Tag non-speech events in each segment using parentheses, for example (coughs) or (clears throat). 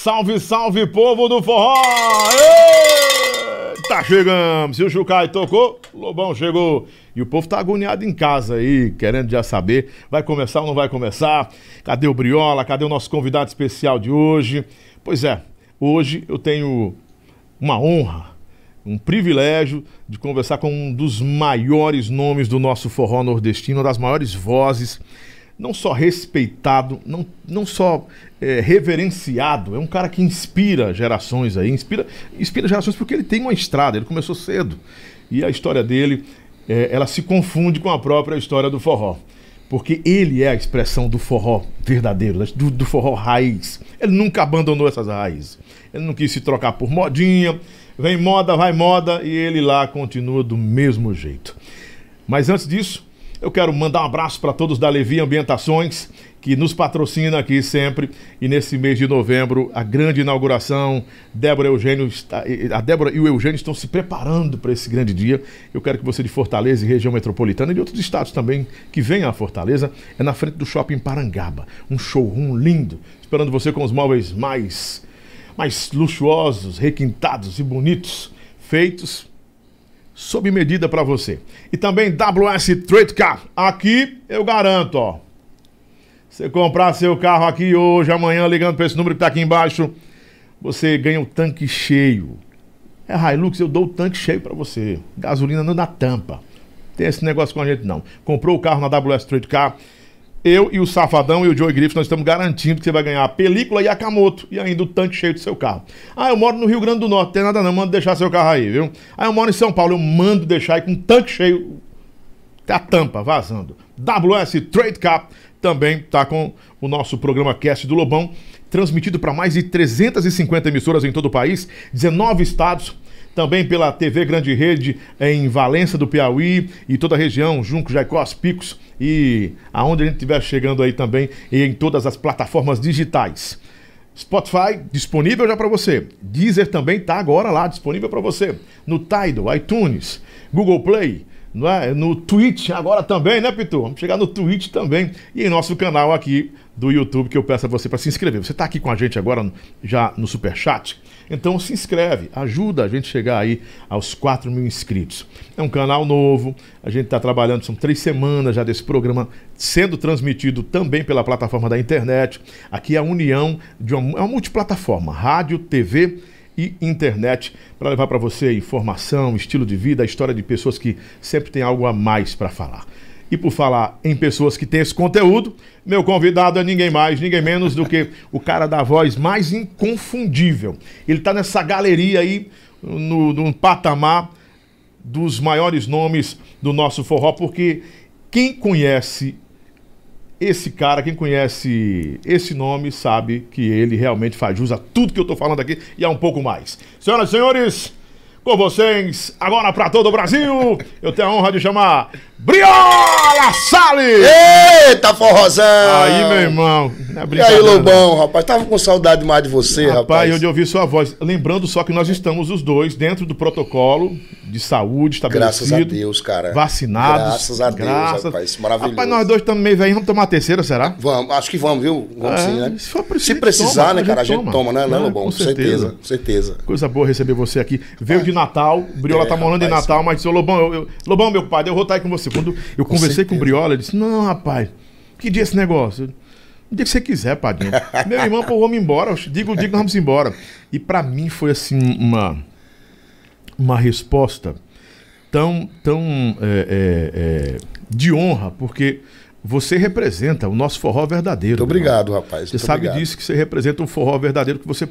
Salve, salve, povo do forró! Tá chegando! Se o Chucai tocou, Lobão chegou. E o povo tá agoniado em casa aí, querendo já saber, vai começar ou não vai começar? Cadê o Briola? Cadê o nosso convidado especial de hoje? Pois é, hoje eu tenho uma honra, um privilégio de conversar com um dos maiores nomes do nosso forró nordestino, uma das maiores vozes não só respeitado, não, não só é, reverenciado, é um cara que inspira gerações aí, inspira, inspira gerações porque ele tem uma estrada, ele começou cedo. E a história dele, é, ela se confunde com a própria história do forró. Porque ele é a expressão do forró verdadeiro, do, do forró raiz. Ele nunca abandonou essas raízes. Ele não quis se trocar por modinha. Vem moda, vai moda, e ele lá continua do mesmo jeito. Mas antes disso, eu quero mandar um abraço para todos da Levi Ambientações, que nos patrocina aqui sempre. E nesse mês de novembro, a grande inauguração. Débora Eugênio está, a Débora e o Eugênio estão se preparando para esse grande dia. Eu quero que você de Fortaleza e região metropolitana e de outros estados também que venham a Fortaleza, é na frente do Shopping Parangaba. Um showroom lindo, esperando você com os móveis mais, mais luxuosos, requintados e bonitos, feitos sob medida para você. E também WS Trade Car. Aqui eu garanto, ó. Você comprar seu carro aqui hoje, amanhã, ligando para esse número que está aqui embaixo, você ganha o tanque cheio. É Hilux, eu dou o tanque cheio para você. Gasolina não dá tampa. Tem esse negócio com a gente não. Comprou o carro na WS Trade Car eu e o Safadão e o Joey Griffith, nós estamos garantindo que você vai ganhar a película e a camoto e ainda o tanque cheio do seu carro. Ah, eu moro no Rio Grande do Norte, tem nada não, mando deixar seu carro aí, viu? Ah, eu moro em São Paulo, eu mando deixar aí com tanque cheio, até a tampa vazando. WS Trade Cap também está com o nosso programa Cast do Lobão, transmitido para mais de 350 emissoras em todo o país, 19 estados, também pela TV Grande Rede em Valença do Piauí e toda a região, Junco, Jaicós, Picos e aonde a gente estiver chegando aí também e em todas as plataformas digitais. Spotify disponível já para você. Deezer também está agora lá disponível para você. No Tidal, iTunes, Google Play, não é? no Twitch agora também, né, Pitu? Vamos chegar no Twitch também e em nosso canal aqui do YouTube que eu peço a você para se inscrever. Você está aqui com a gente agora já no Super Chat? Então se inscreve, ajuda a gente a chegar aí aos 4 mil inscritos. É um canal novo, a gente está trabalhando, são três semanas já desse programa sendo transmitido também pela plataforma da internet. Aqui é a união de uma, é uma multiplataforma, rádio, TV e internet para levar para você informação, estilo de vida, a história de pessoas que sempre têm algo a mais para falar. E por falar em pessoas que têm esse conteúdo, meu convidado é ninguém mais, ninguém menos do que o cara da voz mais inconfundível. Ele está nessa galeria aí, no, no patamar dos maiores nomes do nosso forró, porque quem conhece esse cara, quem conhece esse nome, sabe que ele realmente faz jus a tudo que eu estou falando aqui e a um pouco mais. Senhoras e senhores, com vocês, agora para todo o Brasil, eu tenho a honra de chamar Briola Salles! Eita, forrozão! Aí, meu irmão. É e aí, Lobão, rapaz, tava com saudade mais de você, rapaz. Rapaz, eu de ouvir sua voz. Lembrando só que nós estamos os dois dentro do protocolo de saúde estabelecido. Graças a Deus, cara. Vacinados. Graças a Deus, graças... rapaz, maravilhoso. Rapaz, nós dois estamos meio velhinhos, vamos tomar a terceira, será? Vamos, acho que vamos, viu? Vamos é, sim, né? Se, preciso, se precisar, toma, né, cara, a gente toma, toma né, né, Lobão? Com certeza, com certeza. Coisa boa receber você aqui. Veio de Natal, Briola é, tá morando rapaz, em Natal, mas disse, Lobão, eu, eu, Lobão, meu pai, eu vou estar aí com você. Quando eu conversei conversei com o Briola, ele disse: Não, rapaz, que dia esse negócio? O dia que você quiser, padrinho. Meu irmão, pô, vamos embora. Digo, digo, vamos embora. E para mim foi assim uma, uma resposta tão, tão é, é, é, de honra, porque você representa o nosso forró verdadeiro. Muito obrigado, rapaz. Você Muito sabe obrigado. disso que você representa um forró verdadeiro, que você.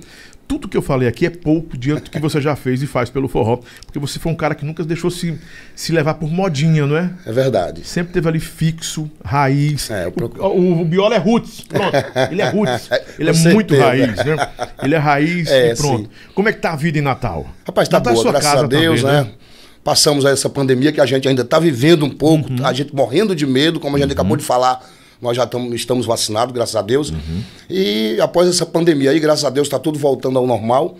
Tudo que eu falei aqui é pouco diante do que você já fez e faz pelo forró. Porque você foi um cara que nunca deixou se, se levar por modinha, não é? É verdade. Sempre teve ali fixo, raiz. É, procuro... o, o, o Biola é roots. Pronto. Ele é roots. (laughs) Ele é muito raiz, né? Ele é raiz é, e pronto. Sim. Como é que tá a vida em Natal? Rapaz, tá Natal é boa, é graças a Deus, também, né? né? passamos essa pandemia que a gente ainda está vivendo um pouco, uhum. a gente morrendo de medo, como a gente uhum. acabou de falar. Nós já tamo, estamos vacinados, graças a Deus. Uhum. E após essa pandemia aí, graças a Deus, está tudo voltando ao normal.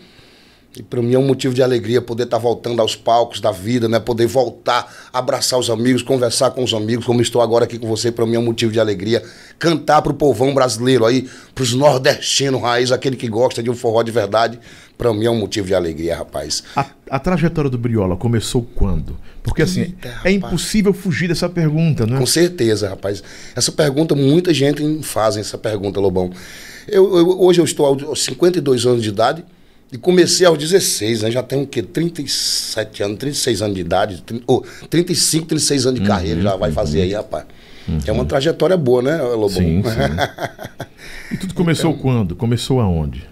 E para mim é um motivo de alegria poder estar tá voltando aos palcos da vida, né? Poder voltar, abraçar os amigos, conversar com os amigos, como estou agora aqui com você, para mim é um motivo de alegria. Cantar para o povão brasileiro aí, para os nordestinos raiz, aquele que gosta de um forró de verdade, para mim é um motivo de alegria, rapaz. A, a, trajetória do Briola começou quando? Porque assim, Eita, é impossível fugir dessa pergunta, né? Com certeza, rapaz. Essa pergunta, muita gente faz essa pergunta, Lobão. Eu, eu, hoje eu estou aos 52 anos de idade e comecei aos 16, né? Já tenho o quê? 37 anos, 36 anos de idade, 30, oh, 35, 36 anos de uhum, carreira já vai fazer uhum. aí, rapaz. Uhum. É uma trajetória boa, né, Lobão? Sim, (laughs) sim. e tudo começou então, quando? Começou aonde?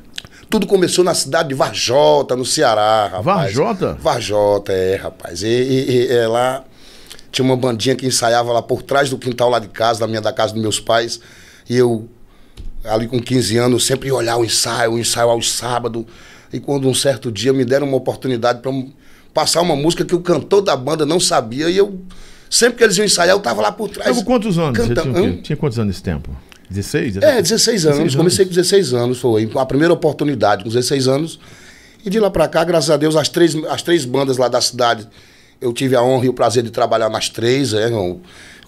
Tudo começou na cidade de Varjota, no Ceará, rapaz. Varjota? Varjota, é, rapaz. E, e, e é, lá tinha uma bandinha que ensaiava lá por trás do quintal lá de casa, da minha da casa dos meus pais. E eu, ali com 15 anos, sempre ia olhar o ensaio, o ensaio aos sábados. E quando um certo dia me deram uma oportunidade para passar uma música que o cantor da banda não sabia, e eu, sempre que eles iam ensaiar, eu tava lá por trás. Tava quantos anos? Cantando. Tinha, tinha, quantos anos nesse tempo? 16? É, 16 anos. 16 Comecei com 16 anos, foi a primeira oportunidade, com 16 anos. E de lá para cá, graças a Deus, as três, as três bandas lá da cidade, eu tive a honra e o prazer de trabalhar nas três, é, com,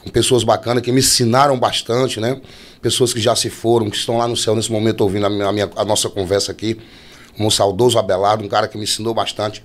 com pessoas bacanas que me ensinaram bastante, né? Pessoas que já se foram, que estão lá no céu nesse momento ouvindo a, minha, a nossa conversa aqui o saudoso Abelardo, um cara que me ensinou bastante.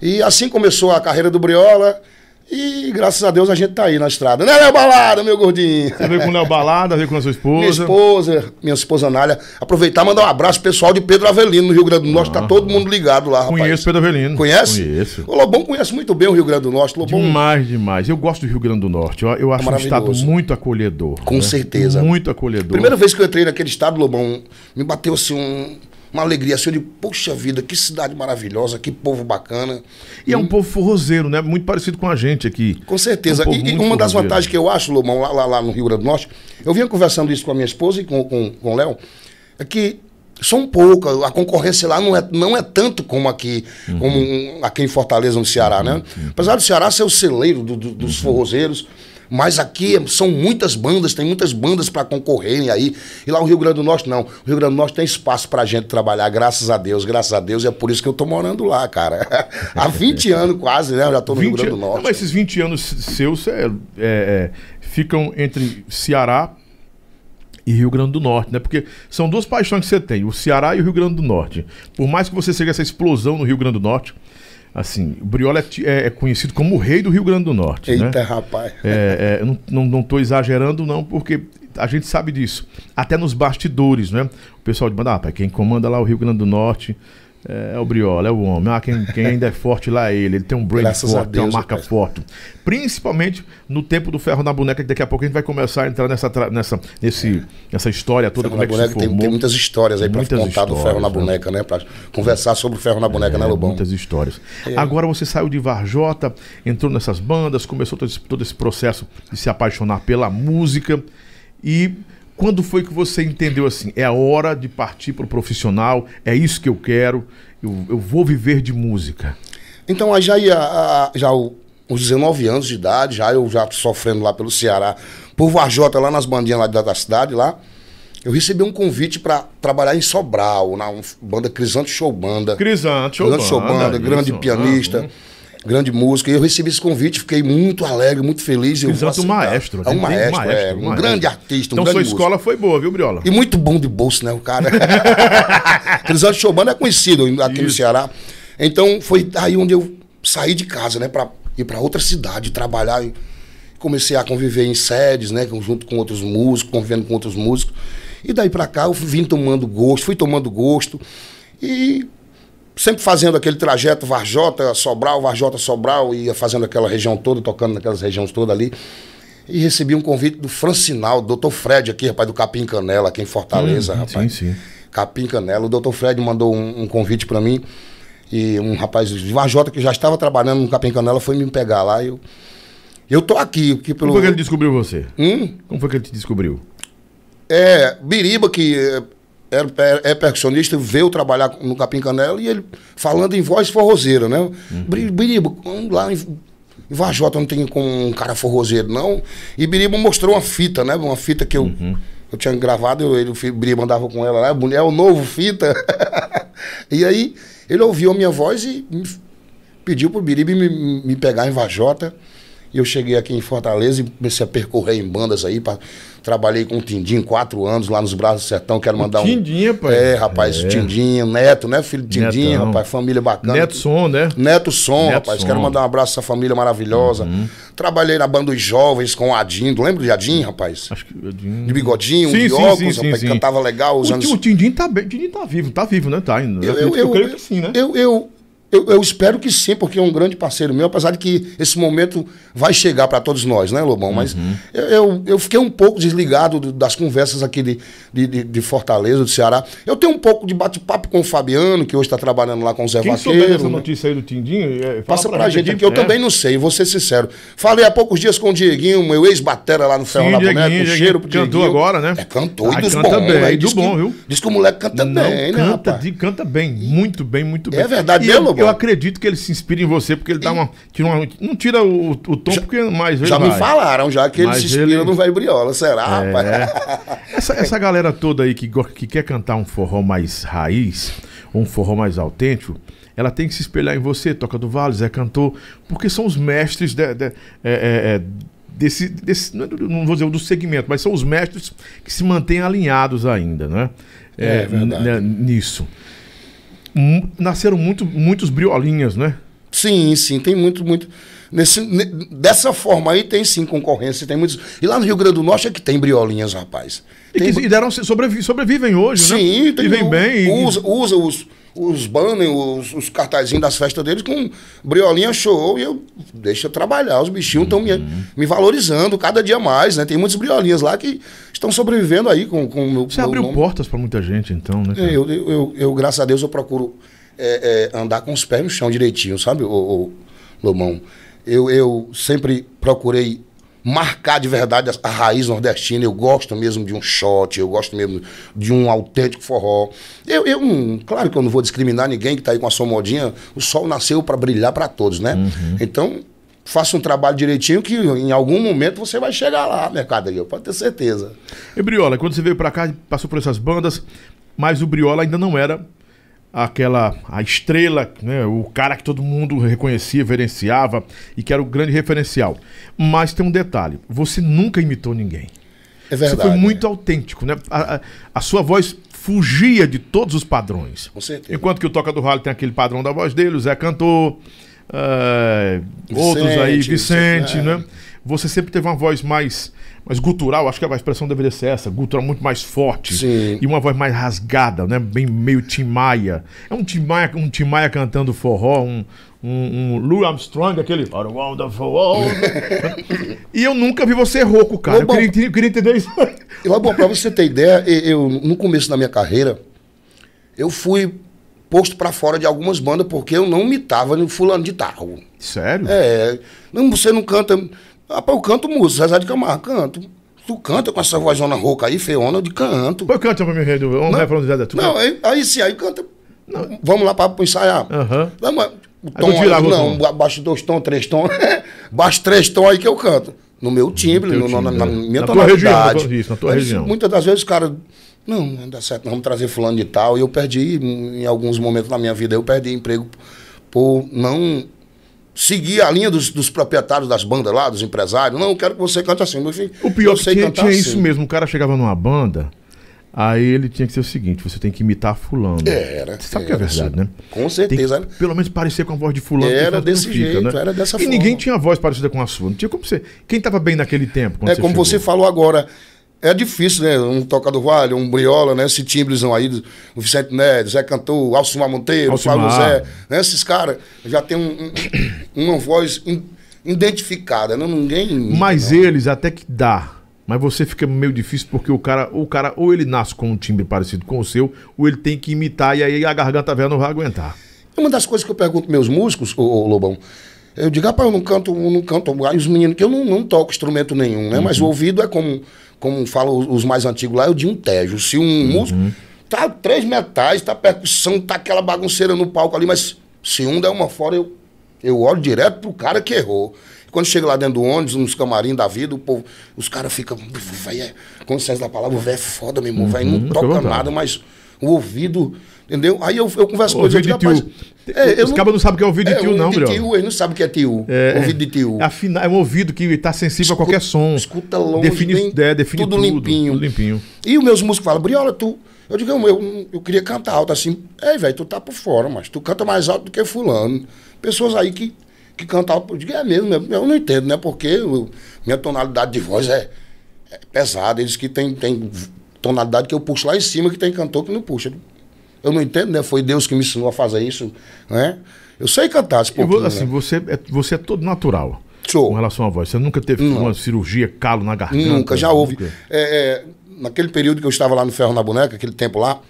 E assim começou a carreira do Briola. E graças a Deus a gente tá aí na estrada. Né, Léo Balada, meu gordinho? Você veio com o Léo Balada, veio com a sua (laughs) esposa? Minha esposa, minha esposa Nália. Aproveitar e mandar um abraço pessoal de Pedro Avelino, no Rio Grande do Norte. Tá ah, tá todo mundo ligado lá, rapaz. Conheço Pedro Avelino. Conhece? Conheço. O Lobão conhece muito bem o Rio Grande do Norte. Lobão... Demais, demais. Eu gosto do Rio Grande do Norte. Eu, eu acho é um estado muito acolhedor. Com né? certeza. Muito acolhedor. Primeira vez que eu entrei naquele estado, Lobão, me bateu assim um uma alegria assim, de, poxa vida, que cidade maravilhosa, que povo bacana. E é um povo forrozeiro, né? Muito parecido com a gente aqui. Com certeza. É um e, e, uma das vantagens que eu acho, Lomão, lá, lá, lá, no Rio Grande do Norte, eu vinha conversando isso com a minha esposa e com, com, com o Léo, é que são poucas, a concorrência lá não é, não é tanto como aqui, uhum. como aqui em Fortaleza, no Ceará, né? uhum. Apesar do Ceará ser o celeiro do, do, dos uhum. forrozeiros, mas aqui são muitas bandas, tem muitas bandas para concorrerem aí. E lá no Rio Grande do Norte, não. O Rio Grande do Norte tem espaço pra gente trabalhar, graças a Deus, graças a Deus. E é por isso que eu tô morando lá, cara. (laughs) Há 20 (laughs) anos quase, né? Eu já tô no 20... Rio Grande do Norte. Não, mas esses 20 anos seus é, é, é, ficam entre Ceará e Rio Grande do Norte, né? Porque são duas paixões que você tem, o Ceará e o Rio Grande do Norte. Por mais que você seja essa explosão no Rio Grande do Norte, Assim, o Briola é, é, é, conhecido como o rei do Rio Grande do Norte. Eita, né? rapaz. É, é, não, tô exagerando, não, porque a gente sabe disso. Até nos bastidores, né? O pessoal de banda, ah, quem comanda lá o Rio Grande do Norte é, é, o Briola, é o homem. Ah, quem, quem ainda é forte lá é ele. Ele tem um brain Graças forte, Deus, tem uma marca forte. Principalmente no tempo do ferro na boneca, que daqui a pouco a gente vai começar a entrar nessa, nessa, nesse, nessa história toda. Ferro como é que se tem, tem, muitas histórias aí para contar do ferro na né? boneca, né? Para conversar sobre o ferro na boneca, né, é, né, Lobão? Muitas histórias. É. Agora você saiu de Varjota, entrou nessas bandas, começou todo esse, todo esse processo de se apaixonar pela música e quando foi que você entendeu assim? É a hora de partir para o profissional, é isso que eu quero, eu, eu vou viver de música. Então, aí já ia, já os 19 anos de idade, já eu já sofrendo lá pelo Ceará, por Varjota, lá nas bandinhas lá da cidade, lá, eu recebi um convite para trabalhar em Sobral, na banda Crisante Show Banda. Crisante Show Banda. Show Banda, grande pianista. Uhum grande música. E eu recebi esse convite, fiquei muito alegre, muito feliz. Eu Exato, um maestro. É um maestro, maestro, é, um maestro. grande artista. Um então grande sua músico. escola foi boa, viu, Briola? E muito bom de bolso, né, o cara. (laughs) Crisante Showman é conhecido aqui Isso. no Ceará. Então foi aí onde eu saí de casa, né, para ir para outra cidade, trabalhar. E comecei a conviver em sedes, né, junto com outros músicos, convivendo com outros músicos. E daí para cá eu vim tomando gosto, fui tomando gosto. E sempre fazendo aquele trajeto Varjota, Sobral, Varjota, Sobral, ia fazendo aquela região toda, tocando naquelas regiões todas ali. E recebi um convite do Francinal, do Dr. Fred aqui, rapaz, do Capim Canela, aqui em Fortaleza, hum, rapaz. Sim, sim. Capim Canela. O Dr. Fred mandou um, um convite para mim. E um rapaz de Varjota que já estava trabalhando no Capim Canela foi me pegar lá. E eu, eu tô aqui. aqui pelo... Como foi que ele descobriu você? Hum? Como foi que ele te descobriu? É, Biriba, que era, é, percussionista, veio trabalhar no Capim Canela e ele falando em voz forrozeira, né? Uhum. Biriba, lá em, em Vajota não tem com um cara forrozeiro, não. E Biriba mostrou uma fita, né? Uma fita que eu, uhum. eu tinha gravado, eu, ele, o Biriba andava com ela lá, é o novo fita. (laughs) e aí ele ouviu a minha voz e pediu pro Biribe me, me pegar em Vajota. E eu cheguei aqui em Fortaleza e comecei a percorrer em bandas aí. Pra, trabalhei com o Tindim quatro anos lá nos Braços do Sertão. Quero mandar um. Tindim, pai. É, rapaz, É. Tindim, Neto, né? Filho de Tindim, Netão. rapaz, família bacana. Neto Som, né? Neto Som, Neto rapaz. Som. Quero mandar um abraço a essa família maravilhosa. Trabalhei na banda dos jovens com o Adinho. Lembra de Adinho, rapaz? Acho que. De bigodinho, Sim, de sim, óculos, sim, sim, rapaz, sim. cantava legal os O, anos. o Tindim tá bem. O Tindim tá vivo, tá vivo, né? Tá ainda. Eu, eu, creio que sim, né? Eu, eu, eu, eu espero que sim, porque é um grande parceiro meu, apesar de que esse momento vai chegar para todos nós, né, Lobão? Mas Uhum. eu, eu, eu fiquei um pouco desligado do- das conversas aqui de, de, de- Fortaleza, do Ceará. Eu tenho um pouco de bate-papo com o Fabiano, que hoje está trabalhando lá com o Zé Quem Vaqueiro. dessa né? notícia aí do Tindim, é, fala Passa pra gente, porque eu é. também não sei, vou ser sincero. Falei há poucos dias com o Dieguinho, meu ex-batera lá no Ferro na Dieguinho, Boneca, um Dieguinho cheiro pro cantou Dieguinho. agora, né? É, cantou Ah, e dos canta bons, bem, velho. do Diz que- bom, viu? Diz que o moleque canta Não, bem, né, canta, rapaz? de- canta bem, muito bem, muito bem. É verdade E mesmo, eu, acredito que ele se inspira em você, porque ele dá uma. Tira uma não tira o, o tom, porque mais ele Já me vai. falaram já que ele Mas se inspira ele- É. no velho Briola, será, rapaz? Essa, essa galera toda aí que, que quer cantar um forró mais raiz, um forró mais autêntico, ela tem que se espelhar em você, Toca do Vale, Zé Cantor, porque são os mestres de- de- é, é, é, desse, desse. não é vou dizer do segmento, mas são os mestres que se mantêm alinhados ainda, né? É verdade. né, Nisso. Nasceram muito, muitos briolinhas, né? Sim, sim, tem muito, muito. Nesse, ne- dessa forma aí tem sim concorrência, tem muitos. E lá no Rio Grande do Norte é que tem briolinhas, rapaz. E, Tem- que, e deram, sobrevi- sobrevivem hoje, né? sim, tem. Vivem bem. e- Usa, usa os, os banners, os, os cartazinhos das festas deles com briolinha show e eu deixa eu trabalhar. Os bichinhos estão me, Uhum. me valorizando cada dia mais, né? Tem muitos briolinhas lá que estão sobrevivendo aí com, com o meu. Você meu abriu nome. portas pra muita gente, então, né? É, eu, eu, eu- eu, graças a Deus, eu procuro é, é, andar com os pés no chão direitinho, sabe, ô, Lomão? Eu, eu sempre procurei marcar de verdade a, a raiz nordestina. Eu gosto mesmo de um shot, eu gosto mesmo de um autêntico forró. Eu, eu não- claro que eu não vou discriminar ninguém que está aí com a sua modinha. O sol nasceu para brilhar para todos, né? Então, faça um trabalho direitinho que em algum momento você vai chegar lá, mercadoria, pode ter certeza. E Briola, quando você veio pra cá, passou por essas bandas, mas o Briola ainda não era aquela a estrela, né, o cara que todo mundo reconhecia, reverenciava e que era o grande referencial. Mas tem um detalhe, você nunca imitou ninguém. É verdade. você foi muito autêntico, né? A, a- a sua voz fugia de todos os padrões. Com certeza. Enquanto que o Toca do Ralo tem aquele padrão da voz dele, o Zé cantor, eh, outros aí, Vicente, Vicente, é. Você sempre teve uma voz mais, mais gutural, acho que a expressão deveria ser essa, gutural muito mais forte. Sim. E uma voz mais rasgada, né? Bem meio Tim Maia. É um Tim Maia, um Tim Maia cantando forró, um, um, um Louis Armstrong, aquele What a Wonderful World. e eu nunca vi você rouco, cara. Eu Lobão. queria, eu queria entender isso. Bom, pra você ter ideia, eu, no começo da minha carreira, eu fui posto pra fora de algumas bandas porque eu não imitava no fulano de tal. Sério? É, não, você não canta. Rapaz, eu canto música, Zezé de Camargo, canto. Tu canta com essa vozona rouca aí, feona, de canto. Pô, canta pra mim, um refrão do Zé da Tuca. Não, aí, aí sim, aí canta. Vamos lá pra, pra ensaiar. Aham. Vamos, o Aí tom, aí, não, tom. baixo dois tons, três tons. (laughs) baixo três tons aí que eu canto. No meu timbre, no- na, timbre, na né? minha Na tua região, na tonalidade. tua- isso, na tua Mas região. Muitas das vezes, cara, não, não dá certo, não, vamos trazer fulano de tal. E eu perdi, em alguns momentos da minha vida, eu perdi emprego por não seguir a linha dos, dos proprietários das bandas lá, dos empresários. Não, eu quero que você cante assim. Meu filho, O pior eu é que sei tinha, cantar tinha assim. isso mesmo. O cara chegava numa banda, aí ele tinha que ser o seguinte: você tem que imitar fulano. Era, Você sabe que é era, verdade, né? Com Tem certeza. que, pelo menos parecer com a voz de fulano. Era desse fica, jeito, era dessa e forma. ninguém tinha voz parecida com a sua. Não tinha como você. Quem tava bem naquele tempo? É como chegou? você falou agora. É difícil, né? Um Toca do Vale, um Briola, né? Esse timbrezão aí, do- o Vicente Neves, Zé Cantor, Alcimar Monteiro, Alcimar. Flávio Zé, né? Esses caras já tem um- um- uma voz in- identificada, né? Ninguém. Mas eles até que dá. Mas você fica meio difícil porque o cara, o cara ou ele nasce com um timbre parecido com o seu, ou ele tem que imitar e aí a garganta velha não vai aguentar. Uma das coisas que eu pergunto meus músicos, ô, ô, Lobão, eu digo, rapaz, eu não canto, eu não canto. Aí os meninos, que eu não, não toco instrumento nenhum, né? Mas o ouvido é como, como falam os- mais antigos lá, é o de um tejo. Se um músico tá três metais, tá percussão, tá aquela bagunceira no palco ali, mas se um der uma fora, eu, eu olho direto pro cara que errou. Quando chega lá dentro do ônibus, nos camarim da vida, o povo, os caras ficam, é, com licença da palavra, o velho é foda, meu irmão, velho, não Uhum, toca nada, mas o ouvido Entendeu? Aí eu, eu converso com eles, eu Ouvido digo, de rapaz. é, eu Os cabas não sabem o que é ouvido de é, tio, não, Briola. tio, eles não sabem o que é tio. É, ouvido de tio. É, afina- é um ouvido que está sensível a qualquer som. escuta longe, define, bem- é, define tudo tudo, limpinho. tudo limpinho. E os meus músicos falam, Briola, tu. Eu digo, eu, eu, eu queria cantar alto assim. Ei, velho, tu tá por fora, mas tu canta mais alto do que fulano. Pessoas aí que, que cantam alto. Eu digo, é mesmo, eu não entendo, né? Porque eu- minha tonalidade de voz é, é pesada. Eles que tem, tem tonalidade que eu puxo lá em cima, que tem cantor que não puxa. Eu não entendo, né? Foi Deus que me ensinou a fazer isso, né? Eu sei cantar esse pouquinho, assim, né? você, é, você é todo natural Sou. com relação à voz. Você nunca teve uma cirurgia, calo na garganta? Nunca, já houve. Nunca. É, é, naquele período que eu estava lá no Ferro na Boneca, aquele tempo lá,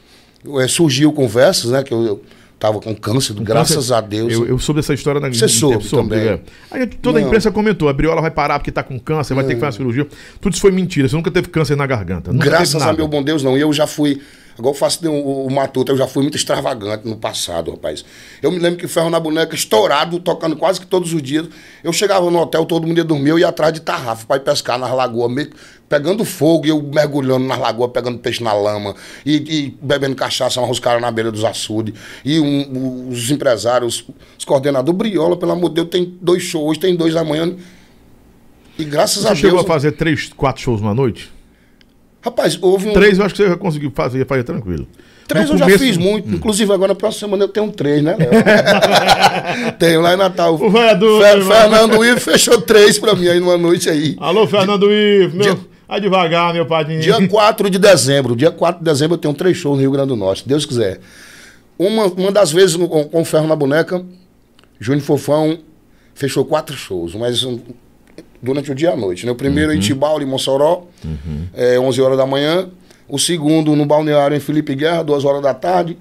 é, surgiu conversas, né? Que eu, eu tava com câncer, graças a Deus. Eu, eu soube dessa história na Você soube soube, também. é. Aí toda a Não. imprensa comentou: a Briola vai parar porque tá com câncer, vai ter que fazer uma cirurgia. Tudo isso foi mentira. Você nunca teve câncer na garganta. Graças a meu bom Deus, não. E eu já fui. Agora eu faço o, o, Matuta, eu já fui muito extravagante no passado, rapaz. Eu me lembro que Ferro na Boneca, estourado, tocando quase que todos os dias. Eu chegava no hotel, todo mundo ia dormir, eu ia atrás de tarrafa para ir pescar nas lagoas, meio pegando fogo e eu mergulhando nas lagoas, pegando peixe na lama, e, e bebendo cachaça, os caras na beira dos açudes. E um- os empresários, os coordenadores, Briola, pelo amor de Deus, tem dois shows, tem dois amanhã. E graças Você a chegou Deus. a fazer três, quatro shows numa noite? Rapaz, houve um. Três eu acho que você já conseguiu fazer, fazer tranquilo. Três No eu já começo- fiz muito. Inclusive, agora na próxima semana eu tenho três, né, Léo? (laughs) tenho lá em Natal. O vereador, Fer-. Fernando Ivo fechou três pra mim aí numa noite aí. Alô, Fernando Ivo, meu. Dia- Vai devagar, meu padrinho. Dia 4 de dezembro. Dia 4 de dezembro eu tenho três shows no Rio Grande do Norte, se Deus quiser. Uma, uma das vezes com, com o Ferro na Boneca, Júnior Fofão fechou quatro shows, mas um, durante o dia e a noite. Né? O primeiro em Tibau, em Mossoró, é, 11 horas da manhã. O segundo no Balneário em Felipe Guerra, 2 horas da tarde.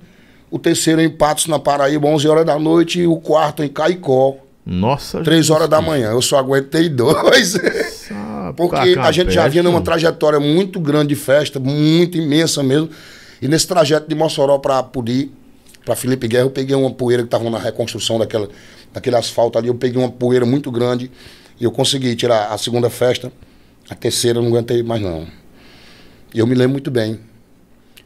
O terceiro em Patos, na Paraíba, 11 horas da noite. E o quarto em Caicó, Nossa. 3 horas da manhã. Eu só aguentei dois. (laughs) Porque a gente já vinha numa trajetória muito grande de festa, muito imensa mesmo. E nesse trajeto de Mossoró para Pudi, para Felipe Guerra, eu peguei uma poeira que estava na reconstrução daquela, daquele asfalto ali. Eu peguei uma poeira muito grande e eu consegui tirar a segunda festa. A terceira eu não aguentei mais, não. E eu me lembro muito bem.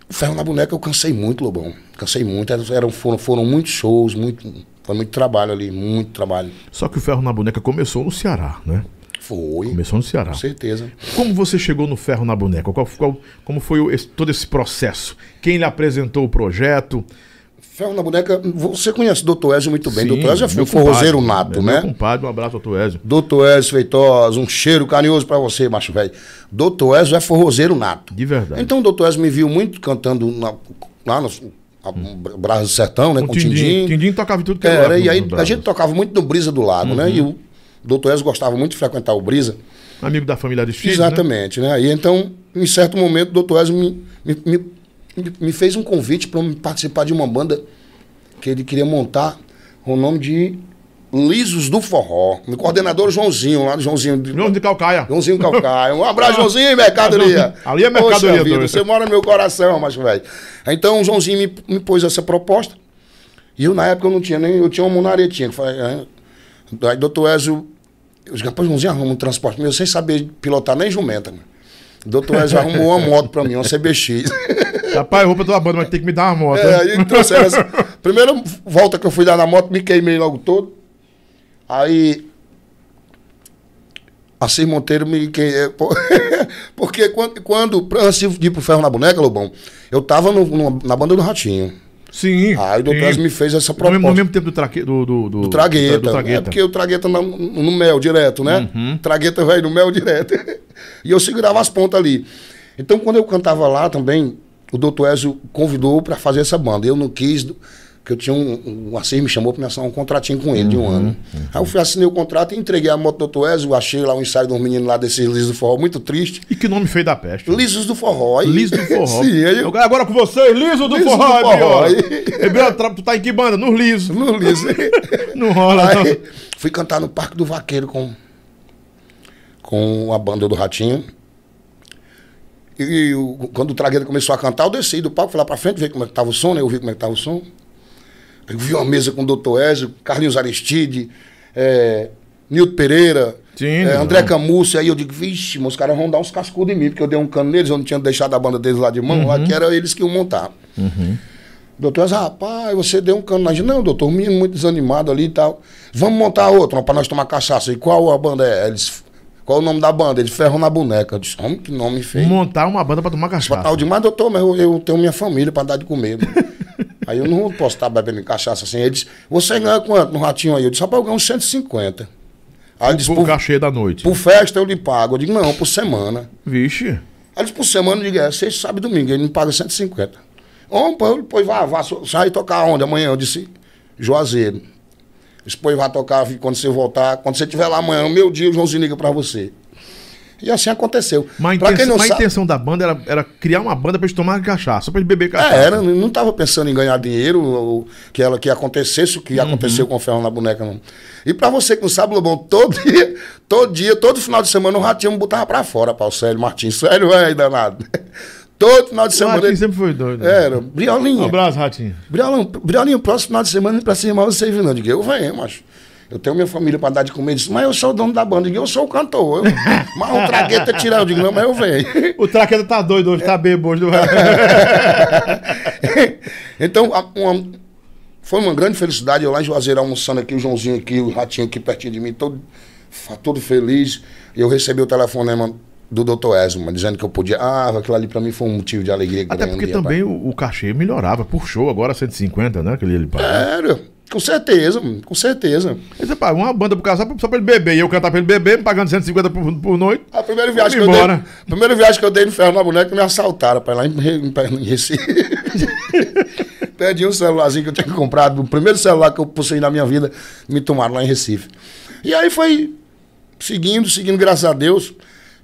O Ferro na Boneca eu cansei muito, Lobão. Cansei muito. Eram, foram, foram muitos shows, muito, foi muito trabalho ali, muito trabalho. Só que o Ferro na Boneca começou no Ceará, né? Foi, Começou no Ceará. com certeza. Como você chegou no Ferro na Boneca? Qual, qual- como foi esse- todo esse processo? Quem lhe apresentou o projeto? Ferro na boneca, você conhece o Doutor Ezio muito bem. Sim, Doutor Ezio é um forrozeiro nato, né? Compadre, um abraço, doutor Ezio. Doutor Ezio Feitosa, um cheiro carinhoso pra você, macho velho. Doutor Ezio é forrozeiro nato. De verdade. Então o Doutor Ezio me viu muito cantando na- lá no a, Brasa do Sertão, né? com o Tindim. Tindim. Tindim tocava tudo que Era, lugar e aí a gente tocava muito no Brisa do Lago, né? E o Doutor Ezio gostava muito de frequentar o Brisa. Amigo da família Aristides, né? Exatamente, né? E então, em certo momento, o doutor Ezio me, me, me, me fez um convite para participar de uma banda que ele queria montar com o nome de Lisos do Forró. O coordenador Joãozinho, lá do Joãozinho. de- João de Calcaia. Joãozinho Calcaia. Um abraço, (laughs) Joãozinho, mercadoria. Ali é Poxa mercadoria, vida, doido. você mora no meu coração, macho velho. Então o Joãozinho me, me pôs essa proposta. E eu, na época, eu não tinha nem. Eu tinha uma monaretinha. É, aí, doutor Ezio. Disse, rapaz, Joãozinho arruma um transporte meu sem saber pilotar nem jumenta, mano. O doutor Ezio arrumou uma moto pra mim, uma CBX. (laughs) Rapaz, roupa tua banda, mas tem que me dar uma moto. É, né? aí trouxeram essa. (laughs) Primeira volta que eu fui dar na moto, me queimei logo todo. Aí. Assis Monteiro me queimou. (laughs) Porque quando, quando antes de ir pro Ferro na Boneca, Lobão, eu tava no- no- na banda do Ratinho. Sim. Aí o doutor me fez essa mesmo, no proposta. mesmo tempo do, traque, do, do, do, Do tragueta. do tragueta. É porque o tragueta no, no mel direto, né? Uhum. Tragueta vai no mel direto. (laughs) e eu segurava as pontas ali. Então, quando eu cantava lá também, o doutor Ezio convidou para fazer essa banda. Eu não quis, porque eu tinha um. O Assis me chamou para me assinar um contratinho com ele de um Uhum, ano. Aí eu fui, assinei o contrato e entreguei a moto do doutor Ezio. Achei lá um ensaio de um menino lá desses lisos do forró, muito triste. E que nome feio da peste. Lisos do forró. Aí, Liso do forró. (laughs) Sim, aí eu, Agora- com vocês, Liso do Liso do forró, forró. Briola. Aí- Ei, Briola, tra- tu tá em que banda? Nos lisos. no liso. (laughs) Não rola, não. Aí, fui cantar no Parque do Vaqueiro com, com a banda do Ratinho. E, o- quando o Tragueiro começou a cantar, eu desci do palco, fui lá pra frente, ver como é que tava o som, né? Eu vi como é que tava o som. Eu vi uma mesa com o Dr. Ezio, Carlinhos Aristide, é, Nilton Pereira, Sim, é. André Camusso. Aí eu digo, vixe, os caras vão dar uns cascudos em mim, porque eu dei um cano neles, eu não tinha deixado a banda deles lá de mão, lá que era eles que iam montar. Doutor, rapaz, você deu um cano na gente. Não, doutor, um menino muito desanimado ali e tal. Vamos montar outra para nós tomar cachaça. E qual a banda é? Eles, qual o nome da banda? Eles ferram na boneca. Eu disse, homem, que nome feio. Montar uma banda para tomar cachaça. Tal demais, doutor, mas eu, eu tenho minha família para dar de comer. (laughs) aí eu não posso estar bebendo cachaça assim. Ele disse, você ganha quanto no ratinho aí? Eu disse, rapaz, eu ganho uns 150. Aí ele disse, por cachê da noite. Por festa eu lhe pago. Eu digo, não, por semana. Vixe. Aí ele disse, por semana, eu digo, é, sexta, sábado domingo. Ele me paga 150. Opa, depois vai, vai, sai tocar onde amanhã? Eu disse, Juazeiro. Depois vai tocar quando você voltar. Quando você estiver lá amanhã, no meu dia, o Joãozinho liga pra você. E assim aconteceu. Mas, intenção, quem não mas sabe... a intenção da banda era, era criar uma banda para eles tomarem cachaça, para eles beber cachaça. É, era, não estava pensando em ganhar dinheiro, ou, que, ela, que acontecesse o que uhum. aconteceu com o Ferro na boneca, não. E para você que não sabe, Lobão, todo (laughs) dia, todo dia, todo final de semana o Ratinho me botava para fora, o Célio Martins. Sério, é, danado. Todo final de semana. O Ratinho sempre foi doido. Era, Briolinho. Um abraço, Ratinho. Briolinho, Briolinho, próximo final de semana, pra cima você viu, não. Digo, eu venho, macho. Eu tenho minha família para dar de comer. Disse, mas eu sou o dono da banda. Digo, eu sou o cantor. Eu, (laughs) mas o traqueta tirar. Eu digo, não, mas eu venho. O traqueta tá doido hoje, tá bebo hoje. (laughs) então, uma, foi uma grande felicidade. Eu lá em Juazeiro almoçando aqui, o Joãozinho aqui, o Ratinho aqui pertinho de mim, todo, todo feliz. E eu recebi o telefonema do doutor Esma, dizendo que eu podia. Ah, aquilo ali para mim foi um motivo de alegria Até grande. porque também o, o, cachê melhorava por show, agora 150, né? Aquele ele paga. Sério? Com certeza, com certeza. Você paga uma banda pro cara só pra, ele beber. E eu cantar pra ele beber, me pagando 150 por, por noite. A primeira viagem, que eu, dei, a primeira viagem que eu dei no ferro na boneca, me assaltaram ir lá em, em, em Recife. (laughs) Perdi um celularzinho que eu tinha comprado, o primeiro celular que eu possuí na minha vida, me tomaram lá em Recife. E aí foi seguindo, seguindo, graças a Deus.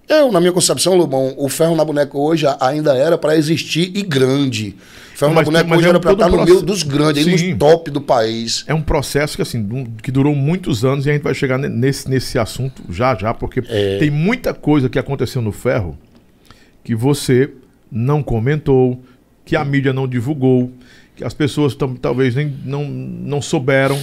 Eu, na minha concepção, Lobão, o ferro na boneca hoje ainda era para existir e grande. O ferro mas, na boneca hoje é era para estar no meio dos grandes, aí no top do país. É um processo que, assim, que durou muitos anos e a gente vai chegar nesse, nesse assunto já já, porque é... tem muita coisa que aconteceu no ferro que você não comentou, que a mídia não divulgou, que as pessoas talvez nem não, não souberam.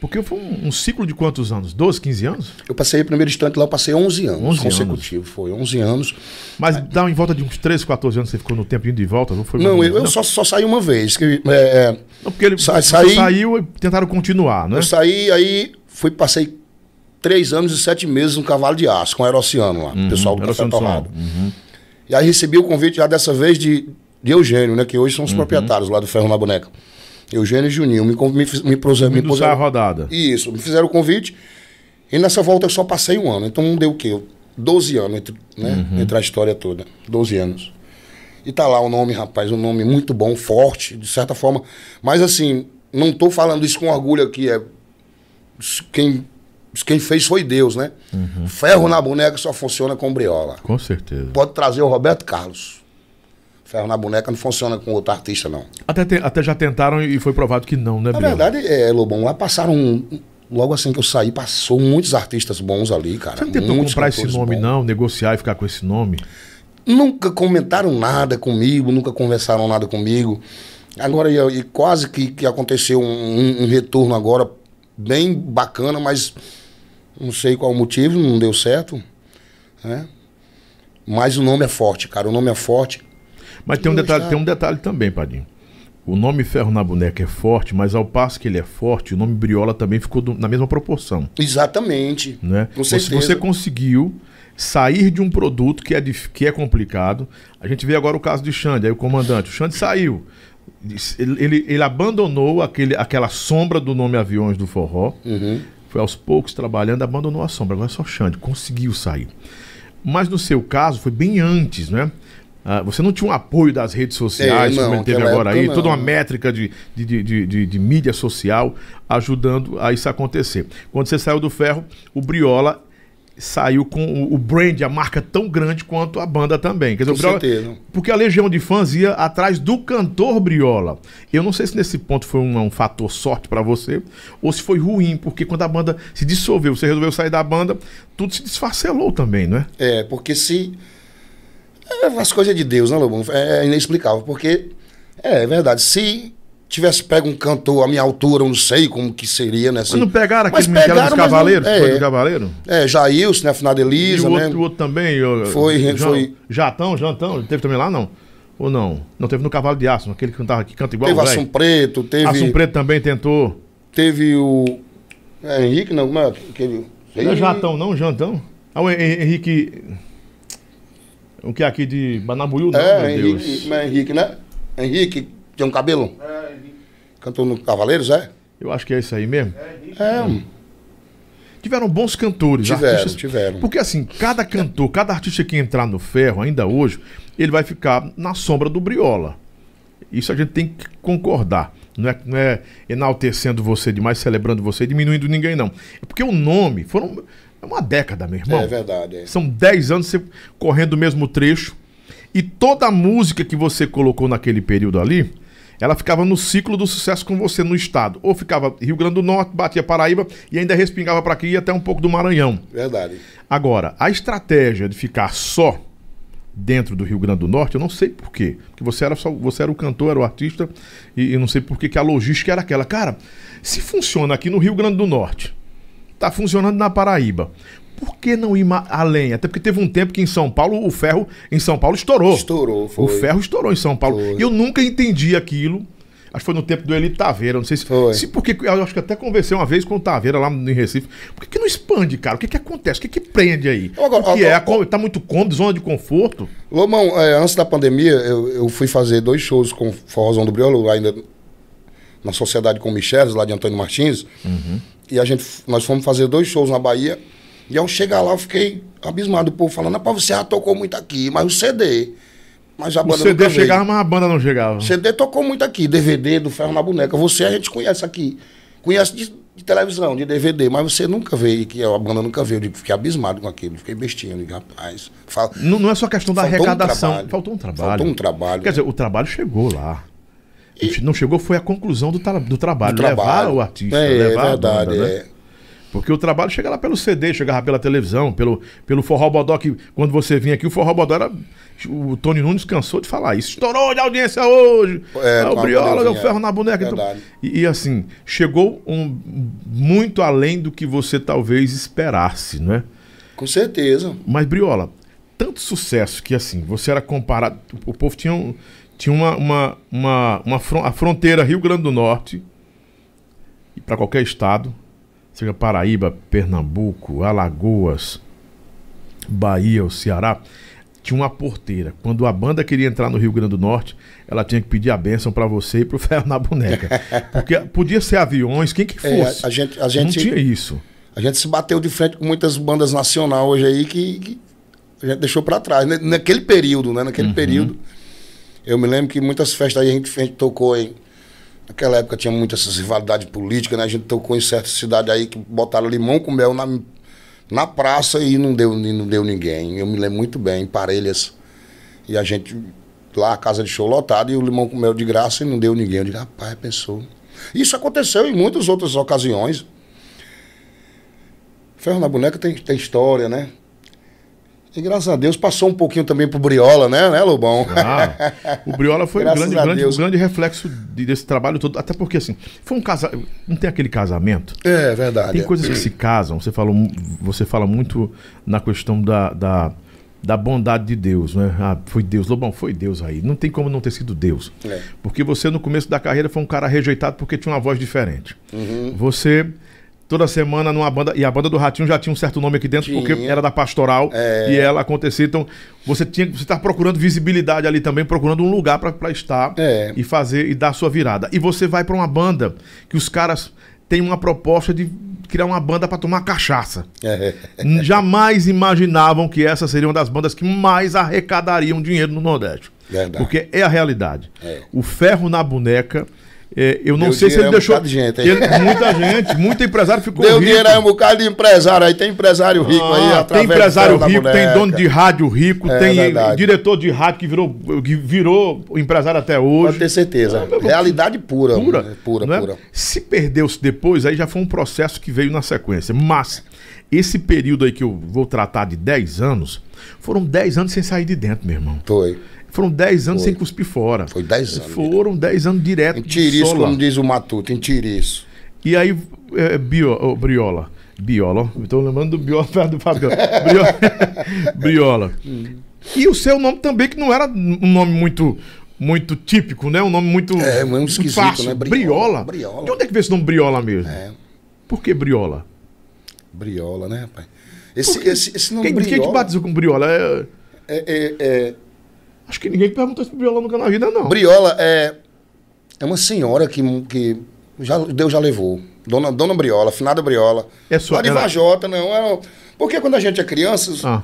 Porque foi um, um, ciclo de quantos anos? 12, 15 anos? Eu passei, primeiro instante lá, eu passei 11 anos 11 consecutivos. Anos. Foi 11 anos. Mas é. dá em volta de uns 13, 14 anos você ficou no tempo indo de volta? Não, foi não eu, eu só, só saí uma vez. Que, é, é não, porque ele sa saí, saiu e tentaram continuar, né? Eu saí, aí fui, passei três anos e sete meses no Cavalo de Aço, com o Aerociano lá, uhum, pessoal do Café Torrado. Uhum. E aí recebi o convite já dessa vez de, de Eugênio, né? Que hoje são os uhum. proprietários lá do Ferro na Boneca. Eugênio e Juninho me, me, me, me, me puseram. a rodada. Isso, me fizeram o convite. E nessa volta eu só passei um ano. Então deu o quê? 12 anos entre, né? Uhum. entre a história toda. 12 anos. E tá lá o nome, rapaz, um nome muito bom, forte, de certa forma. Mas assim, não tô falando isso com orgulho aqui. É, quem, quem fez foi Deus, né? Uhum. Ferro na boneca só funciona com briola. Com certeza. Pode trazer o Roberto Carlos. Ferro na boneca não funciona com outro artista, não. Até, te, até já tentaram e foi provado que não, né, Na verdade, é, Lobão, lá passaram. Logo assim que eu saí, passou muitos artistas bons ali, cara. Você não tentou muitos comprar esse nome, bons. não? Negociar e ficar com esse nome? Nunca comentaram nada comigo, nunca conversaram nada comigo. Agora, e, e quase que, que aconteceu um, um, retorno agora bem bacana, mas não sei qual o motivo, não deu certo. Né? Mas o nome é forte, cara. O nome é forte. Mas tem um, detalhe, tem um detalhe também, Padinho. O nome Ferro na Boneca é forte, mas ao passo que ele é forte, o nome Briola também ficou do, na mesma proporção. Exatamente. Né? Com certeza. Você, você conseguiu sair de um produto que é, que é complicado. A gente vê agora o caso de Xande, aí o comandante. O Xande saiu. Ele, ele, ele abandonou aquele, aquela sombra do nome Aviões do Forró. Uhum. Foi aos poucos trabalhando, abandonou a sombra. Agora é só Xande, conseguiu sair. Mas no seu caso, foi bem antes, né? Ah, você não tinha um apoio das redes sociais, é, não, como ele teve agora aí, não. toda uma métrica de, de, de, de, de mídia social ajudando a isso acontecer. Quando você saiu do ferro, o Briola saiu com o brand, a marca tão grande quanto a banda também. Quer dizer, com Briola, certeza. Porque a legião de fãs ia atrás do cantor Briola. Eu não sei se nesse ponto foi um, um fator sorte para você ou se foi ruim, porque quando a banda se dissolveu, você resolveu sair da banda, tudo se desfacelou também, não é? É, porque se as coisas de Deus, né, Lobão? É inexplicável, porque é, é verdade. Se tivesse pego um cantor à minha altura, eu não sei como que seria, né? Assim. Mas não pegaram aquele pegaram, dos Cavaleiros? Não, é, foi do Cavaleiro? É, Jailson, né? Afinal Elisa, e o né? outro, o outro também? Foi, João, foi. Jatão, Jantão, teve também lá, não? Ou não? Não, teve no Cavalo de Aço, aquele que cantava que canta igual teve Assum. Preto, teve. Assum Preto também tentou. Teve o. É, Henrique, não, como é? Aquele. Não é Jatão, não, Jantão? Ah, o Hen- Henrique. O que é aqui de Banabuiú, não, É, meu Henrique, Deus. é Henrique, né? Henrique, tem um cabelo? É, Henrique. Cantou no Cavaleiros, é? Eu acho que é isso aí mesmo. É, Henrique. É, hum, Tiveram bons cantores, tiveram, artistas. tiveram. Porque assim, cada cantor, cada artista que entrar no ferro, ainda hoje, ele vai ficar na sombra do Briola. Isso a gente tem que concordar. Não é, não é enaltecendo você demais, celebrando você, diminuindo ninguém, não. É porque o nome foram. É uma década, meu irmão. É verdade. É. São 10 anos você correndo o mesmo trecho. E toda a música que você colocou naquele período ali, ela ficava no ciclo do sucesso com você no estado. Ou ficava Rio Grande do Norte, batia Paraíba e ainda respingava para aqui e ia até um pouco do Maranhão. Verdade. Agora, a estratégia de ficar só dentro do Rio Grande do Norte, eu não sei por quê. Porque você era, só, você era o cantor, era o artista, e eu não sei por que que a logística era aquela. Cara, se funciona aqui no Rio Grande do Norte, tá funcionando na Paraíba, por que não ir além? Até porque teve um tempo que em São Paulo, o ferro em São Paulo estourou. Estourou, foi. O ferro estourou em São Paulo. Foi. E eu nunca entendi aquilo. Acho que foi no tempo do Eli Taveira. Não sei se. Foi. se porque, eu acho que até conversei uma vez com o Taveira lá em Recife. Por que, que não expande, cara? O que, que acontece? O que, que prende aí? Agora- o que é? agora- A co- Tá muito cômodo, zona de conforto? Lomão, é, antes da pandemia, eu, eu fui fazer dois shows com o Forrozão do Briolo, ainda na Sociedade com Micheles, lá de Antônio Martins. E a gente, nós fomos fazer dois shows na Bahia. E ao chegar lá, eu fiquei abismado. O povo falando, rapaz, você já tocou muito aqui, mas o CD. Mas a O banda CD nunca veio. chegava, mas a banda não chegava. O CD tocou muito aqui, DVD do Ferro na Boneca. Você a gente conhece aqui. Conhece de, de televisão, de DVD, mas você nunca veio, que a banda nunca veio. Eu fiquei abismado com aquilo, fiquei bestinho. Eu digo, rapaz, fala, Não, não é só questão da um arrecadação. trabalho. Faltou um trabalho. Faltou um trabalho. Quer dizer, o trabalho chegou lá. Não chegou, foi a conclusão do, tra- do trabalho. do Levar trabalho. o artista. É, levar a verdade, banda, né? é. Porque o trabalho chega lá pelo CD, chegava pela televisão, pelo, pelo Forró Bodó, que quando você vinha aqui, o Forró Bodó era. O Tony Nunes cansou de falar isso. Estourou de audiência hoje. É, Ah, o a Briola deu ferro na boneca. Então, Verdade. e, e, assim, chegou um, muito além do que você talvez esperasse, né? Com certeza. Mas, Briola, tanto sucesso que assim, você era comparado. O povo tinha, um- tinha uma, uma, uma, uma fron- a fronteira Rio Grande do Norte, e para qualquer estado, seja Paraíba, Pernambuco, Alagoas, Bahia, o Ceará, tinha uma porteira. Quando a banda queria entrar no Rio Grande do Norte, ela tinha que pedir a bênção para você e pro (laughs) ferro na boneca. Porque podia ser aviões, quem que É, fosse. a, a gente, a, Não gente, tinha isso. a gente se bateu de frente com muitas bandas nacionais hoje aí que, que a gente deixou pra trás. né? Naquele período, né? Uhum. Naquele período. Eu me lembro que muitas festas aí a gente, a gente tocou em. Naquela época tinha muita essas rivalidades políticas, né? A gente tocou em certas cidades aí que botaram limão com mel na, na praça e não deu, não deu ninguém. Eu me lembro muito bem, em Parelhas. E a gente, lá, a casa de show lotada, e o limão com mel de graça e não deu ninguém. Eu digo, rapaz, pensou. Isso aconteceu em muitas outras ocasiões. Ferro na boneca tem, tem história, né? E graças a Deus passou um pouquinho também pro Briola, né, né, Lobão? Ah, o Briola foi um grande, grande, Deus. grande reflexo de- desse trabalho todo. Até porque, assim, foi um casamento. Não tem aquele casamento? É verdade. Tem coisas que se casam. Você fala, você fala muito na questão da, da, da bondade de Deus, né? Ah, foi Deus. Lobão, foi Deus aí. Não tem como não ter sido Deus. É. Porque você, no começo da carreira, foi um cara rejeitado porque tinha uma voz diferente. Uhum. Você. Toda semana numa banda. E a banda do Ratinho já tinha um certo nome aqui dentro, porque Tinha. era da pastoral É. e ela acontecia. Então, você tinha você tá procurando visibilidade ali também, procurando um lugar para estar É. e fazer e dar sua virada. E você vai para uma banda que os caras têm uma proposta de criar uma banda para tomar cachaça. É. Jamais imaginavam que essa seria uma das bandas que mais arrecadariam dinheiro no Nordeste. Verdade. Porque é a realidade. É. O ferro na boneca. É, eu não Deu sei se ele um deixou. bocado de gente, ele- muita gente, muito empresário ficou Deu rico. dinheiro aí um bocado de empresário aí. Tem empresário rico aí. Ah, tem através do empresário rico, tem dono de rádio rico, É tem verdade. diretor de rádio que virou, que virou empresário até hoje. Pode ter certeza. Ah, meu- Realidade pura. pura, né? Pura, é? pura. Se perdeu-se depois, aí já foi um processo que veio na sequência. Mas esse período aí que eu vou tratar de 10 anos, foram 10 anos sem sair de dentro, meu irmão. Foi. Foram 10 anos Foi. sem cuspir fora. Foi 10 anos. Foram 10 anos direto Em tiriço, sola. como diz o Matuto, em tiriço. E aí, é, bio, ô, Briola. Biola. Estou lembrando do Biola do Fabio. Briola. (laughs) Briola. E o seu nome também, que não era um nome muito muito típico, né? Um nome muito, É, muito muito esquisito, fácil. né? Briola. Briola. Briola. De onde é que veio esse nome Briola mesmo? É, Por que Briola? briola, né, rapaz? Esse, esse, esse nome Quem, quem briola... que batizou com Briola? É- é, é, é, Acho que ninguém perguntou sobre Briola nunca na vida, não. Briola é, é uma senhora que, que já, Deus já levou. Dona, Dona Briola, finada Briola. É sua- Lá de ela- Vajota, não. Era, porque quando a gente é criança, Ah.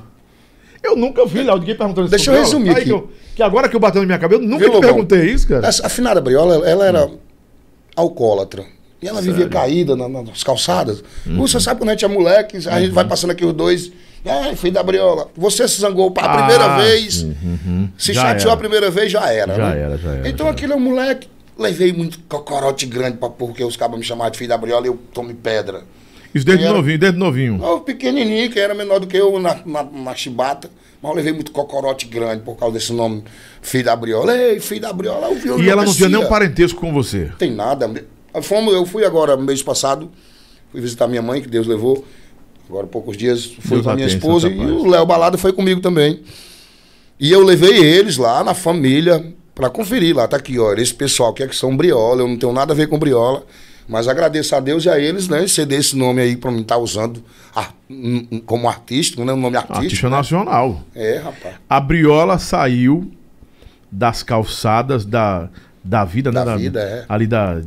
Eu nunca vi, Léo, ninguém perguntando Deixa sobre eu resumir Aí aqui. Que, eu- que agora que eu bateu na minha cabeça, eu nunca Viu, te perguntei isso, cara. essa, a finada Briola, ela era alcoólatra. E ela vivia caída na- nas calçadas. Uhum. Você sabe quando a gente é moleque, a gente vai passando aqui os dois. Ai, filho da Briola, você se zangou a primeira Ah, vez. Se Já chateou era. a primeira vez, já era. Já né? era, já era, Então já aquele é um moleque. Levei muito cocorote grande pra, porque os cabos me chamavam de filho da Briola e eu tome pedra. Isso desde era? novinho, desde novinho. Eu pequenininho, que era menor do que eu na, na, na chibata. Mas eu levei muito cocorote grande por causa desse nome, filho da Briola. Ei, filho da Briola, eu vi eu E ela não tinha nenhum parentesco com você. Tem nada. Fomos, eu fui agora, mês passado, fui visitar minha mãe, que Deus levou. Agora, poucos dias, fui Deus com a minha a esposa e o Léo Balada foi comigo também. E eu levei eles lá na família para conferir lá. Tá aqui, ó. Esse pessoal que é que são Briola, eu não tenho nada a ver com Briola. Mas agradeço a Deus e a eles, né? Ceder esse nome aí para mim estar usando ar- um- como artístico, né? Um nome artístico. Artista nacional. É, rapaz. A Briola saiu das calçadas da, da vida, né? Da vida, é. Ali da.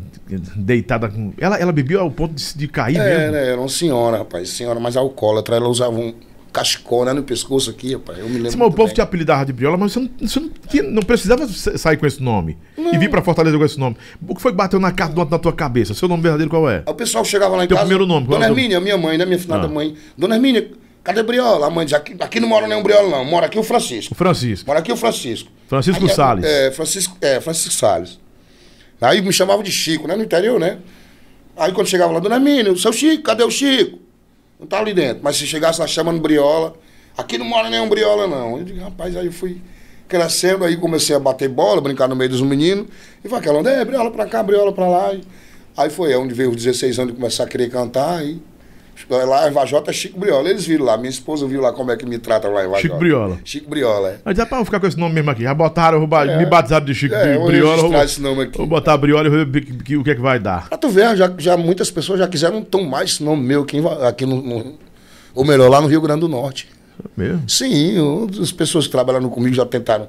Deitada com. Ela, ela bebia ao ponto de, de cair É, mesmo. né? Era uma senhora, rapaz. Senhora mais alcoólatra. Ela usava um cachecol né, no pescoço aqui, rapaz. Eu me lembro. Sim, mas o povo bem. te apelidava de Briola, mas você não, você não, tinha- não precisava sa- sair com esse nome. E vir pra Fortaleza com esse nome. O que foi que bateu na, ca- na tua cabeça? Seu nome verdadeiro qual é? O pessoal chegava lá em Teu casa. primeiro nome, qual Dona é teu- Hermínia, minha mãe, né? Minha finada Ah. mãe. Dona Hermínia, cadê Briola? A mãe diz: aqui, aqui não mora nenhum Briola, não. Mora aqui o Francisco. O Francisco. Mora aqui o Francisco. Francisco Salles. É, Francisco, é, Francisco Salles. Aí me chamavam de Chico, né? No interior, né? Aí quando chegava lá, Dona Hermínia, o seu Chico, cadê o Chico? Não tá ali dentro. Mas se chegasse lá chamando Briola, aqui não mora nenhum Briola, não. Eu digo, rapaz, aí eu fui crescendo, aí comecei a bater bola, brincar no meio dos meninos. E foi aquela onda, é, Briola pra cá, Briola pra lá. E, aí foi onde veio os 16 anos de começar a querer cantar. E lá em Vajota é Chico Briola. Eles viram lá, minha esposa viu lá como é que me trata lá em Vajota. Chico Briola. Chico Briola, é. Mas dá pra eu ficar com esse nome mesmo aqui. Já botaram, vou É. me batizaram de Chico É, Briola. Vou, esse nome aqui. vou botar Briola e vou ver o que é que vai dar. Pra tu ver, já, já muitas pessoas já quiseram tomar esse nome meu aqui, aqui no, no- Ou melhor, lá no Rio Grande do Norte. Mesmo? Sim, outras pessoas que trabalham comigo já tentaram.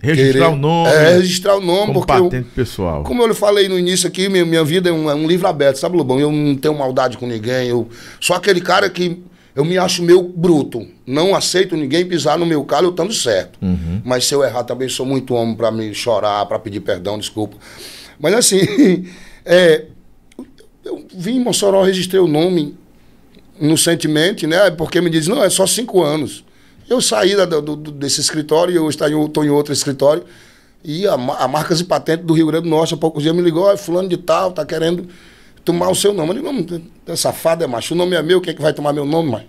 Registrar querer- o nome. É, registrar o nome, como porque eu, patente pessoal. como eu lhe falei no início aqui, minha, minha vida é um, é um livro aberto, sabe, Lobão? Eu não tenho maldade com ninguém. Eu sou aquele cara que eu me acho meio bruto. Não aceito ninguém pisar no meu calo, eu estando certo. Uhum. Mas se eu errar também, sou muito homem para me chorar, para pedir perdão, desculpa. Mas assim, (laughs) é, eu vim em Mossoró, registrei o nome inocentemente, né? Porque me diz, não, é só cinco anos. Eu saí da- do, do- desse escritório, eu estou em, outro escritório, e a, a Marcas e Patentes do Rio Grande do Norte, há poucos dias, me ligou, "Ó, fulano de tal, tá querendo tomar o seu nome. Eu digo, não, é safado, é macho, o nome é meu, quem é que vai tomar meu nome, mãe?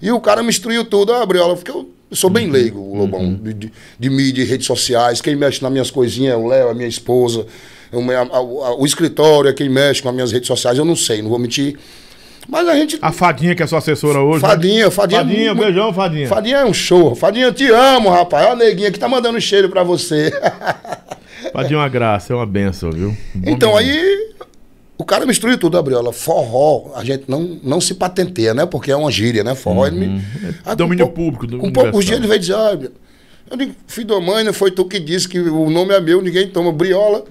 E o cara me instruiu tudo, ah, Briola, porque eu, sou bem leigo, o Lobão, de, de, de mídia e redes sociais, quem mexe nas minhas coisinhas é o Léo, a minha esposa, o, meu- a- a- o escritório é quem mexe com as minhas redes sociais, eu não sei, não vou mentir. Mas a gente A Fadinha, que é sua assessora hoje. né? Fadinha, Fadinha. Fadinha, mu- beijão, Fadinha. Fadinha é um show. Fadinha, eu te amo, rapaz. Olha a neguinha que tá mandando cheiro pra você. (laughs) Fadinha é uma graça, é uma benção, viu? Bom então, nome. aí, o cara me instruiu tudo, Gabriola. Forró, a gente não, não se patenteia, né? Porque é uma gíria, né? Forró. ele me... Aí, com domínio público, Com poucos dias ele veio dizer, olha, eu digo, filho da mãe, não foi tu que disse que o nome é meu, ninguém toma briola.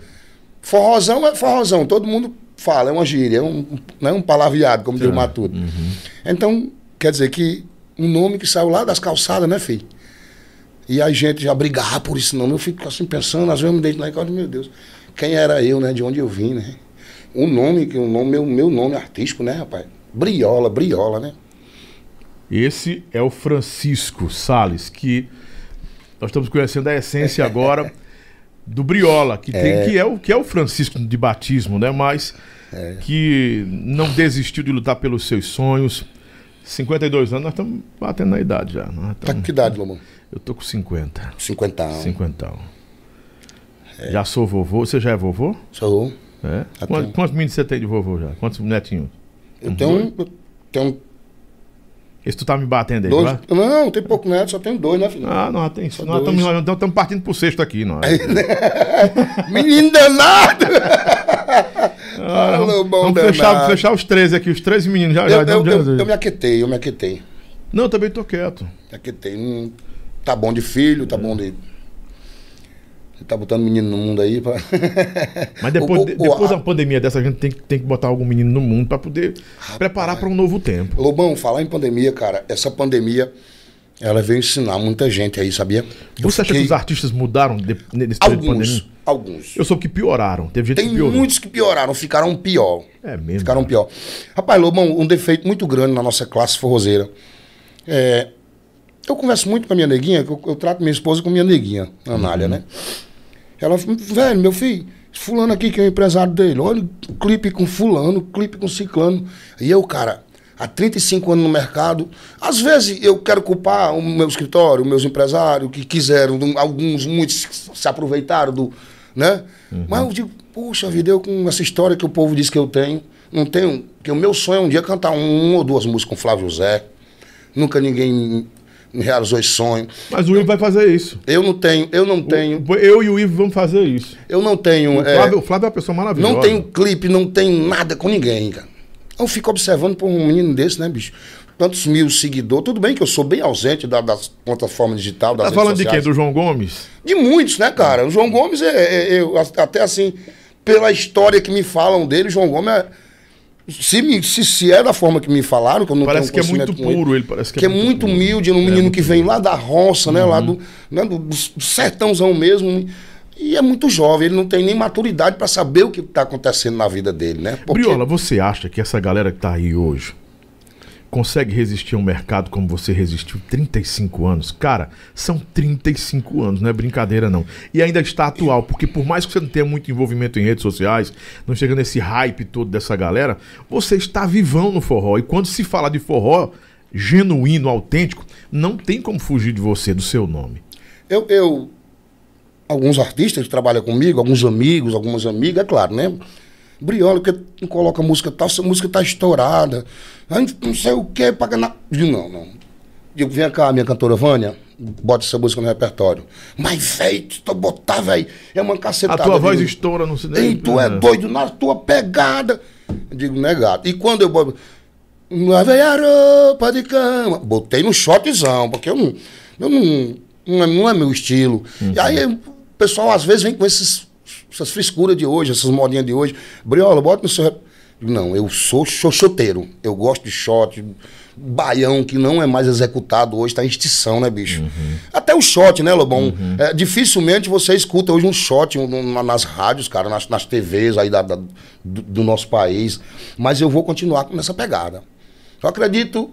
Forrozão é forrozão, todo mundo fala, é uma gíria, é um, não é um palavreado, como diz o Matuto. Então, quer dizer que um nome que saiu lá das calçadas, né, filho? E a gente já brigava por esse nome. Eu fico assim pensando, às vezes eu me deito lá e falo, meu Deus, quem era eu, né? De onde eu vim, né? Um nome, que um nome, meu, meu nome artístico, né, rapaz? Briola, Briola, né? Esse é o Francisco Sales, que nós estamos conhecendo a essência (laughs) agora do Briola, que, tem, que, é o, que é o Francisco de batismo, né? Mas É. que não desistiu de lutar pelos seus sonhos. 52 anos, nós estamos batendo na idade já. Nós Tá com que idade, Lomão? Eu tô com 50. 50 anos. 50. Já sou vovô. Você já é vovô? Sou. É? Quantos, tenho. quantos meninos você tem de vovô já? Quantos netinhos? Eu tenho, um- eu tenho Esse tu tá me batendo aí, Dois, vai? não, tem pouco neto, só tem dois, né, filho? Ah, nós tem, nós dois. estamos partindo pro sexto aqui, nós. (laughs) Menino danado! (laughs) Ah, Alô, vamos bom vamos danado. fechar, fechar os 13 aqui, os 13 meninos. Já, já, Eu, já, eu, já- eu, eu me aquetei, eu me aquetei. Não, eu também tô quieto. Me aquetei. Tá bom de filho, tá bom de. Você tá botando menino no mundo aí pra. (laughs) Mas depois, O- o- de- depois a- da pandemia dessa, a gente tem, que- tem que botar algum menino no mundo pra poder preparar para um novo tempo. Lobão, falar em pandemia, cara, essa pandemia, ela veio ensinar muita gente aí, sabia? Eu Você acha que fiquei- os artistas mudaram de, nesse período de pandemia? Alguns, alguns. Eu soube que pioraram. Teve gente Tem que muitos que pioraram, ficaram pior. É mesmo. Ficaram pior. Rapaz, Lobão, um defeito muito grande na nossa classe forrozeira. É, eu converso muito com a minha neguinha, que eu, eu trato minha esposa como minha neguinha, Anália, né? Ela, velho, meu filho, fulano aqui que é o empresário dele, olha o clipe com fulano, clipe com ciclano. E eu, cara, há 35 anos no mercado, às vezes eu quero culpar o meu escritório, os meus empresários, que quiseram, alguns, muitos se aproveitaram do, né? Mas eu digo, puxa vida, eu com essa história que o povo diz que eu tenho, não tenho, que o meu sonho é um dia cantar um, uma ou duas músicas com Flávio José. Nunca ninguém realizou esse sonho. Mas o Ivo vai fazer isso. Eu não tenho, eu não tenho, Eu e o Ivo vamos fazer isso. eu não tenho. O é, Flávio, o Flávio é uma pessoa maravilhosa. não tenho clipe, não tenho nada com ninguém, cara. Eu fico observando por um menino desse, né, bicho? Tantos mil seguidores. Tudo bem que eu sou bem ausente da- das plataformas digitais, das Tá falando de quem? sociais. Do João Gomes? De muitos, né, cara? O João Gomes é, é- é- eu, até assim, pela história que me falam dele, o João Gomes é. Se, me- se, se é da forma que me falaram, que eu não Parece que é muito puro. Ele parece que, que é muito humilde, um menino que vem lá da roça, né? Lá do, né, do, sertãozão mesmo. E é muito jovem, ele não tem nem maturidade para saber o que está acontecendo na vida dele, né? Porque- Briola, você acha que essa galera que tá aí hoje consegue resistir a um mercado como você resistiu 35 anos? Cara, são 35 anos, não é brincadeira não. E ainda está atual, porque por mais que você não tenha muito envolvimento em redes sociais, não chega nesse hype todo dessa galera, você está vivão no forró. E quando se fala de forró genuíno, autêntico, não tem como fugir de você, do seu nome. Eu, eu- alguns artistas que trabalham comigo, alguns amigos, algumas amigas, é claro, né? Briola, porque não coloca música tal, essa música tá estourada. Aí não sei o que, paga na. Digo, não, não. Digo, vem cá, minha cantora Vânia, bota essa música no repertório. Mas, velho, tu botar, velho, é uma A cacetada. tua voz Digo, estoura no cinema. Ei, tu é doido na tua pegada. Eu digo, negado. E quando eu boto. Lavei a roupa de cama. Botei no shotzão, porque eu não. Eu não, não, é, não é meu estilo. E aí o pessoal às vezes vem com esses, essas frescuras de hoje, essas modinhas de hoje. Briola, bota no seu. Não, eu sou xoxoteiro. Eu gosto de shot, baião, que não é mais executado hoje, está em extinção, né, bicho? Até o shot, né, Lobão? É, dificilmente você escuta hoje um shot um- um- nas rádios, cara, nas, nas TVs aí da, da- do, do nosso país. Mas eu vou continuar nessa pegada. Eu acredito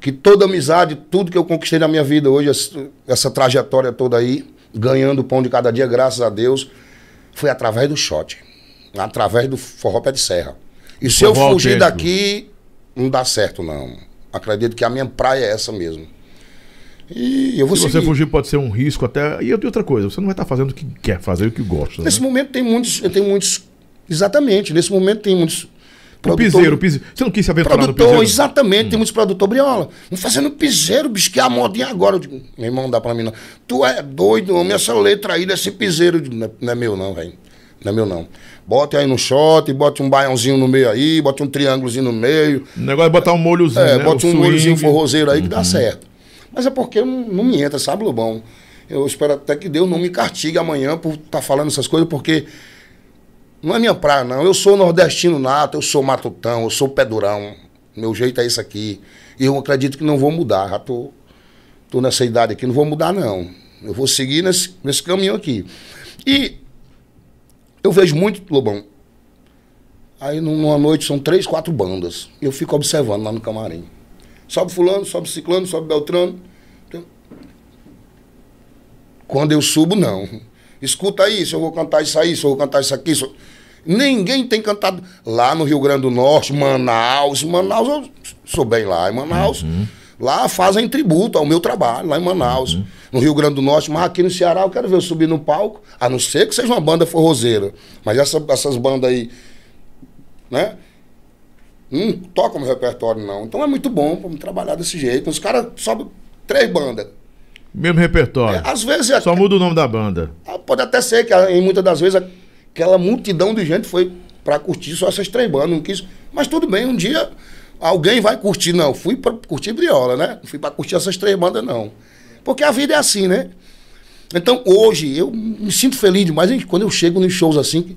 que toda amizade, tudo que eu conquistei na minha vida hoje, essa, essa trajetória toda aí, ganhando o pão de cada dia, graças a Deus, foi através do shot. Através do forró pé de serra. E se eu fugir daqui, não dá certo, não. Acredito que a minha praia é essa mesmo. E eu vou Se você seguir. fugir, pode ser um risco até. E outra coisa, você não vai estar fazendo o que quer fazer, o que gosta. Né? Nesse momento tem muitos, tem muitos. Exatamente, nesse momento tem muitos. O produtores- piseiro, piseiro. Você não quis se aventurar no Produtor, piseiro? exatamente, tem muitos produtores briola. Vamos fazendo piseiro, bicho, que é a modinha agora. Eu digo, meu irmão, não dá pra mim não. Tu é doido, homem, essa letra aí desse piseiro. Digo, não, é, não é meu não, velho. Não é meu não. Bote aí no shot, bote um baiãozinho no meio aí, bote um triângulozinho no meio. O negócio é botar um molhozinho. É, né? bote O um swing. molhozinho forrozeiro aí que dá certo. Mas é porque não, não me entra, sabe, Lobão? Eu espero até que Deus não me castigue amanhã por estar falando essas coisas, porque não é minha praia, não. Eu sou nordestino nato, eu sou matutão, eu sou pé durão. Meu jeito é isso aqui. E eu acredito que não vou mudar. Já tô, tô nessa idade aqui, não vou mudar, não. Eu vou seguir nesse, nesse caminho aqui. E eu vejo muito, Lobão. Aí num- numa noite são três, quatro bandas. Eu fico observando lá no camarim. Sobe fulano, sobe ciclano, sobe beltrano. Então, Quando eu subo, não. Escuta isso, eu vou cantar isso aí, se eu vou cantar isso aqui. isso- Ninguém tem cantado lá no Rio Grande do Norte, Manaus. Manaus, eu sou bem lá. Em Manaus, lá fazem tributo ao meu trabalho, lá em Manaus. No Rio Grande do Norte, mas aqui no Ceará eu quero ver eu subir no palco, a não ser que seja uma banda forrozeira. Mas essa- essas bandas aí, né? Não toca no repertório, não. Então é muito bom me trabalhar desse jeito. Os caras sobem três bandas. Mesmo repertório. É, às vezes. Só muda o nome da banda. Ah, Pode até ser que em muitas das vezes aquela multidão de gente foi pra curtir só essas três bandas. Não quis. Mas tudo bem, um dia alguém vai curtir. Não, fui pra curtir Briola, né? Não fui pra curtir essas três bandas, não. Porque a vida é assim, né? Então hoje eu me sinto feliz demais quando eu chego nos shows assim.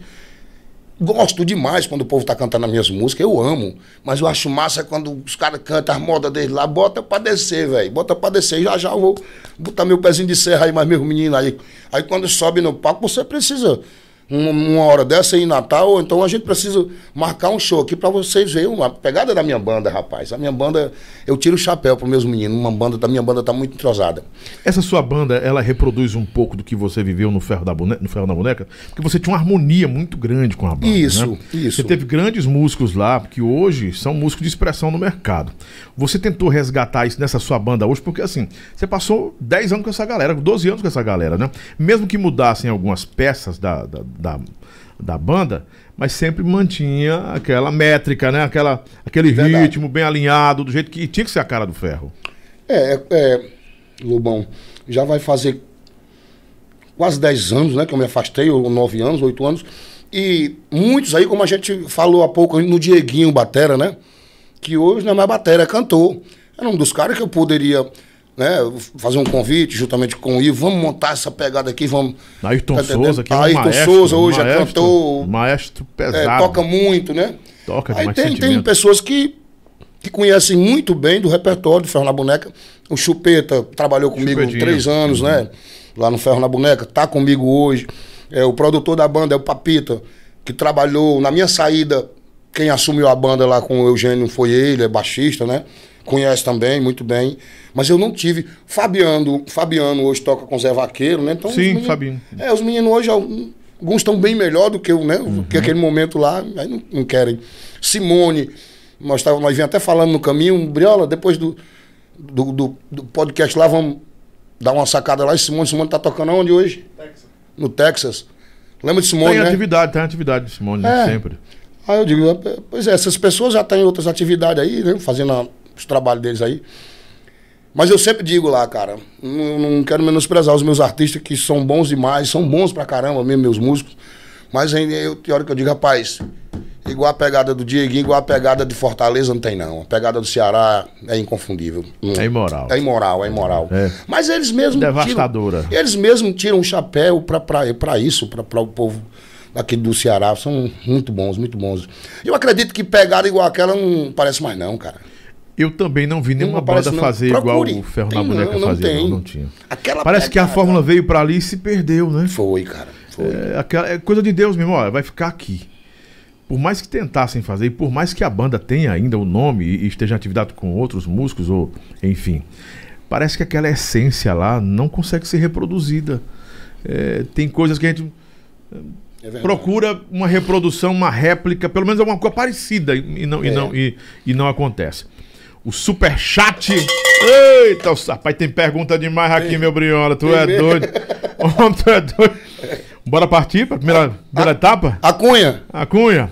Gosto demais quando o povo tá cantando as minhas músicas, eu amo. Mas eu acho massa quando os caras cantam as modas deles lá, bota pra descer, velho. Bota pra descer. Já já eu vou botar meu pezinho de serra aí, mais meus meninos aí. Aí quando sobe no palco, você precisa. Uma, uma hora dessa aí em Natal, então a gente precisa marcar um show aqui pra vocês verem uma pegada da minha banda, rapaz. A minha banda, eu tiro o chapéu pros meus meninos. Uma banda da minha banda tá muito entrosada. Essa sua banda, ela reproduz um pouco do que você viveu no Ferro da Boneca, no Ferro da Boneca? Porque você tinha uma harmonia muito grande com a banda. Isso, né? isso. Você teve grandes músicos lá, que hoje são músicos de expressão no mercado. Você tentou resgatar isso nessa sua banda hoje, porque assim, você passou 10 anos com essa galera, 12 anos com essa galera, né? Mesmo que mudassem algumas peças da, da, da, da banda, mas sempre mantinha aquela métrica, né? Aquela, aquele Verdade. ritmo bem alinhado, do jeito que tinha que ser a cara do ferro. É, é, é, Lobão, já vai fazer quase 10 anos, né? Que eu me afastei, ou 9 anos, 8 anos. E muitos aí, como a gente falou há pouco no Dieguinho Batera, né? Que hoje não é mais Batera, é cantor. Era um dos caras que eu poderia né, fazer um convite juntamente com o Ivo. Vamos montar essa pegada aqui, vamos. Ayrton Tá? Souza, que é um Ayrton maestro, Souza hoje é maestro, cantor. Maestro É, pesado. toca muito, né? Toca Aí tem, tem pessoas que, que conhecem muito bem do repertório do Ferro na Boneca. O Chupeta trabalhou comigo três anos, né? Lá no Ferro na Boneca, tá comigo hoje. É, o produtor da banda é o Papita, que trabalhou na minha saída. Quem assumiu a banda lá com o Eugênio foi ele, é baixista, né? Conhece também, muito bem. Mas eu não tive. Fabiano, Fabiano hoje toca com Zé Vaqueiro, né? Então, Sim, meninos- Fabinho. é, os meninos hoje, alguns estão bem melhor do que eu, né? Uhum. Que aquele momento lá, aí não, não querem. Simone, nós, tava, nós vinha até falando no caminho, Briola, depois do, do, do- do podcast lá, vamos dar uma sacada lá. E Simone, Simone tá tocando onde hoje? No Texas. Lembra de Simone, Tem né? atividade, tem atividade, Simone, né? É. sempre. Aí eu digo, pois é, essas pessoas já têm outras atividades aí, né? Fazendo a- os trabalhos deles aí. Mas eu sempre digo lá, cara, não, não quero menosprezar os meus artistas que são bons demais, são bons pra caramba mesmo, meus músicos. Mas aí eu, tem hora que eu digo, rapaz, igual a pegada do Dieguinho, igual a pegada de Fortaleza, não tem não. A pegada do Ceará é inconfundível. Não- É imoral. É imoral, é imoral. É. Mas eles mesmos Devastadora. tiram. Eles mesmos tiram um chapéu pra, pra, pra isso, pra, pra o povo daqui do Ceará. São muito bons, muito bons. Eu acredito que pegada igual aquela não parece mais, não, cara. Eu também não vi nenhuma aparece, banda não. fazer Procure. igual o Ferro Tem na Boneca não, não fazia. Não, não tinha. Aquela Parece que a pegada- fórmula veio pra ali e se perdeu, né? Foi, cara. Foi. É, aquela, é coisa de Deus mesmo, ó, vai ficar aqui. Por mais que tentassem fazer, e por mais que a banda tenha ainda o nome e, e esteja em atividade com outros músicos, ou enfim, parece que aquela essência lá não consegue ser reproduzida. É, tem coisas que a gente É verdade. procura uma reprodução, uma réplica, pelo menos alguma coisa parecida e e não, e É. não, e, e não acontece. O superchat. Eita, o- rapaz, tem pergunta demais aqui, meu Briola. Tu é doido. (laughs) Homem, tu é doido. Bora partir para a primeira, primeira etapa? A Cunha. A Cunha.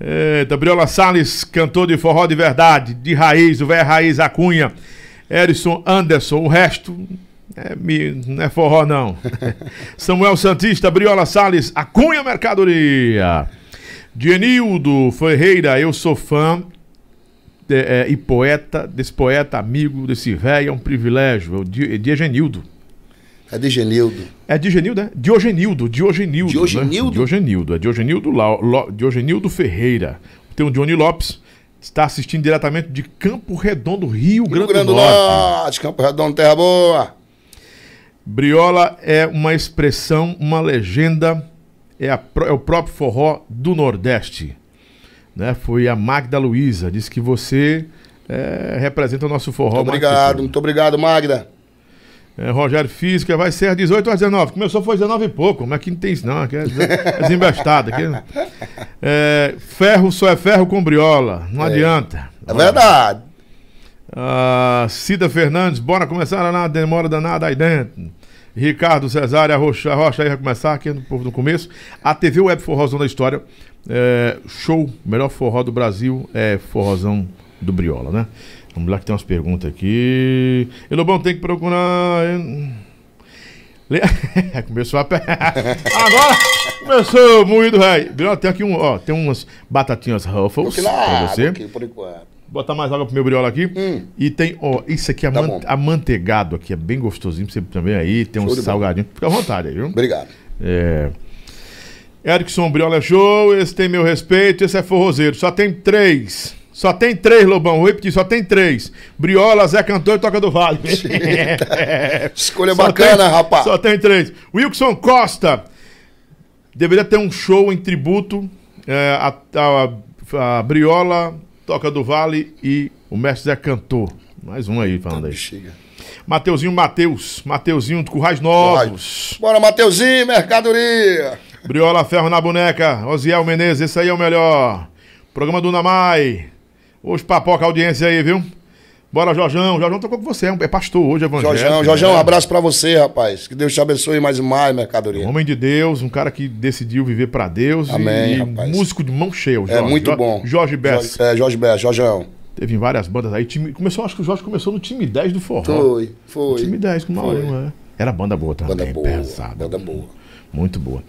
Eita, Briola Salles, cantor de forró de verdade, de raiz, o velho raiz, a Cunha. Erison Anderson, o resto é, não é forró, não. (laughs) Samuel Santista, Briola Salles, a Cunha Mercadoria. Dienildo Ferreira, eu sou fã é, e poeta, desse poeta, amigo desse velho, é um privilégio. É o Di- Diogenildo. É de Genildo. É Diogenildo, é? Diogenildo, Diogenildo. Diogenildo? Né? Diogenildo, é Diogenildo, Lau- Lo- Diogenildo Ferreira. Tem o Johnny Lopes, está assistindo diretamente de Campo Redondo, Rio, Rio Grande, Grande do Norte. Norte, Campo Redondo, Terra Boa. Briola é uma expressão, uma legenda, é, a é o próprio forró do Nordeste. Né? Foi a Magda Luiza, disse que você é, representa o nosso forró. Muito obrigado, muito obrigado, Magda. É, Rogério Física vai ser às 18 às 19. Começou foi 19 e pouco, mas aqui não tem isso não, aqui é des- (laughs) é desembestado. Aqui, é, ferro só é ferro com briola, não adianta. É verdade. Ah, Cida Fernandes, bora começar a nada, demora danada aí dentro. Ricardo Cesário, a Rocha, Rocha aí vai começar aqui no, no começo. A TV Web Forrozão da História É, show, melhor forró do Brasil é forrozão do Briola, né? Vamos lá que tem umas perguntas aqui. E Lobão tem que procurar. Le... (laughs) começou a. (laughs) Agora começou moído, velho. Briola tem aqui um, ó, tem umas batatinhas Ruffles pra você. Aqui, por enquanto. Botar mais água pro meu briola aqui. Hum. E tem, ó, isso aqui é Tá man- amanteigado aqui, é bem gostosinho pra você também aí. Tem Show bola. salgadinhos. Fica à vontade aí, viu? Obrigado. É. Erickson Briola é show, esse tem meu respeito, esse é forrozeiro. Só tem três. Só tem três, Lobão. Vou repetir, só tem três. Briola, Zé Cantor e Toca do Vale. (laughs) Escolha Só bacana, tem- rapaz. Só tem três. Wilson Costa. Deveria ter um show em tributo é, a, a- a Briola, Toca do Vale e o mestre Zé Cantor. Mais um aí falando aí. Mateuzinho Mateus. Mateuzinho de Currais Novos. Bora, Mateuzinho, mercadoria. Briola Ferro na boneca. Osiel Menezes, esse aí é o melhor. Programa do Namai. Hoje papoca a audiência aí, viu? Bora, Jorjão. Jorjão tocou com você, é pastor hoje, evangélico. Jorjão, Jorjão, um É. abraço pra você, rapaz. Que Deus te abençoe mais e mais, mercadoria. Homem de Deus, um cara que decidiu viver pra Deus. Amém, e rapaz. músico de mão cheia, É Jorge. muito Jo- bom. Jorge Bess. Jorge, é, Jorge Bess, Jorjão. Teve em várias bandas aí. Time, começou, acho que o Jorge começou no time 10 do forró. Foi, foi. Time 10 com o. Maurinho, é. Era banda boa também, Banda boa, pesada. banda boa. Muito boa.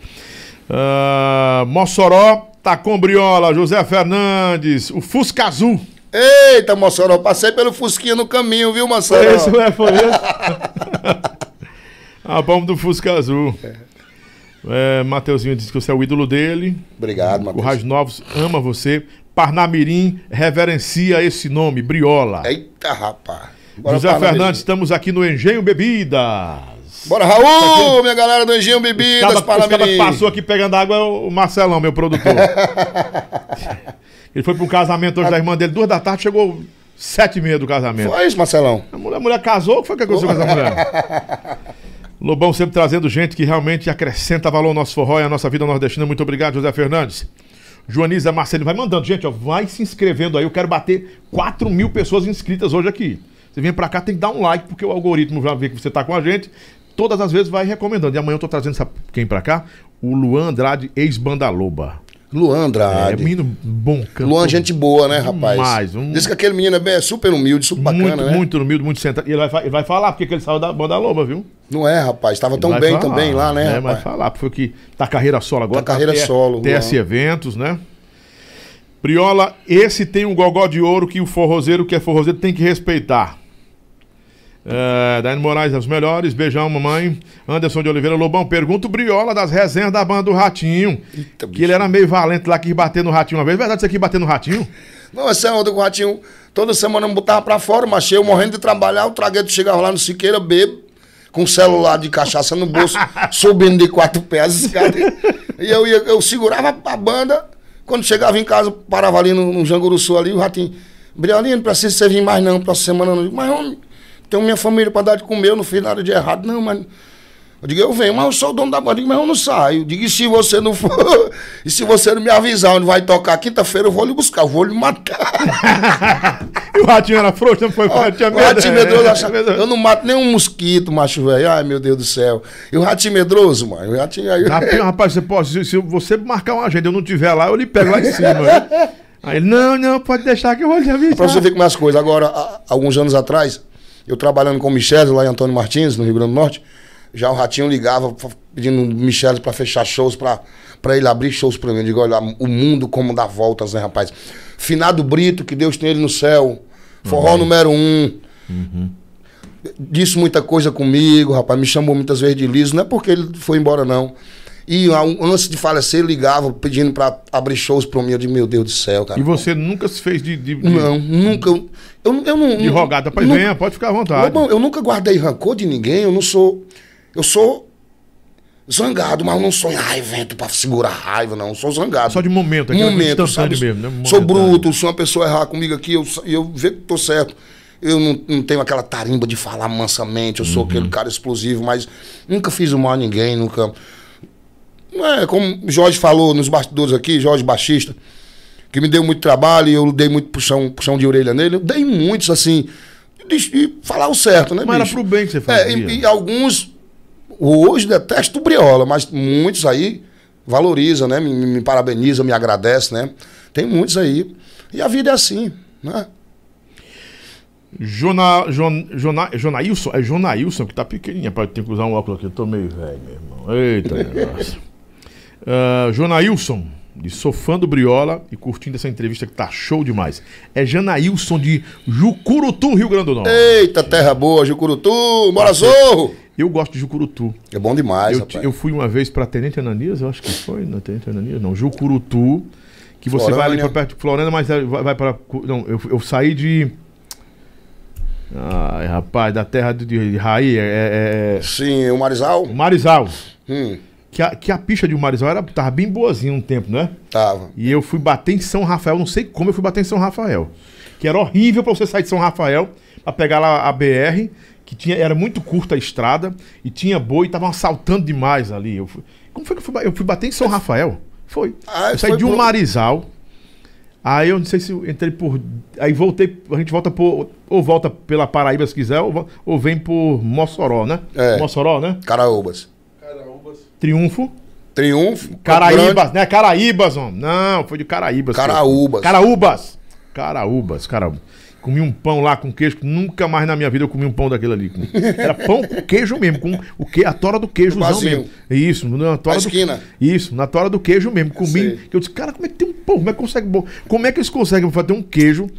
Ah, Mossoró, tá com Briola, José Fernandes, o Fusca Azul. Eita, Mossoró, passei pelo Fusquinha no caminho, viu, Mossoró? Foi esse, é, foi esse. A bomba do Fusca Azul. É, Mateuzinho disse que você é o ídolo dele. Obrigado, O Matheus. Raios Novos ama você. Parnamirim reverencia esse nome, Briola. Eita, rapaz. Bora José Fernandes, estamos aqui no Engenho Bebidas. Bora, Raul, minha galera do Engenho Bebidas, Esse cara que passou aqui pegando água é o Marcelão, meu produtor. (laughs) Ele foi para um casamento hoje da irmã dele, duas da tarde, chegou sete e meia do casamento. Foi isso, Marcelão. A mulher, a mulher casou, o que foi que aconteceu com essa mulher? (laughs) Lobão sempre trazendo gente que realmente acrescenta valor ao nosso forró e à nossa vida nordestina. Muito obrigado, José Fernandes. Joaniza Marcelino, vai mandando. Gente, ó, vai se inscrevendo aí. Eu quero bater 4 mil pessoas inscritas hoje aqui. Você vem pra cá, tem que dar um like, porque o algoritmo já vê que você tá com a gente. Todas as vezes vai recomendando. E amanhã eu tô trazendo, sabe quem pra cá? O Luan Andrade, ex-banda Loba. Luan É, Andrade. menino bom, cantor. Luan, gente boa, né, rapaz? Demais, um- Diz que aquele menino é bem- super humilde, super bacana, muito, né? muito humilde, muito centrado. E ele vai, ele vai falar porque que ele saiu da banda Loba, viu? Não é, rapaz? Tava tão bem falar, também lá, né, É, vai falar, porque foi que tá carreira solo agora. Tá carreira T- solo, TS. Eventos, né? Briola, esse tem um gogó de ouro que o forrozeiro que é forrozeiro tem que respeitar. É, Daiane Moraes, os melhores. Beijão, mamãe. Anderson de Oliveira Lobão, pergunta o Briola das resenhas da banda do Ratinho. Eita, que ele era meio valente lá, que bater no Ratinho uma vez. Verdade, você quis bater no Ratinho? Não, essa onda com o Ratinho, toda semana eu botava pra fora, mas eu morrendo de trabalhar, o tragueto chegava lá no Siqueira, bebo, com o celular de cachaça no bolso, (laughs) subindo de quatro pés, escadas. E eu, ia, eu segurava a banda, quando chegava em casa, parava ali no, no Janguruçu ali, o Ratinho, Briolinho, não precisa você vir mais não, próxima semana não. Mas, homem, tenho minha família pra dar de comer, eu não fiz nada de errado, não, mas... Eu digo, eu venho, mas eu sou o dono da banda. Eu digo, mas eu não saio. Eu digo, e se você não for, (laughs) e se você não me avisar onde vai tocar quinta-feira, eu vou lhe buscar, eu vou lhe matar. (laughs) E o Ratinho era frouxo, não foi? Tinha o medo. (laughs) ratinho medroso, eu não mato nenhum mosquito, macho velho. Ai, meu Deus do céu. E o ratinho medroso, mano. O ratinho aí. Rapaz, rapaz, você pode, se, se você marcar uma agenda e eu não tiver lá, eu lhe pego lá em cima. Aí ele, não, não, pode deixar que eu vou lhe avisar. Pra você ver como é as coisas. Agora, há- alguns anos atrás, eu trabalhando com o Michel lá em Antônio Martins, no Rio Grande do Norte, já o Ratinho ligava pedindo o Michel pra fechar shows, pra, pra ele abrir shows pra mim. Eu digo, olha, o mundo como dá voltas, né, rapaz? Finado Brito, que Deus tem ele no céu. Forró Uhum. número um. Disse muita coisa comigo, rapaz. Me chamou muitas vezes de liso. Não é porque ele foi embora, não. E antes de falecer, ligava pedindo pra abrir shows pra mim. Eu digo, meu Deus do céu, cara. E você nunca se fez de, de, de, Não, nunca. Eu, eu, eu não. de rogada. Pois venha, pode ficar à vontade. Lobão, eu nunca guardei rancor de ninguém. Eu não sou. Eu sou zangado, mas eu não sou em raivento pra segurar raiva, não. Eu sou zangado. Só de momento, coisa momento, sabe? mesmo, né? Sou bruto, se uma pessoa errar comigo aqui, eu, eu vejo que tô certo. Eu não, não tenho aquela tarimba de falar mansamente, eu sou Uhum. aquele cara explosivo, mas nunca fiz o mal a ninguém, nunca. É, como o Jorge falou nos bastidores aqui, Jorge Baixista, que me deu muito trabalho e eu dei muito puxão, puxão de orelha nele. Eu dei muitos, assim, de, de falar o certo, né, Mas era bicho? pro bem que você É, fazia. e, e alguns, hoje detesto o Briola, mas muitos aí valoriza, né? Me, me parabeniza, me agradece, né? Tem muitos aí. E a vida é assim, né? Jona, Jon, Jona, Jonailson, é Jonailson que tá pequenininha, para ter que usar um óculos aqui, eu tô meio velho, meu irmão. Eita, (laughs) negócio. Uh, Jonailson, de sou fã do Briola e curtindo essa entrevista que tá show demais. É Janailson de Jucurutu, Rio Grande do Norte. Eita, terra boa, Jucurutu, bora zorro! Eu gosto de Jucurutu. É bom demais, Eu, rapaz. eu fui uma vez para Tenente Ananias, eu acho que foi, não Tenente Ananias, não, Jucurutu, que você vai ali Florânia. para perto de Florenda, mas vai, vai para não, eu, eu saí de Ai, rapaz, da terra de, de Raí, é, é, é Sim, o Marizal? Marizal. Hum, Que a, que a picha de Marizal era, tava bem boazinha um tempo, né? tava. E eu fui bater em São Rafael, não sei como eu fui bater em São Rafael. Que era horrível pra você sair de São Rafael pra pegar lá a BR, que tinha, era muito curta a estrada, e tinha boi, e estavam assaltando demais ali. Eu fui- como foi que eu fui, eu fui bater em São Rafael? Foi. Ah, eu saí de um pro- Marizal. Aí eu não sei se entrei por. Aí voltei. A gente volta por. Ou volta pela Paraíba se quiser, ou, ou vem por Mossoró, né? É. Mossoró, né? Caraúbas. Triunfo. Triunfo. Caraíbas, Grande, né? Caraíbas, homem. Não, foi de Caraíbas. Caraúbas. Caraúbas. Caraúbas, cara. Comi um pão lá com queijo, que nunca mais na minha vida eu comi um pão daquele ali. Era pão com queijo mesmo, com o que, a tora do Vazio. mesmo. Isso, na tora Na do, esquina. Isso, na tora do queijo mesmo. Comi. sei. Eu disse, cara, como é que tem um pão? Como é que consegue? Como é que eles conseguem fazer um queijo?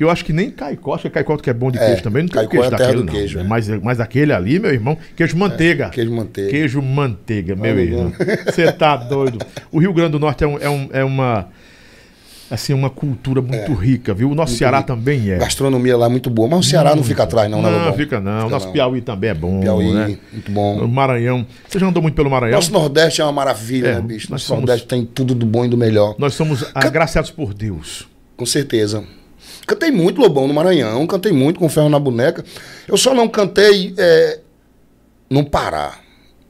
Que eu acho que nem Caicó, acho que Caicó que é bom de É, queijo também, não tem queijo é daquele, não. queijo, É é. Mas, mas aquele ali, meu irmão, queijo manteiga. Queijo manteiga. Queijo manteiga, meu irmão. Você tá doido. O Rio Grande do Norte é, um- é um- é uma. Assim, uma cultura muito rica, viu? O nosso Ceará rica. também é. Gastronomia lá é muito boa. Mas o Ceará não fica atrás, não, né, não, Lobão? fica não. O nosso não. Piauí também é bom, Piauí, né? muito O bom. Maranhão. Você já andou muito pelo Maranhão? Nosso Nordeste é uma maravilha, É, né, bicho? Nosso somos- Nordeste tem tudo do bom e do melhor. Nós somos agraciados por Deus. Com certeza. Cantei muito Lobão no Maranhão, cantei muito com ferro na boneca. Eu só não cantei é, no Pará.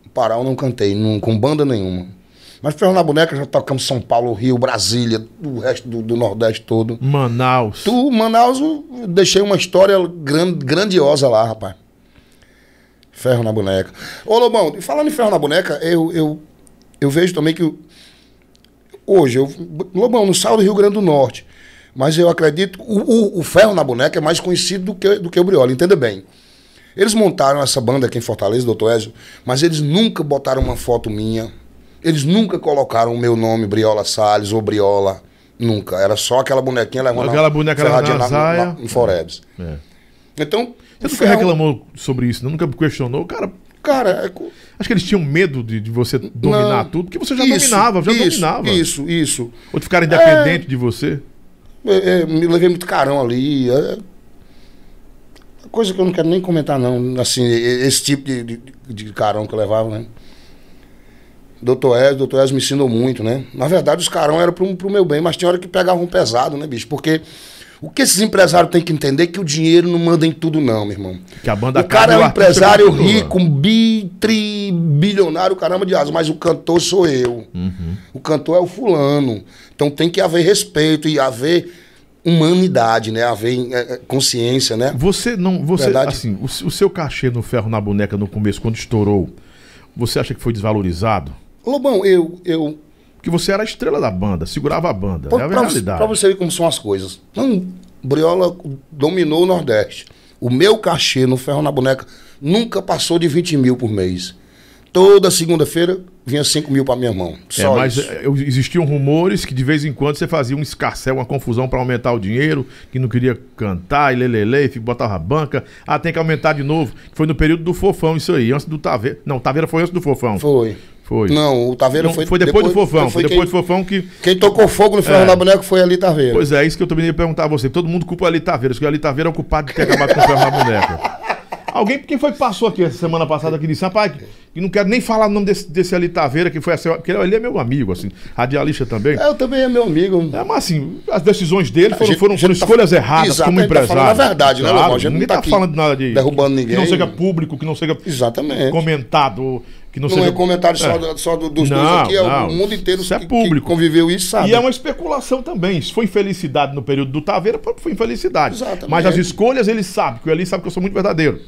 No Pará eu não cantei, não- com banda nenhuma. Mas ferro na boneca já tocamos São Paulo, Rio, Brasília, o resto do, do Nordeste todo. Manaus. Tu, Manaus, eu deixei uma história gran- grandiosa lá, rapaz. Ferro na boneca. Ô, Lobão, falando em ferro na boneca, eu, eu, eu vejo também que hoje, eu, Lobão, não saio do Rio Grande do Norte, mas eu acredito, o, o, o ferro na boneca é mais conhecido do que, do que o Briola, entenda bem. Eles montaram essa banda aqui em Fortaleza, doutor Ezio, mas eles nunca botaram uma foto minha. Eles nunca colocaram o meu nome, Briola Salles ou Briola. Nunca. Era só aquela bonequinha levando Aquela boneca ferradinha levando a saia. em Forebs. É. Então, Você nunca ferro- reclamou sobre isso, não? nunca questionou? Cara, Cara, é acho que eles tinham medo de, de você dominar Não. tudo, porque você já Isso, dominava, já isso, dominava. Isso, isso. Ou de ficar independente de você. É, é, me levei muito carão ali. É, coisa que eu não quero nem comentar, não. Assim, esse tipo de, de, de carão que eu levava, né? Doutor Ez, doutor Ez me ensinou muito, né? Na verdade, os carão eram pro, pro meu bem, mas tinha hora que pegavam pesado, né, bicho? Porque o que esses empresários têm que entender é que o dinheiro não manda em tudo, não, meu irmão. Que a banda O cara é um empresário rico, um bi, tri, bilionário, caramba de asa, mas o cantor sou eu. Uhum. O cantor é o fulano. Então tem que haver respeito e haver humanidade, né? Haver é, é, consciência, né? Você não. Você, Verdade. assim, o, o seu cachê no ferro na boneca no começo, quando estourou, você acha que foi desvalorizado? Lobão, eu. eu Porque você era a estrela da banda, segurava a banda. pra, é a pra- realidade. pra você ver como são as coisas. Então, Briola dominou o Nordeste. O meu cachê no Ferro na Boneca nunca passou de 20 mil por mês. Toda segunda-feira vinha 5 mil pra minha mão. É, mas existiam rumores que de vez em quando você fazia um escarcel, uma confusão pra aumentar o dinheiro, que não queria cantar, e lelele, e botava a banca. Ah, tem que aumentar de novo. Foi no período do Fofão isso aí, antes do Taveira. Não, Taveira foi antes do Fofão. Foi. Foi. Não, o Taveira Não, foi, foi depois, do Fofão. Foi depois quem, do Fofão que. quem tocou fogo no Ferro É. na Boneca foi ali Taveira. Pois é, isso que eu também ia perguntar a você. Todo mundo culpa o Ali Taveira, porque o Ali Taveira é o culpado de ter acabado com o ferro na boneca. (laughs) Alguém, quem foi que passou aqui essa semana passada que disse, rapaz, que não quero nem falar o nome desse, desse Ali Taveira, que foi assim, porque ele é meu amigo, assim, radialista também. É, eu também é meu amigo. É, mas assim, as decisões dele foram, gente- foram, foram tá- escolhas erradas Exato, como tá empresário. falando a verdade, né, Claro, Lobão? A gente não ninguém tá tá, falando nada de. derrubando Que ninguém. não seja público, que não seja Exatamente. comentado, que não, Não seja. é comentário só, É. do- só do- dos Não, dois aqui, é não. o mundo inteiro Isso é que- público. que conviveu isso, sabe? E é uma especulação também. Se foi infelicidade no período do Taveira, foi infelicidade. Exatamente. Mas as escolhas ele sabe, porque ele sabe que eu sou muito verdadeiro.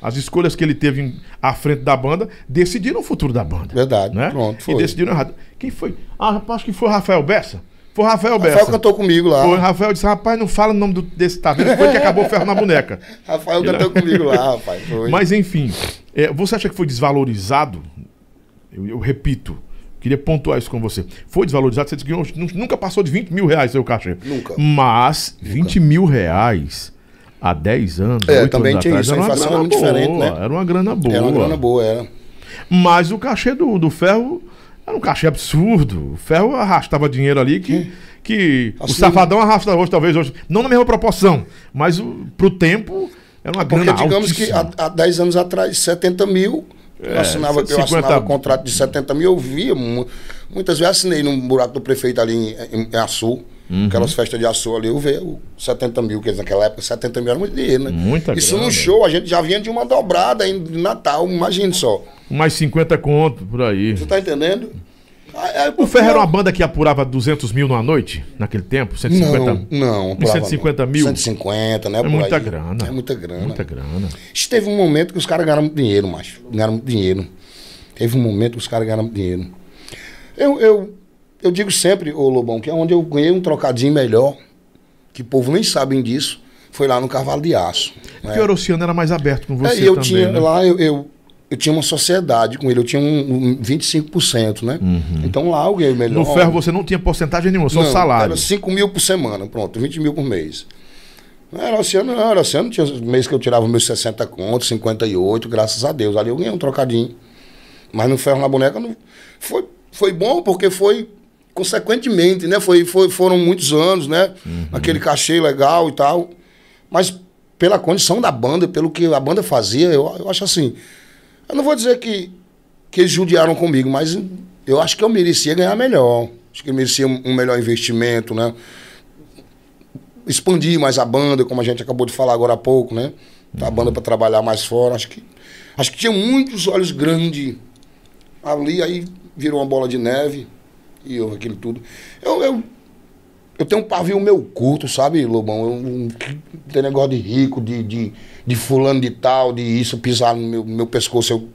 As escolhas que ele teve à frente da banda decidiram o futuro da banda. Verdade, Né? pronto, E foi. decidiram errado. Quem foi? Ah, acho que foi o Rafael Bessa. Foi o Rafael Bessa. Rafael cantou comigo lá. Foi o Rafael disse, rapaz, não fala o nome do- desse tá vendo? Foi que acabou o ferro na boneca. (laughs) Rafael cantou comigo lá, rapaz. Foi. Mas enfim, é, você acha que foi desvalorizado? Eu, eu repito, queria pontuar isso com você. Foi desvalorizado? Você disse que nu- nunca passou de 20 mil reais seu cachê. Nunca. Mas 20 mil reais há 10 anos, É, 8 também anos tinha atrás, isso, a era uma grana boa, né? Era uma grana boa. Era uma grana boa, era. Mas o cachê do, do ferro era um cachê absurdo. O ferro arrastava dinheiro ali que, que o Assim- safadão arrasta hoje, talvez hoje. Não na mesma proporção, mas o, pro tempo era uma Porque grana digamos que altíssima. há, há 10 anos atrás, 70 mil, eu assinava, eu 50 assinava contrato de 70 mil, eu via. mu- Muitas vezes assinei num buraco do prefeito ali em, em, em Açu, Uhum. aquelas festas de Açu ali, eu vejo o 70 mil, que naquela época 70 mil era muito dinheiro, né? Muita Isso grana. no show, a gente já vinha de uma dobrada em Natal, imagine só. Mais 50 conto por aí. Você tá entendendo? Aí- aí, O Ferro era uma banda que apurava 200 mil numa noite, naquele tempo? 150 Não, não. Uns 150 mil? 150, né? É muita aí. grana. É muita grana. Muita grana. Teve um momento que os caras ganharam muito dinheiro, macho. Ganharam muito dinheiro. Teve um momento que os caras ganharam muito dinheiro. Eu, eu, eu digo sempre, ô Lobão, que é onde eu ganhei um trocadinho melhor, que o povo nem sabem disso, foi lá no Cavalo de Aço. né? Porque o Orociano era mais aberto com você É, eu também, tinha, né? lá eu, eu, eu tinha uma sociedade com ele, eu tinha um, um 25%, né? Então lá eu ganhei melhor. Uhum. No Ferro você não tinha porcentagem nenhuma, só Não, salário. Era 5 mil por semana, pronto, 20 mil por mês. Não era oceano, não, era oceano. Tinha mês que eu tirava meus 60 contos, 58, graças a Deus. Ali eu ganhei um trocadinho. Mas no ferro na boneca não, foi, foi bom porque foi consequentemente, né? Foi, foi, foram muitos anos, né? Aquele cachê legal e tal. Mas pela condição da banda, pelo que a banda fazia, eu, eu acho assim. Eu não vou dizer que, que eles judiaram comigo, mas eu acho que eu merecia ganhar melhor. Acho que eu merecia um, melhor investimento, né? Expandir mais a banda, como a gente acabou de falar agora há pouco, né? A banda para trabalhar mais fora. Acho que, acho que tinha muitos olhos grandes ali, aí virou uma bola de neve e eu, aquilo tudo. Eu, eu, eu tenho um pavio meu curto, sabe, Lobão? Eu, não tem negócio de rico, de, de, de fulano de tal, de isso, pisar no meu, meu pescoço. Eu,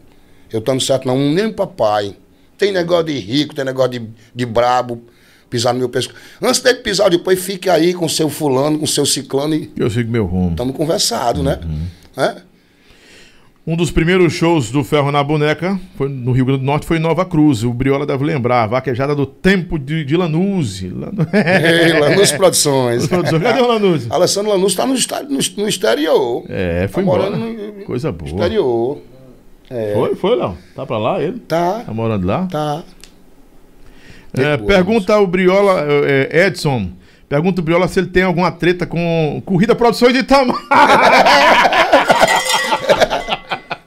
eu estando certo, não, nem papai. Tem negócio de rico, tem negócio de, de brabo, pisar no meu pescoço. Antes dele pisar, depois fique aí com seu fulano, com seu ciclano e Eu sigo meu rumo. estamos conversados, né? É? Um dos primeiros shows do Ferro na Boneca foi no Rio Grande do Norte, foi em Nova Cruz. O Briola deve lembrar, a vaquejada do tempo de, de Lanuse. (laughs) Ei, Lanús Produções. Cadê o Lanuse? Alessandro Lanús está no, no, no exterior. É, foi Tá embora. morando no- Coisa boa. exterior. É. Foi, foi, Léo? Tá pra lá ele? Tá, Tá morando lá? tá. É, pergunta o Briola, é, Edson. Pergunta o Briola se ele tem alguma treta com Corrida Produções de Itamar. (laughs)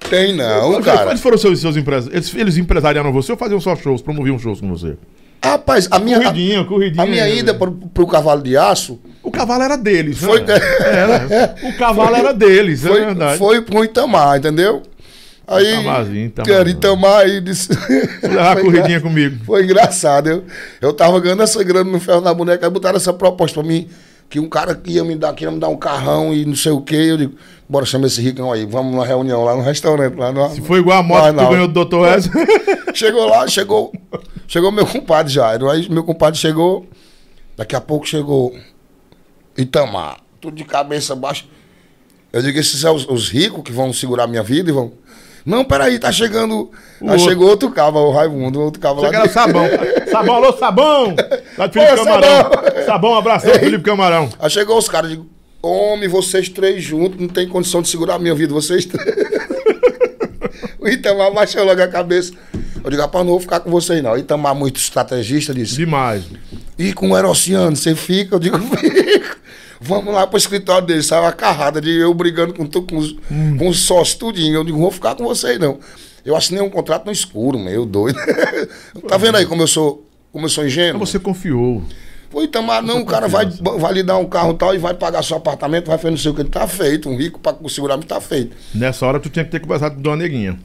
Tem não, cara. Quais foram os seus, seus empresários? Eles, eles empresariaram você ou faziam só shows, promoviam shows com você? Rapaz, a minha, Corridinha, a, minha ida pro, pro Cavalo de Aço O cavalo era deles, né? foi, Era. (laughs) O cavalo era deles, é foi, verdade. foi pro Itamar, entendeu? Aí, Itamar. Era Itamar aí disse... Levar a Foi corridinha comigo. Foi engraçado. Eu, eu tava ganhando essa grana no ferro na boneca, aí botaram essa proposta pra mim, que um cara ia me dar, queria me dar um carrão e não sei o quê. Eu digo, bora chamar esse ricão aí, vamos numa reunião lá no restaurante. Lá no, Se foi igual a moto que tu ganhou do Dr. Wes. (laughs) Chegou lá, chegou. Chegou meu compadre Jairo. Aí meu compadre chegou. Daqui a pouco chegou Itamar. Tudo de cabeça baixa. Eu digo, esses são os, os ricos que vão segurar minha vida e vão. Não, peraí, tá chegando. Aí outro. chegou outro cava, o Raimundo, outro cava lá. Era sabão. (laughs) Sabão, alô, sabão! Lá de Felipe Ô, Camarão. Sabão! Sabão, abração, Felipe Camarão. Aí chegou os caras, digo, homem, vocês três juntos, não tem condição de segurar a minha vida, vocês três. o Itamar baixou logo a cabeça. Eu digo, rapaz, não vou ficar com vocês não. O Itamar, muito estrategista, disse, Demais. E com o Erociano, você fica? Eu digo, (laughs) fico. Vamos lá pro escritório dele. Saiu uma carrada de eu brigando com, tu- com, os, com os sócios tudinho. Eu digo, não vou ficar com vocês, não. Eu assinei um contrato no escuro, meu doido. (laughs) tá vendo aí como eu sou, como eu sou ingênuo? Você confiou. Pô, Itamar, não, o cara vai, vai lhe dar um carro tal e vai pagar seu apartamento, vai fazer não sei o que. Tá feito. Um rico pra segurar, mas tá feito. Nessa hora tu tinha que ter conversado com Dona Neguinha.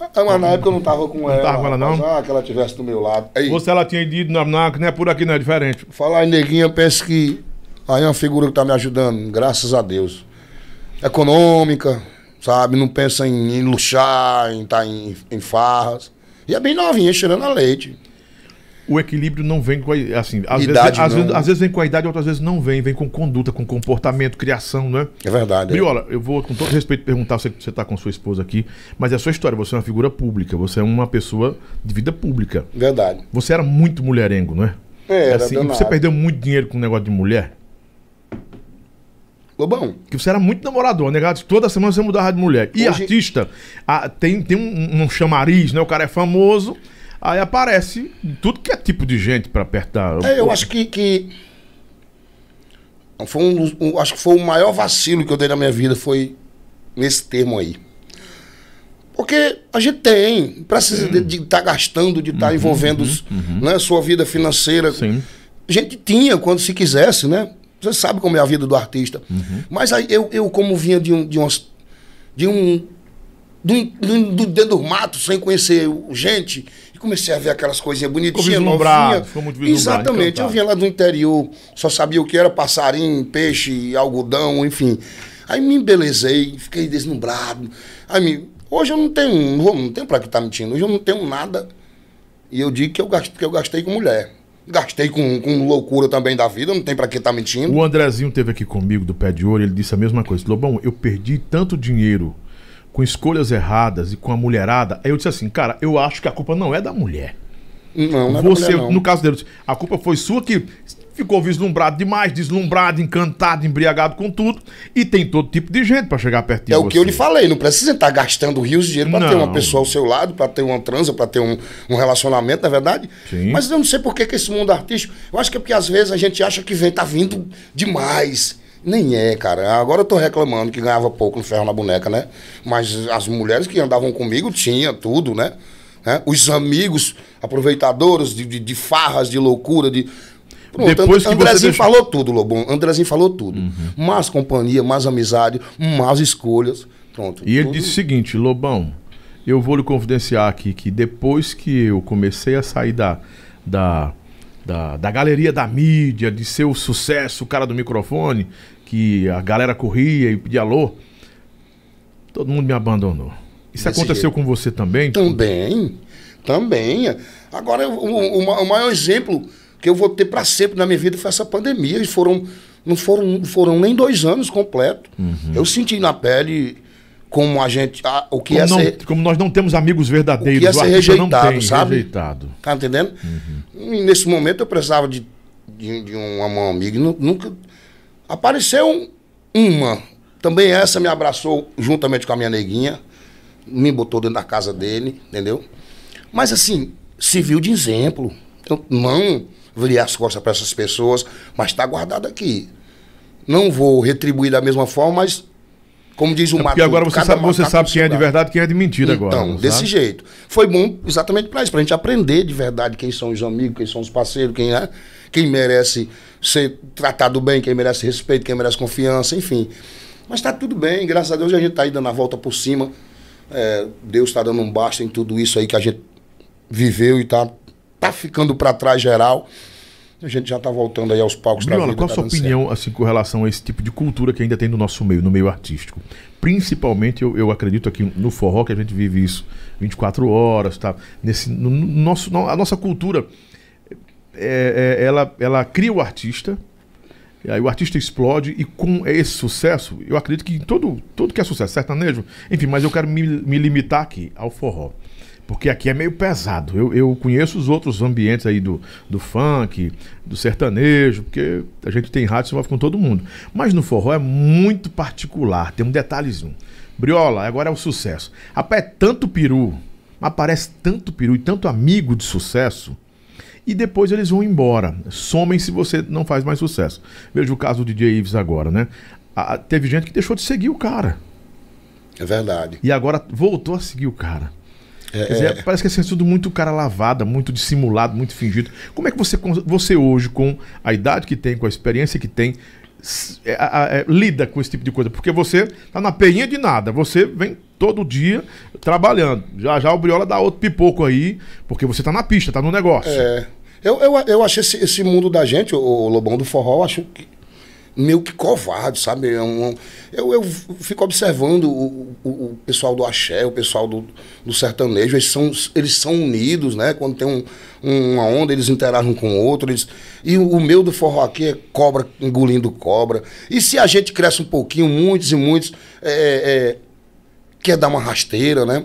Ah, Mas na época eu não tava com ela. tava com ela, não? Ah, que ela tivesse do meu lado. Aí, Ou se ela tinha ido, não, não, que não é por aqui, não é diferente. Falar em neguinha, eu penso que aí é uma figura que tá me ajudando, graças a Deus. Econômica, sabe? Não pensa em, em luxar, em estar em, em farras. E é bem novinha, cheirando a leite. O equilíbrio não vem com a, assim, às, Idade vezes, às, vezes, às vezes vem com a idade, outras vezes não vem, vem com conduta, com comportamento, criação, né? É verdade. é. Briola, eu vou com todo respeito perguntar, você você está com sua esposa aqui, mas é a sua história, você é uma figura pública, você é uma pessoa de vida pública. Verdade. Você era muito mulherengo, não é? É, era assim, você perdeu muito dinheiro com o negócio de mulher? Lobão, Que você era muito namorador, negado. Toda semana você mudava de mulher. E Hoje- artista, ah, tem, tem um, um chamariz, né? O cara é famoso, aí aparece tudo que é tipo de gente pra perto da. é, eu acho que, que foi um, um- acho que foi o maior vacilo que eu dei na minha vida foi nesse termo aí. Porque a gente tem, precisa de estar gastando, de estar envolvendo né, sua vida financeira. Sim. A gente tinha quando se quisesse, né? Você sabe como é a vida do artista. Mas aí eu, eu como vinha de um. De, umas, de um do, do, do dentro do mato, sem conhecer gente, comecei a ver aquelas coisinhas bonitinhas, novinhas. ficou muito Exatamente. encantado. Eu vinha lá do interior, só sabia o que era passarinho, peixe, algodão, enfim. Aí me embelezei, fiquei deslumbrado. Aí me, hoje eu não tenho, não, tenho pra que estar mentindo, hoje eu não tenho nada. E eu digo que eu gastei, que eu gastei com mulher. Gastei com, com loucura também da vida, não tem pra que estar mentindo. O Andrezinho teve aqui comigo do Pé de Ouro, ele disse a mesma coisa. Lobão, eu perdi tanto dinheiro com escolhas erradas e com a mulherada. Aí eu disse assim, cara, eu acho que a culpa não é da mulher. Não, não é da Você, mulher, não. no caso dele, a culpa foi sua que ficou vislumbrado demais, deslumbrado, encantado, embriagado com tudo. E tem todo tipo de gente pra chegar perto de É você. o que eu lhe falei, não precisa estar gastando rios de dinheiro para ter uma pessoa ao seu lado, para ter uma transa, para ter um, um relacionamento, na é verdade. Sim. Mas eu não sei por que, que esse mundo artístico. Eu acho que é porque às vezes a gente acha que vem, tá vindo demais. Nem é, cara. Agora eu tô reclamando que ganhava pouco no ferro na boneca, né? Mas as mulheres que andavam comigo tinha tudo, né? Né? Os amigos, aproveitadores de, de, de farras, de loucura, de. Pronto, Depois que Andrezinho deixou- falou tudo, Lobão. Andrezinho falou tudo. Más companhia, más amizade, más escolhas. Pronto. E ele tudo. disse o seguinte, Lobão, eu vou lhe confidenciar aqui que depois que eu comecei a sair da, da, da, da galeria da mídia, de ser o sucesso, o cara do microfone, que a galera corria e pedia alô, todo mundo me abandonou. Isso Desse aconteceu jeito. com você também? Também, também. Agora, o, o, o maior exemplo que eu vou ter para sempre na minha vida foi essa pandemia. E foram, não foram, foram nem dois anos completos. Uhum. Eu senti na pele como a gente. a- o que Como, é não- ser. como nós não temos amigos verdadeiros, O que é ser rejeitado, tem, sabe? rejeitado. Tá entendendo? Uhum. E nesse momento eu precisava de, de, de uma mão amiga. e nu- Nunca. Apareceu um- uma. Também essa me abraçou juntamente com a minha neguinha. Me botou dentro da casa dele, entendeu? Mas assim, serviu de exemplo. Eu não virei as costas para essas pessoas, mas está guardado aqui. Não vou retribuir da mesma forma, mas como diz o É porque Matuto, agora você sabe, você sabe quem é de verdade e quem é de mentira agora. Então, desse sabe? jeito. Foi bom exatamente para isso, para a gente aprender de verdade quem são os amigos, quem são os parceiros, quem é, quem merece ser tratado bem, quem merece respeito, quem merece confiança, enfim. Mas está tudo bem, graças a Deus a gente está aí dando a volta por cima. É, Deus está dando um basta em tudo isso aí que a gente viveu e tá, tá ficando para trás geral. A gente já está voltando aí aos palcos da Briola, vida. qual a tá sua certo. opinião assim, com relação a esse tipo de cultura que ainda tem no nosso meio, no meio artístico? Principalmente, eu, eu acredito aqui no forró, que a gente vive isso 24 horas, tá? Nesse, no, no nosso, no- a nossa cultura, é, é, ela, ela cria o artista, e aí o artista explode, e com esse sucesso, eu acredito que todo, todo que é sucesso, sertanejo, enfim, mas eu quero me, me limitar aqui ao forró. Porque aqui é meio pesado. Eu, eu conheço os outros ambientes aí do, do funk, do sertanejo, porque a gente tem rádio, se envolve com todo mundo. Mas no forró é muito particular, tem um detalhezinho. Briola, agora é o sucesso. Rapaz, é tanto peru, aparece tanto peru e tanto amigo de sucesso, e depois eles vão embora. Somem se você não faz mais sucesso. Veja o caso do DJ Ives agora, né? Ah, teve gente que deixou de seguir o cara. É verdade. E agora voltou a seguir o cara. É, dizer, parece que é tudo muito cara lavada, muito dissimulado, muito fingido. Como é que você, você hoje, com a idade que tem, com a experiência que tem, é, é, lida com esse tipo de coisa? Porque você tá na peinha de nada, você vem todo dia trabalhando. Já já o Briola dá outro pipoco aí, porque você tá na pista, tá no negócio. É. Eu, eu, eu acho esse, esse mundo da gente, o, o Lobão do Forró, eu acho que meio que covarde, sabe? É um- eu, eu fico observando o, o- o pessoal do axé, o pessoal do, do sertanejo, eles são, eles são unidos, né? Quando tem um- uma onda, eles interagem com o outro. Eles, e o, o meu do forró aqui é cobra engolindo cobra. E se a gente cresce um pouquinho, muitos e muitos, é, é, quer dar uma rasteira, né?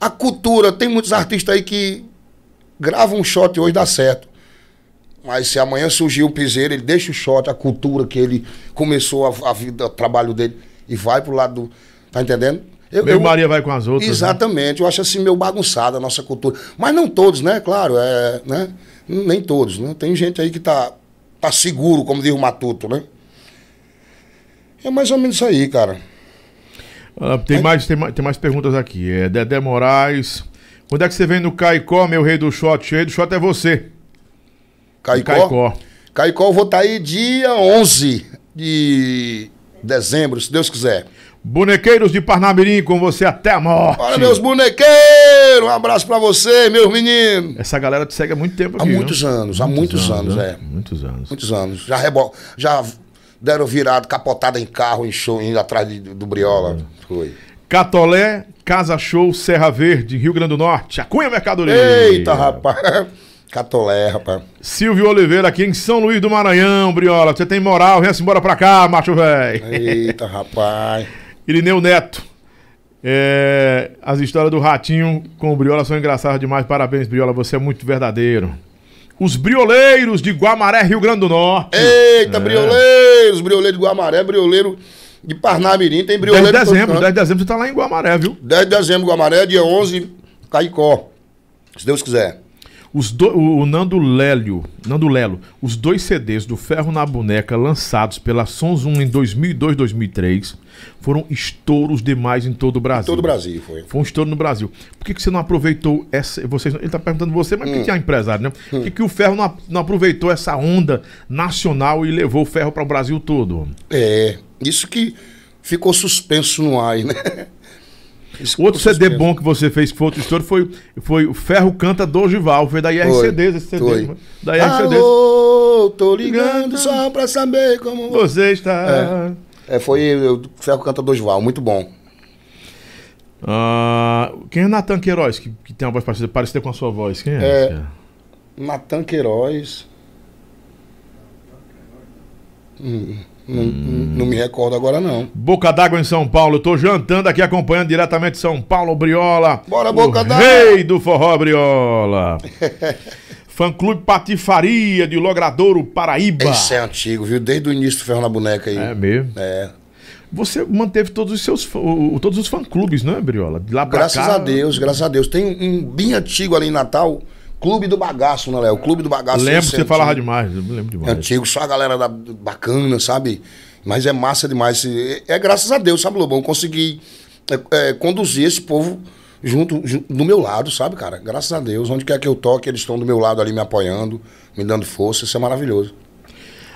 A cultura, tem muitos artistas aí que gravam um shot hoje dá certo. Mas se amanhã surgir o piseiro, ele deixa o shot, a cultura que ele começou a, a vida, o trabalho dele, e vai pro lado do. Tá entendendo? Eu, Meu eu- Maria vai com as outras. né? Exatamente, eu acho assim meio bagunçada a nossa cultura. Mas não todos, né? Claro, é, né? Nem todos, né? Tem gente aí que tá, tá seguro, como diz o Matuto, né? É mais ou menos isso aí, cara. Ah, tem, mais, tem, mais, tem mais perguntas aqui. É Dedé Moraes. Quando é que você vem no Caicó, meu rei do shot? O rei do shot é você. Caicó. Caicó. Caicó, eu vou estar aí dia 11 de dezembro, se Deus quiser. Bonequeiros de Parnamirim com você até a morte. Bora, meus bonequeiros! Um abraço pra você, meus meninos! Essa galera te segue há muito tempo Há aqui. muitos né? anos, há muitos anos, né? é. Muitos anos. Muitos anos. Já, rebo... já deram virado, capotada em carro, em show, indo atrás de- do Briola. Foi. Catolé, Casa Show, Serra Verde, Rio Grande do Norte. A Cunha Mercadoria. Eita, rapaz! Catolé, rapaz. Silvio Oliveira aqui em São Luís do Maranhão, Briola. Você tem moral, vem-se embora pra cá, macho velho. Eita, rapaz. Irineu Neto. É, as histórias do Ratinho com o Briola são engraçadas demais. Parabéns, Briola. Você é muito verdadeiro. Os brioleiros de Guamaré, Rio Grande do Norte. Eita, É. brioleiros, brioleiro de Guamaré, brioleiro de Parnamirim, 10 tem de brioleiro de todo dezembro, canto. 10 de dezembro você tá lá em Guamaré, viu? 10 de dezembro, Guamaré, dia 11, Caicó. Se Deus quiser. Os do- o, Nando Lélio, Nando Lelo, os dois CDs do Ferro na Boneca lançados pela Sons 1 em 2002, 2003 foram estouros demais em todo o Brasil. Todo o Brasil foi. Foi um estouro no Brasil. Por que, que você não aproveitou essa. Vocês, ele está perguntando você, mas que, que é empresário, né? Por que, que o ferro não, não aproveitou essa onda nacional e levou o ferro para o Brasil todo? É, isso que ficou suspenso no ar, né? Outro CD suspenso. bom que você fez, que foi outro estouro, foi, foi o Ferro Canta Dorival. Foi da IRCDs esse CD. Foi. Da IRCDs. Alô, tô ligando só pra saber como... Você está. É, foi o Ferro Canta Dosval, muito bom. Ah, quem é Natan Queiroz, que, que tem uma voz parecida, parecida com a sua voz? Quem é? É. Natan Queiroz... Hum, não, não me recordo agora, não. Boca d'água em São Paulo. Eu tô jantando aqui, acompanhando diretamente São Paulo, Briola. Bora, Boca d'Água. Rei do forró, Briola. (laughs) Fã Clube Patifaria de Logradouro, Paraíba. Esse é antigo, viu? Desde o início do Ferro na Boneca aí. É mesmo. É. Você manteve todos os seus todos os fã-clubes, não é, Briola? De lá pra Graças cá. a Deus, graças a Deus. Tem um bem antigo ali em Natal, Clube do Bagaço, né, Léo? Clube do Bagaço. Lembro que você falava demais. Eu lembro demais. antigo, só a galera da, bacana, sabe? Mas é massa demais. É, é graças a Deus, sabe, Lobão? Consegui é, é, conduzir esse povo junto, ju- do meu lado, sabe, cara? Graças a Deus. Onde quer que eu toque, eles estão do meu lado ali me apoiando, me dando força. Isso é maravilhoso.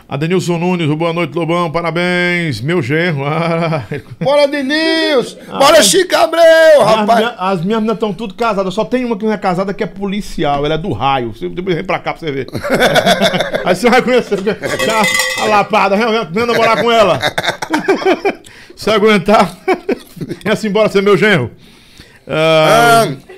Adenilson Nunes, boa noite, Lobão. Parabéns. Meu genro. (laughs) Ah, Bora, Denilson! Bora, Chico Abreu, As, rapaz! as minhas meninas estão tudo casadas. Só tem uma que não é casada que é policial. Ela é do raio. Você depois vem pra cá pra você ver. (laughs) Aí você vai conhecer. Tá, a lapada. Vem, namorar com ela. (laughs) Se aguentar. Venha-se embora ser meu genro. Ah, Ah,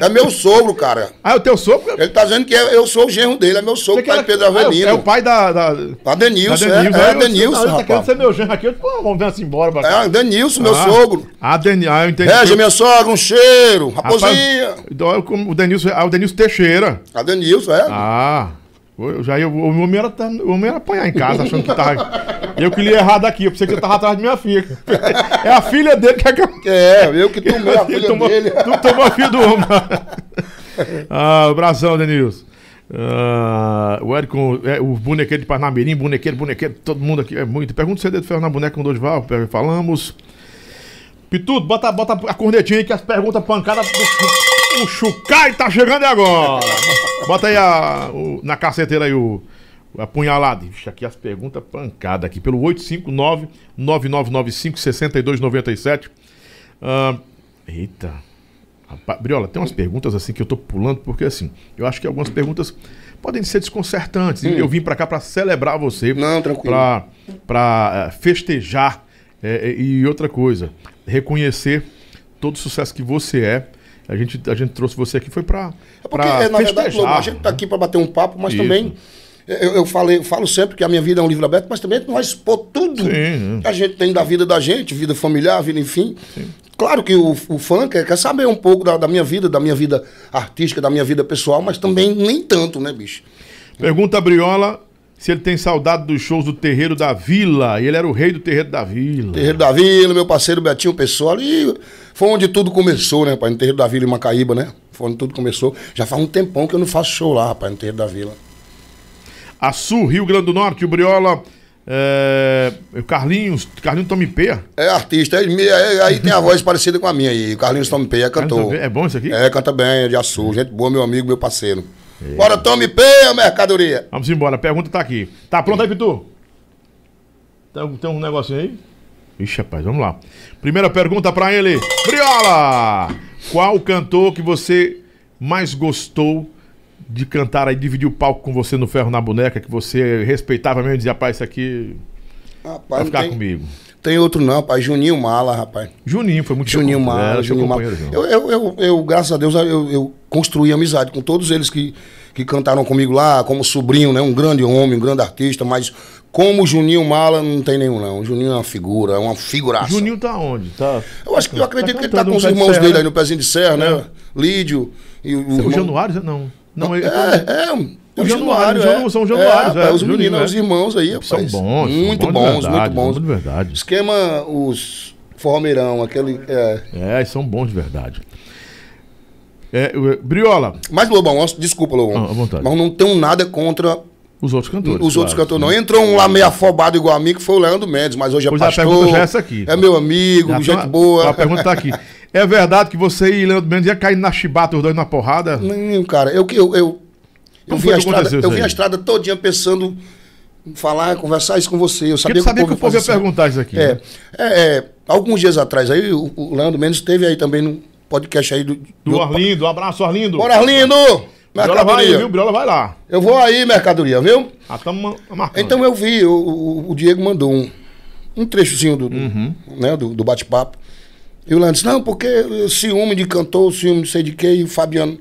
é meu sogro, cara. ah, é o teu sogro? Ele tá dizendo que é- eu sou o genro dele, é meu sogro, Você pai de Pedro Ah, é o- Avelino. É o pai da. da... Adenilson, da é, é, Aí eu- Adenilson, não, ele tá querendo rapaz. ser meu genro aqui. Eu, pô, vamos ver-se embora. pra cá. É, Adenilson, meu Ah, sogro. A Deni... Ah, eu entendi. Rege, minha sogra, um cheiro. Rapaz, Raposinha. então, o Denilson, ah, o Denilson Teixeira. Adenilson, é. Ah, eu já ia, o homem era, tá- o homem era apanhar em casa, achando que tava. Eu que li errado aqui, eu pensei que você tava atrás de minha filha. É a filha dele que é que eu. É, eu que tomei a (laughs) filha tomou, dele. Tu tomou a filha do homem. ah, abração, Denilson. Ah, o Érico, é, o bonequeiro de Parnamirim, bonequeiro, bonequeiro, todo mundo aqui é muito. Pergunta o CD do Ferro na Boneca com Dorival, falamos. Pitudo, bota, bota a cornetinha aí que as perguntas pancadas o Chucai tá chegando agora. Bota aí a, o- na caceteira aí o, o apunhalado. Ixi, aqui as perguntas pancadas aqui pelo 859-9995-6297. Ah, eita. Rapaz, Briola, tem umas perguntas assim que eu tô pulando, porque assim, eu acho que algumas perguntas podem ser desconcertantes. Hum. Eu vim para cá para celebrar você. Não, tranquilo. Para festejar. É, é, e outra coisa, reconhecer todo o sucesso que você é. A gente, a gente trouxe você aqui foi para É porque, na festejar. verdade, a gente tá aqui para bater um papo, mas Isso. também. Eu, eu falei, eu falo sempre que a minha vida é um livro aberto, mas também não vai expor tudo Sim. que a gente tem da vida da gente, vida familiar, vida, enfim. Claro que o, o fã quer, quer saber um pouco da, da minha vida, da minha vida artística, da minha vida pessoal, mas também nem tanto, né, bicho? Pergunta a Briola se ele tem saudade dos shows do Terreiro da Vila. E ele era o rei do Terreiro da Vila. Terreiro da Vila, meu parceiro Betinho Pessoa, e foi onde tudo começou, né, rapaz? No Terreiro da Vila em Macaíba, né? Foi onde tudo começou. Já faz um tempão que eu não faço show lá, rapaz, no Terreiro da Vila. A Sul, Rio Grande do Norte, o Briola. É, Carlinhos, Carlinhos Tomipeia. É artista, aí, aí- aí tem a voz parecida com a minha aí. O Carlinhos Tommy Peia é cantor. É bom isso aqui? É, canta bem, é de Açu. Gente boa, meu amigo, meu parceiro. Bora, Tommy Peia, mercadoria. Vamos embora, a pergunta tá aqui. Tá pronto aí, Pitu? Tem, tem um negocinho aí? Ixi, rapaz, vamos lá. Primeira pergunta pra ele. Briola! Qual cantor que você mais gostou de cantar aí, dividir o palco com você no Ferro na Boneca, que você respeitava mesmo e dizia, rapaz, isso aqui vai Rapaz, não ficar tem, comigo? tem outro não, rapaz. Juninho Mala, rapaz. Juninho, foi muito Juninho Mala, Juninho Mala. Eu, eu, eu, eu, graças a Deus, eu, eu construí amizade com todos eles que, que cantaram comigo lá, como sobrinho, né? Um grande homem, um grande artista, mas como Juninho Mala, não tem nenhum, não. Juninho é uma figura, é uma figuraça. Juninho tá onde? Tá... Eu acho que eu acredito Tá que ele tá com os pé de irmãos serra, dele né? aí no pezinho de serra, né? Lídio e o, O irmão- Januário? Não. Não, ele... É, é. O O Januário, Januário, Janu- é. são Januários, é, é, rapaz, os meninos, é. os irmãos aí, São rapaz. bons, são Muito bons de bons, verdade, muito bons. são bons de verdade. Esquema, os forromeirão, aquele... É. É, são bons de verdade. É, Briola, Mas, Lobão, desculpa, Lobão. Ah, à vontade. Mas não tenho nada contra os outros cantores. os outros claro. cantores, não. Entrou um lá meio afobado igual a mim, que foi o Leandro Mendes, mas hoje é Pois é, a pastor. pergunta já é essa aqui. É meu amigo, Já gente boa. A pergunta tá aqui. (laughs) É verdade que você e Leandro Mendes iam cair na chibata, os dois na porrada? Não, cara, eu que eu, eu, eu vi a que estrada, eu vi a estrada todinha pensando em falar, conversar isso com você. Eu sabia tu sabia que o povo ia isso. perguntar isso aqui. É, né? é, é, alguns dias atrás aí, o, o Leandro Mendes esteve aí também no podcast aí do. Do Orlindo, um abraço, Orlindo. Bora, Arlindo! Briola vai viu? Briola vai lá. Eu vou aí, mercadoria, viu? Ah, estamos marcando. Então eu vi, o, o- Diego mandou um, um trechozinho do, Uhum. né, do, do bate-papo. E o Leandro disse, não, porque ciúme de cantor, ciúme não sei de quê, e o Fabiano.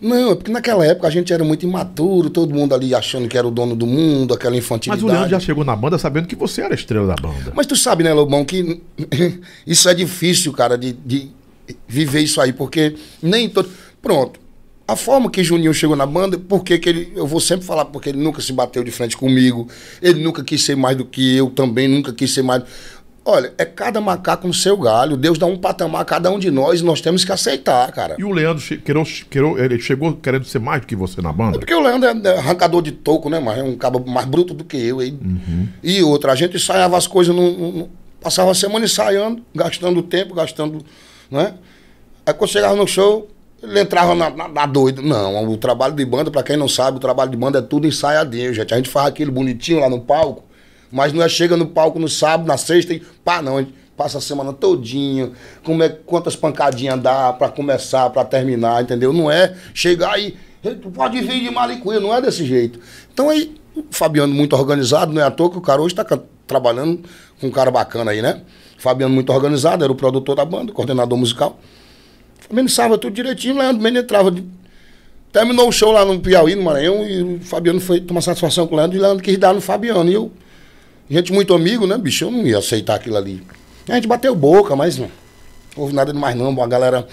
Não, é porque naquela época a gente era muito imaturo, todo mundo ali achando que era o dono do mundo, aquela Mas infantilidade. o Leandro já chegou na banda sabendo que você era a estrela da banda. Mas tu sabe, né, Lobão, que (laughs) isso é difícil, cara, de, de viver isso aí, porque nem todo. Pronto. A forma que Juninho chegou na banda, porque que ele. Eu vou sempre falar, porque ele nunca se bateu de frente comigo, ele nunca quis ser mais do que eu, também nunca quis ser mais. Olha, é cada macaco no seu galho. Deus dá um patamar a cada um de nós e nós temos que aceitar, cara. E o Leandro che- querou, querou, ele chegou querendo ser mais do que você na banda? Porque o Leandro é arrancador de toco, né, mas é um cabo mais bruto do que eu. aí. E outra, a gente ensaiava as coisas, no- no- passava a semana ensaiando, gastando tempo, gastando. Né? Aí quando chegava no show, ele entrava na, na, na doida. Não, o trabalho de banda, pra quem não sabe, o trabalho de banda é tudo ensaiadinho, gente. A gente faz aquilo bonitinho lá no palco, mas não é chega no palco no sábado, na sexta e pá, não. A gente passa a semana todinha, como é, quantas pancadinhas dá pra começar, pra terminar, entendeu? Não é chegar e tu pode vir de malicuia, não é desse jeito. Então aí, o Fabiano muito organizado, não é à toa que o cara hoje tá can- trabalhando com um cara bacana aí, né? Fabiano muito organizado, era o produtor da banda, coordenador musical. Administrava tudo direitinho, o Leandro Mendes entrava. de- Terminou o show lá no Piauí, no Maranhão, e o Fabiano foi tomar satisfação com o Leandro, e o Leandro quis dar no Fabiano. E eu, gente muito amigo, né, bicho? Eu não ia aceitar aquilo ali. A gente bateu boca, mas não houve nada demais não. A galera,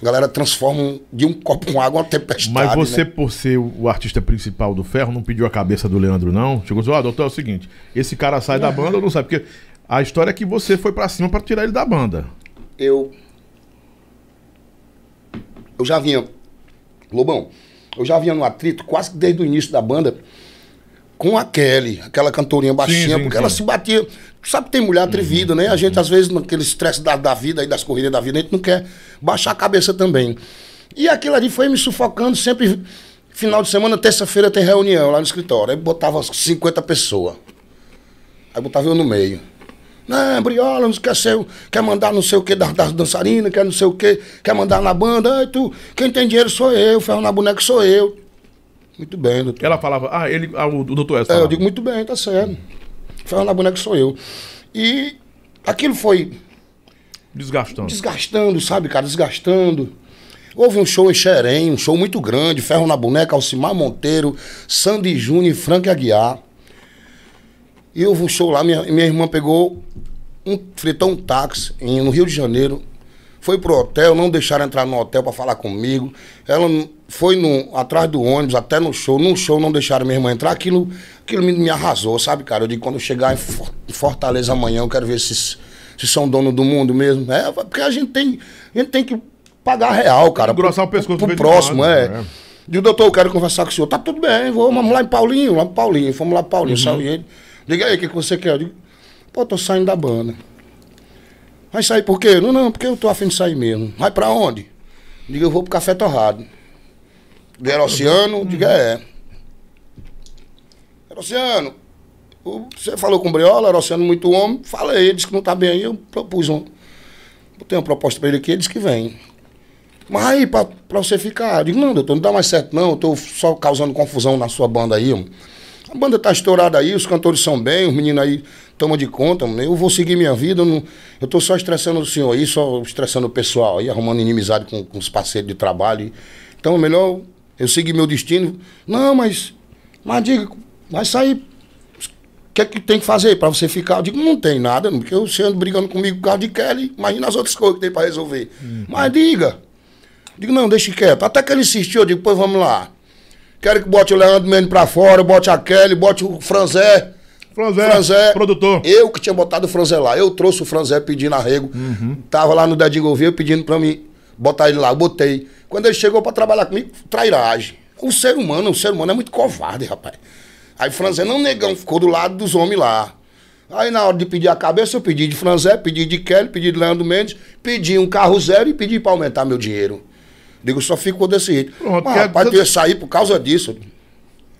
a galera transforma de um copo com água uma tempestade. Mas você, né? por ser o artista principal do Ferro, não pediu a cabeça do Leandro, não? Chegou e disse, ó, doutor, é o seguinte, esse cara sai da banda ou não sai? Porque a história é que você foi pra cima pra tirar ele da banda. eu. Eu já vinha. Lobão, eu já vinha no atrito quase que desde o início da banda com a Kelly, aquela cantorinha baixinha, sim, porque sim. ela se batia. Sabe que tem mulher atrevida, né? A gente, às vezes, naquele estresse da, da vida e das corridas da vida, a gente não quer baixar a cabeça também. E aquilo ali foi me sufocando sempre. Final de semana, terça-feira, tem reunião lá no escritório. Aí botava 50 pessoas. Aí botava eu no meio. Não, Briola, não quer, ser, quer mandar não sei o que das, das dançarinas, quer não sei o que, quer mandar na banda. Ai, tu, quem tem dinheiro sou eu, ferro na boneca sou eu. Muito bem, doutor. Ela falava, ah, ele, ah, o, doutor Edson É, eu digo, muito bem, tá certo. Ferro na boneca sou eu. E aquilo foi Desgastando. desgastando, sabe, cara? Desgastando. Houve um show em Xerém, um show muito grande, Ferro na Boneca, Alcimar Monteiro, Sandy Júnior e Frank Aguiar. E houve um show lá, minha, minha irmã pegou, um, fretou um táxi em- no Rio de Janeiro, foi pro hotel, não deixaram entrar no hotel para falar comigo. Ela foi no, atrás do ônibus, até no show. Num show não deixaram minha irmã entrar. Aquilo, aquilo me, me arrasou, sabe, cara? Eu digo, quando eu chegar em For- em Fortaleza amanhã, eu quero ver se, se são dono do mundo mesmo. É, porque a gente tem, a gente tem que pagar real, cara. engrossar o pescoço pro, pro próximo, é. né? Digo, doutor, eu quero conversar com o senhor. Tá tudo bem, vou, vamos lá em Paulinho, lá em Paulinho. Fomos lá em Paulinho, Uhum. saiu ele. Diga aí, o que, que você quer? Eu digo, pô, tô saindo da banda. Vai sair por quê? Não, não, porque eu tô afim de sair mesmo. Vai pra onde? Diga, eu vou pro Café Torrado. Diga, Oceano? Diga, é. Oceano, você falou com o Briola, Oceano muito homem. Falei, ele disse que não tá bem aí, eu propus um. Botei uma proposta pra ele aqui, ele disse que vem. Mas aí, pra, pra você ficar, eu digo, não, doutor, não dá mais certo não, eu tô só causando confusão na sua banda aí, mano. A banda tá estourada aí, os cantores são bem, os meninos aí tomam de conta, eu vou seguir minha vida, eu, não, eu tô só estressando o senhor aí, só estressando o pessoal aí, arrumando inimizade com, com os parceiros de trabalho. Então, é melhor eu seguir meu destino. Não, mas, mas diga, vai sair o que é que tem que fazer para você ficar? Eu digo, não tem nada, porque você anda brigando comigo por causa de Kelly, imagina as outras coisas que tem para resolver. Mas diga. Digo, não, deixa quieto. Até que ele insistiu, eu digo, pois vamos lá. Quero que bote o Leandro Mendes pra fora, bote a Kelly, bote o Franzé. Franzé, Franzé. produtor. Eu que tinha botado o Franzé lá. Eu trouxe o Franzé pedindo arrego. Tava lá no Dedinho Gouveia pedindo pra mim botar ele lá. Eu botei. Quando ele chegou pra trabalhar comigo, trairagem. O ser humano, o ser humano é muito covarde, rapaz. Aí Franzé, não negão, ficou do lado dos homens lá. Aí na hora de pedir a cabeça, eu pedi de Franzé, pedi de Kelly, pedi de Leandro Mendes, pedi um carro zero e pedi pra aumentar meu dinheiro. Digo, só ficou desse jeito. Pronto, Mas, rapaz, tu ia sair por causa disso.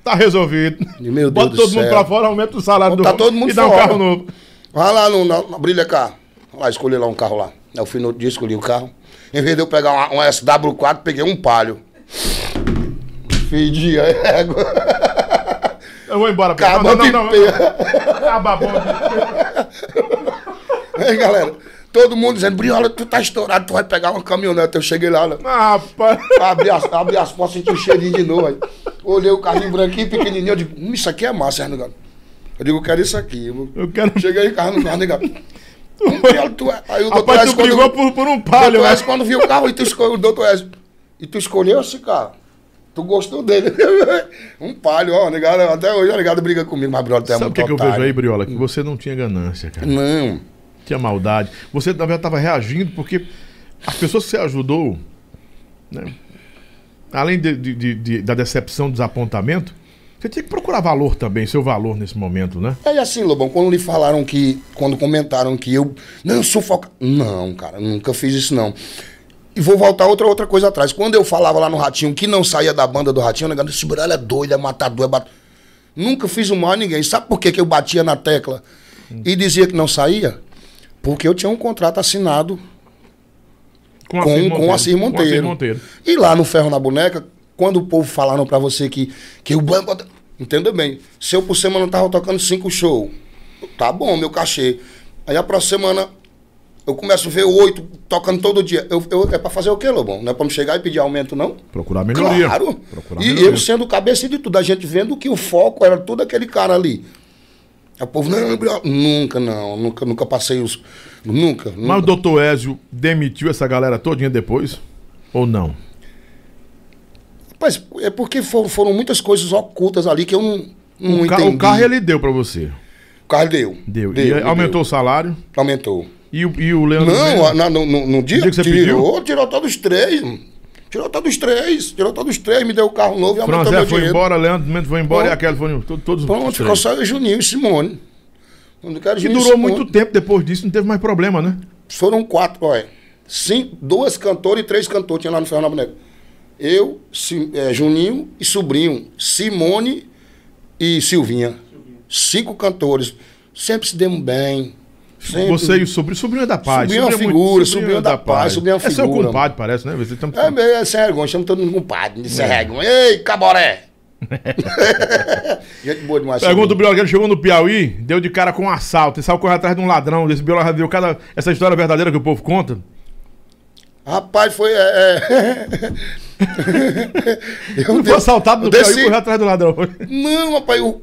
Tá resolvido. Meu Deus Bota do todo mundo céu. pra fora, aumenta o salário do Tá todo mundo e dá um carro novo. Vai lá no, na, na Brilha Car. Vai lá, escolhi lá um carro lá. Eu fui no outro dia, escolhi o carro. Em vez de eu pegar uma, uma SW4, peguei um palio. Fedi a égua. Eu vou embora. Acabou não, não, não, não. Ah, babão. Aí, galera, todo mundo dizendo, Briola, tu tá estourado, tu vai pegar uma caminhonete. Eu cheguei lá? Ah, rapaz. (laughs) abri as, abri as portas, senti o cheirinho de novo. Aí. Olhei o carrinho branquinho, pequenininho, eu digo, hum, isso aqui é massa, né, negado? Eu digo, eu quero isso aqui. Eu Eu quero... Cheguei em carro no carro, negado. Hum, (laughs) Briola, tu é... Aí o doutor Rapaz, Ezio, tu quando- brigou por, por um O palho, doutor né? Quando viu o carro, e tu escolheu, o doutor Ezio, e tu escolheu esse carro. Tu gostou dele. (laughs) um palho, ó, negado, até hoje, ó, negado briga comigo, mas Briola, tu é Sabe o muito que, que eu vejo aí, Briola? Que você não tinha ganância, cara. Não. Tinha maldade. Você, na verdade, estava reagindo porque as pessoas que você ajudou, né? além de- de- de- da decepção, desapontamento, você tinha que procurar valor também, seu valor nesse momento, né? É assim, Lobão, quando lhe falaram que. Quando comentaram que eu. Não, sufoca. Não, cara, nunca fiz isso, não. E vou voltar outra, outra coisa atrás. Quando eu falava lá no Ratinho que não saía da banda do Ratinho, o negócio, esse é doido, é matador, é bat... Nunca fiz o mal a ninguém. Sabe por que, que eu batia na tecla e dizia que não saía? Porque eu tinha um contrato assinado Com, com, com Assir Com Monteiro. Assir Monteiro. E lá no Ferro na Boneca, quando o povo falaram pra você que, que o banco. Entenda bem, se eu por semana tava tocando cinco shows, tá bom, meu cachê. Aí a próxima semana eu começo a ver oito tocando todo dia. Eu, eu- é pra fazer o quê, Lobão? Não é pra me chegar e pedir aumento, não? Procurar melhoria. Claro. Procurar E melhoria. eu sendo cabeça de tudo, a gente vendo que o foco era todo aquele cara ali. Aí O povo, não, nunca, não, nunca, nunca passei os. Nunca. nunca. Mas o doutor Ézio demitiu essa galera todinha depois? Ou não? Mas é porque foram, foram muitas coisas ocultas ali que eu não, não o, ca- entendi. o carro ele deu pra você. O carro deu. Deu. Deu, e deu. aumentou o salário. Aumentou. E o, e o Leandro. Não, na- no, no- no dia, dia que você tirou, tirou todos os três. Tirou todos os três. Tirou todos os três, me deu o carro novo e aumentou Franzé meu foi dinheiro. embora, Leandro Mendes foi embora Pronto. e aquela foi. to- Todos Pronto, os ficou só eu, Juninho e Simone. Quando quero E Juninho durou Simone. muito tempo depois disso, não teve mais problema, né? Foram quatro, olha. Cinco, duas cantoras e três cantores tinha lá no Ferro na Boneca. Eu, Sim- eh, Juninho e sobrinho. Simone e Silvinha. Cinco cantores. Sempre se demos bem. Sempre... Você e o sobrinho. Sobrinho é da paz. Sobrinho é uma muito- figura, sobrinho é da paz, sobrinho é uma É seu figura. compadre, parece, né? Vocês estão... É, é sem vergonha, chama todo mundo compadre, de sem vergonha. Ei, caboré! (laughs) gente boa demais. Pergunta do ele chegou no Piauí, deu de cara com um assalto e saiu correndo atrás de um ladrão. Esse já viu cada... essa história verdadeira que o povo conta? Rapaz, foi. É, é... (laughs) eu não foi assaltado no desci... Piauí correu atrás do ladrão. Não, rapaz, eu,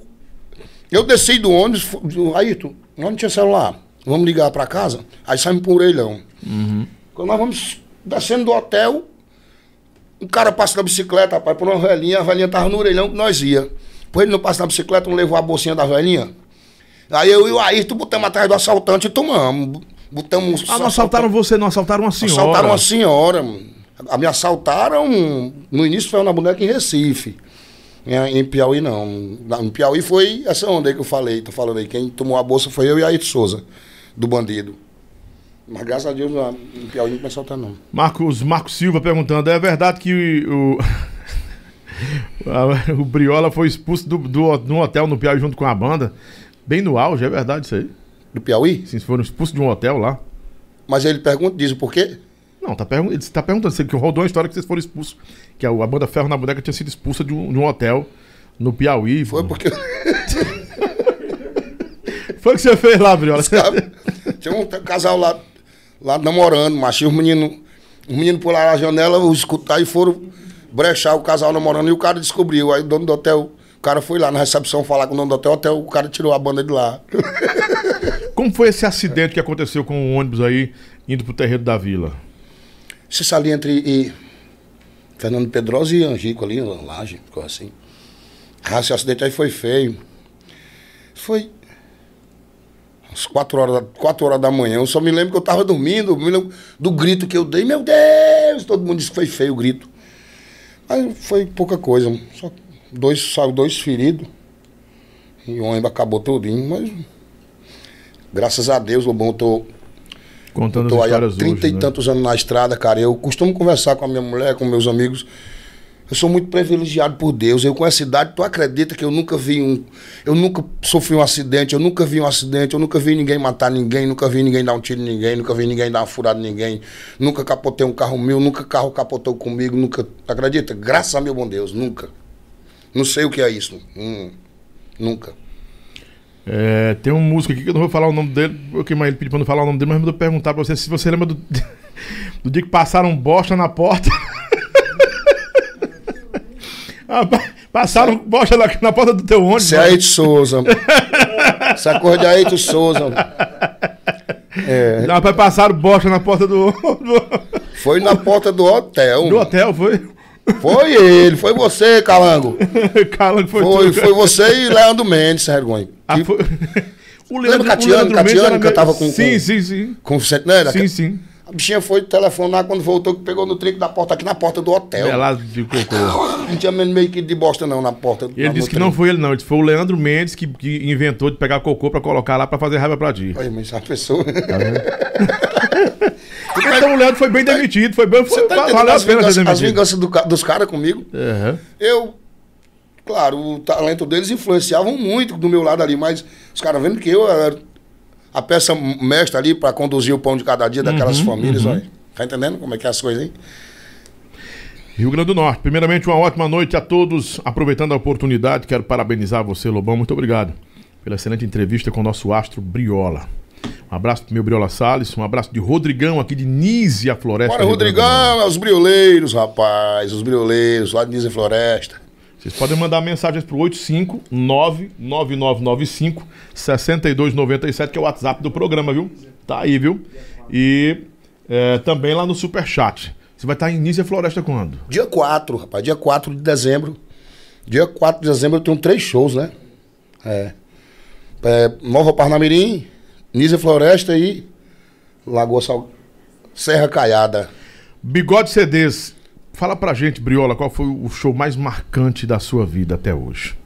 eu desci do ônibus. Aí, tu, não tinha celular. Vamos ligar pra casa. Aí saímos pro orelhão. Uhum. Quando nós vamos descendo do hotel, um cara passa na bicicleta, rapaz, por uma velhinha, a velhinha tava no orelhão que nós ia. Por ele não passa na bicicleta, não levou a bolsinha da velhinha. Aí eu e o Ayrton botamos atrás do assaltante e tomamos. Botamos. Ah, não assaltaram você, não assaltaram uma senhora. Assaltaram uma senhora. Me assaltaram. No início foi na boneca em Recife. Em, em Piauí não. Em Piauí foi essa onda aí que eu falei, tô falando aí. Quem tomou a bolsa foi eu e Ayrton Souza, do bandido. Mas graças a Deus em Piauí não a assaltar, não. Marcos, Marcos Silva perguntando: é verdade que o. (laughs) o Briola foi expulso do, do, do hotel no Piauí junto com a banda? Bem no auge, é verdade isso aí? Do Piauí? Sim, foram expulsos de um hotel lá. Mas ele pergunta, diz o porquê? Não, tá pergun ele está perguntando que rodou a história que vocês foram expulsos. Que a, a banda Ferro na Boneca tinha sido expulsa de um, de um hotel no Piauí. Foi porque. (laughs) Foi o que você fez lá, Briola? Tinha um casal lá lá namorando, mas os meninos, os meninos pularam a janela, escutar e foram brechar o casal namorando e o cara descobriu. Aí o dono do hotel, o cara foi lá na recepção falar com o dono do hotel, hotel o cara tirou a banda de lá. (laughs) Como foi esse acidente que aconteceu com o ônibus aí indo pro terreiro da vila? Esse ali entre e Fernando Pedrosa e Angico ali, laje, ficou assim. Ah, esse acidente aí foi feio. Foi às 4 horas, da, 4 horas da manhã. Eu só me lembro que eu tava dormindo, me lembro do grito que eu dei. Meu Deus! Todo mundo disse que foi feio o grito. Mas foi pouca coisa. Só dois, dois feridos. E o ônibus acabou todinho. Mas graças a Deus, o bom, eu tô. Contando eu tô aí há 30 hoje, e né? tantos anos na estrada, cara. Eu costumo conversar com a minha mulher, com meus amigos. Eu sou muito privilegiado por Deus. Eu com essa idade, tu acredita que eu nunca vi um. Eu nunca sofri um acidente, eu nunca vi um acidente, eu nunca vi ninguém matar ninguém, nunca vi ninguém dar um tiro em ninguém, nunca vi ninguém dar uma furada em ninguém, nunca capotei um carro meu, nunca carro capotou comigo, nunca. Acredita? Graças a meu bom Deus, nunca. Não sei o que é isso. Hum, nunca. É, tem um músico aqui que eu não vou falar o nome dele, porque ele pediu pra não falar o nome dele, mas vou perguntar pra você se você lembra do, (laughs) do dia que passaram bosta na porta. (laughs) Ah, passaram bosta na, na porta do teu ônibus. Isso é Aito Souza. (laughs) Essa coisa de Aito Souza. É. Rapaz, passaram bosta na porta do. Foi na porta do hotel. Do hotel, foi? Foi ele, foi você, Calango. (laughs) Calango foi Foi, foi você e Leandro Mendes, Sergonha. Ah, foi... (laughs) O Leandro, Lembra Catiano, o Leandro Catiano que eu tava com. Sim, com, sim, sim. Com o né? Sim, sim. A bichinha foi telefonar quando voltou, que pegou no trinco da porta aqui na porta do hotel. Lá de cocô. Não tinha meio que de bosta não na porta. Ele disse que trinco. não foi ele não, ele foi o Leandro Mendes que, que inventou de pegar cocô pra colocar lá pra fazer raiva pra ti. Olha, mas a pessoa... Tá (laughs) então o Leandro foi bem demitido, foi bem... Foi, tá valeu a pena vingança, As vinganças do, dos caras comigo. Uhum. Eu... Claro, o talento deles influenciavam muito do meu lado ali, mas os caras vendo que eu era a peça mestra ali para conduzir o pão de cada dia daquelas uhum, famílias. Uhum. Olha. Tá entendendo como é que é as coisas aí? Rio Grande do Norte. Primeiramente, uma ótima noite a todos. Aproveitando a oportunidade, quero parabenizar você, Lobão. Muito obrigado pela excelente entrevista com o nosso astro Briola. Um abraço pro meu Briola Salles, um abraço de Rodrigão aqui de Nízia Floresta. Bora, Rodrigão, é os brioleiros, rapaz, os brioleiros lá de Nízia Floresta. Vocês podem mandar mensagens pro 859-9995-6297, que é o WhatsApp do programa, viu? Tá aí, viu? E é, também lá no Superchat. Você vai estar em Nízia Floresta quando? Dia 4, rapaz. Dia 4 de dezembro. Dia 4 de dezembro eu tenho três shows, né? É. é Nova Parnamirim, Nízia Floresta e Lagoa Sal... Serra Caiada. Bigode CDs. Fala pra gente, Briola, qual foi o show mais marcante da sua vida até hoje?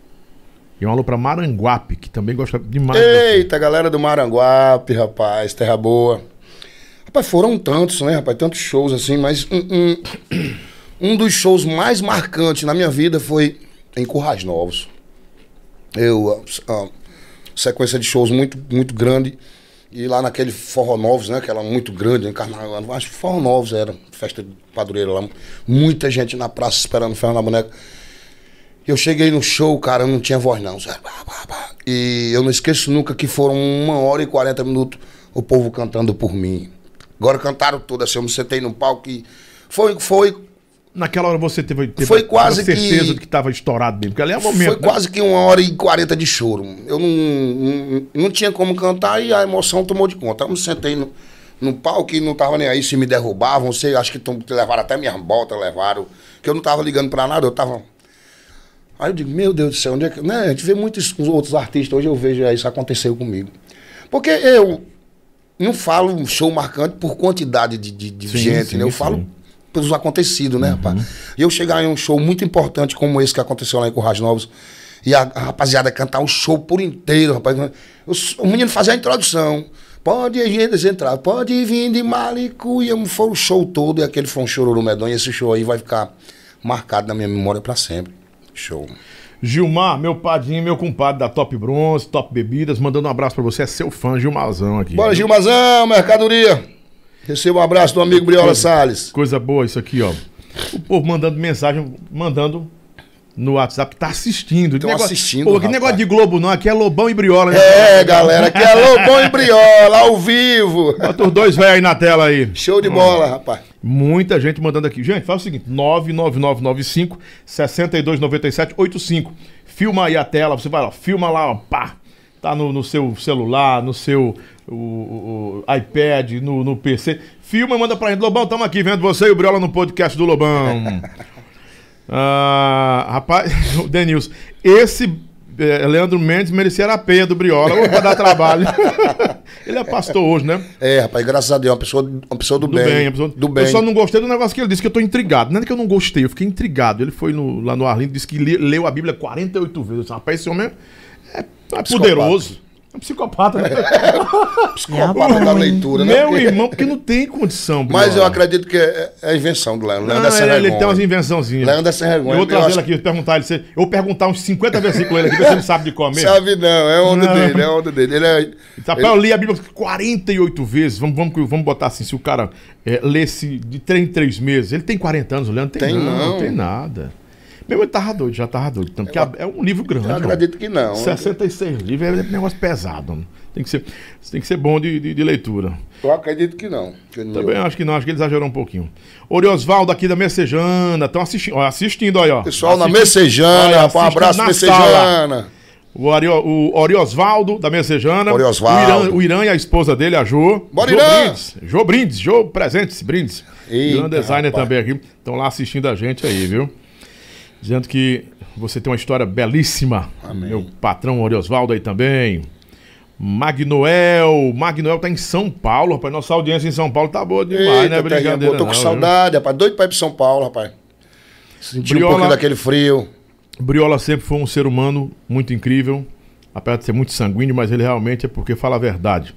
E um alô pra Maranguape, que também gosta demais. Eita, galera do Maranguape, rapaz, terra boa. Rapaz, foram tantos, né, rapaz? Tantos shows assim, mas um, um, (clears throat) um dos shows mais marcantes na minha vida foi em Currais Novos. Eu, a, a sequência de shows muito, muito grande. E lá naquele Forró Novos, né? Que era muito grande, em carnaval. Acho que Forró Novos era, festa de padroeira lá. Muita gente na praça esperando o ferro na boneca. Eu cheguei no show, cara, não tinha voz não. E eu não esqueço nunca que foram uma hora e 40 minutos o povo cantando por mim. Agora cantaram tudo assim, eu me sentei no palco e foi, foi Naquela hora você teve, teve foi quase certeza que, de que estava estourado mesmo, porque ali é o momento. Foi né? quase que uma hora e quarenta de choro. Eu não, não, não, tinha como cantar e a emoção tomou de conta. Eu me sentei no, no palco e não tava nem aí se me derrubavam. Sei, acho que levaram até minhas botas, levaram. Que eu não tava ligando para nada, eu tava. Aí eu digo, meu Deus do céu, onde é que. Né, a gente vê muitos outros artistas, hoje eu vejo isso aconteceu comigo. Porque eu não falo show marcante por quantidade de, de, de sim, gente, sim, né? Eu sim. falo pelos acontecidos, né, uhum. rapaz? E eu chegar em um show muito importante como esse que aconteceu lá em Currais Novos, e a, a rapaziada cantar o show por inteiro, rapaz. O, o menino fazia a introdução. Pode entrar, pode vir de Malicuia. Foi o show todo e aquele foi um chororô medonho. Esse show aí vai ficar marcado na minha memória para sempre. Show. Gilmar, meu padrinho, meu compadre da Top Bronze, Top Bebidas, mandando um abraço para você. É seu fã, Gilmarzão aqui. Bora, Gilmarzão, mercadoria. Receba um abraço do amigo Briola coisa, Salles. Coisa boa isso aqui, ó. O povo mandando mensagem, mandando no WhatsApp, tá assistindo. Estão assistindo, Pô, que rapaz. negócio de Globo não, aqui é Lobão e Briola. Né? É, galera, aqui é Lobão e Briola, ao vivo. Bota os dois velhos aí na tela aí. Show de bola, hum. rapaz. Muita gente mandando aqui. Gente, faz o seguinte, 99995 629785. Filma aí a tela, você vai lá, filma lá, ó, pá. Tá no, no seu celular, no seu o, o iPad, no, no PC. Filma e manda pra gente. Lobão, estamos aqui vendo você e o Briola no podcast do Lobão. (laughs) ah, rapaz, (laughs) Denilson, esse é, Leandro Mendes merecia a peia do Briola, ou pra dar trabalho. (laughs) ele é pastor hoje, né? É, rapaz, graças a Deus, uma pessoa, uma pessoa do, do bem. bem pessoa, do bem. Eu só não gostei do negócio que ele disse, que eu tô intrigado. Não é que eu não gostei, eu fiquei intrigado. Ele foi no, lá no Arlindo, disse que leu a Bíblia 48 vezes. Rapaz, esse homem é, é poderoso. É um psicopata, né? (laughs) psicopata da leitura, né? Meu irmão, porque não tem condição. Mas eu acredito que é, é a invenção do Leandro. Leandro não, é ele, ele tem umas invençãozinhas. Leandro é sem vergonha. Eu vou trazer ele aqui, perguntar ele. Eu vou perguntar uns 50 versículos ele aqui, se ele sabe de comer. Sabe não, é onda não. dele, é onda dele. Ele é. Sabe, ele... eu li a Bíblia 48 vezes. Vamos, vamos, vamos botar assim, se o cara é, lesse de 3 em 3 meses. Ele tem 40 anos, o Leandro tem, tem não, não. Não tem nada. Mesmo ele tava doido, já tava doido. Então, porque é um livro grande. Eu acredito que não. 66 livros é um negócio pesado. Tem que ser, tem que ser bom de, de, de leitura. Eu acredito que não. Que Também acho que não, acho que ele exagerou um pouquinho. Oriosvaldo aqui da Messejana, estão assistindo, ó, assistindo aí, ó. Pessoal assistindo, na Messejana, um abraço Messejana. O, o Oriosvaldo da Messejana. Oriosvaldo. O Irã, o Irã e a esposa dele, a Jo. Bora, Irã! Brindes. Jo Brindes, Jo Presentes, Brindes. Irã Designer rapaz. também aqui. Estão lá assistindo a gente aí, viu? Dizendo que você tem uma história belíssima. Amém. Meu patrão Oriosvaldo aí também. Magnoel, Magnoel tá em São Paulo, rapaz. Nossa audiência em São Paulo tá boa demais, Eita, né? Brincadeira. Tô com não, saudade, viu? rapaz. Doido pra ir pra São Paulo, rapaz. Sentir Briola, um pouquinho daquele frio. Briola sempre foi um ser humano muito incrível, apesar de ser muito sanguíneo, mas ele realmente é porque fala a verdade.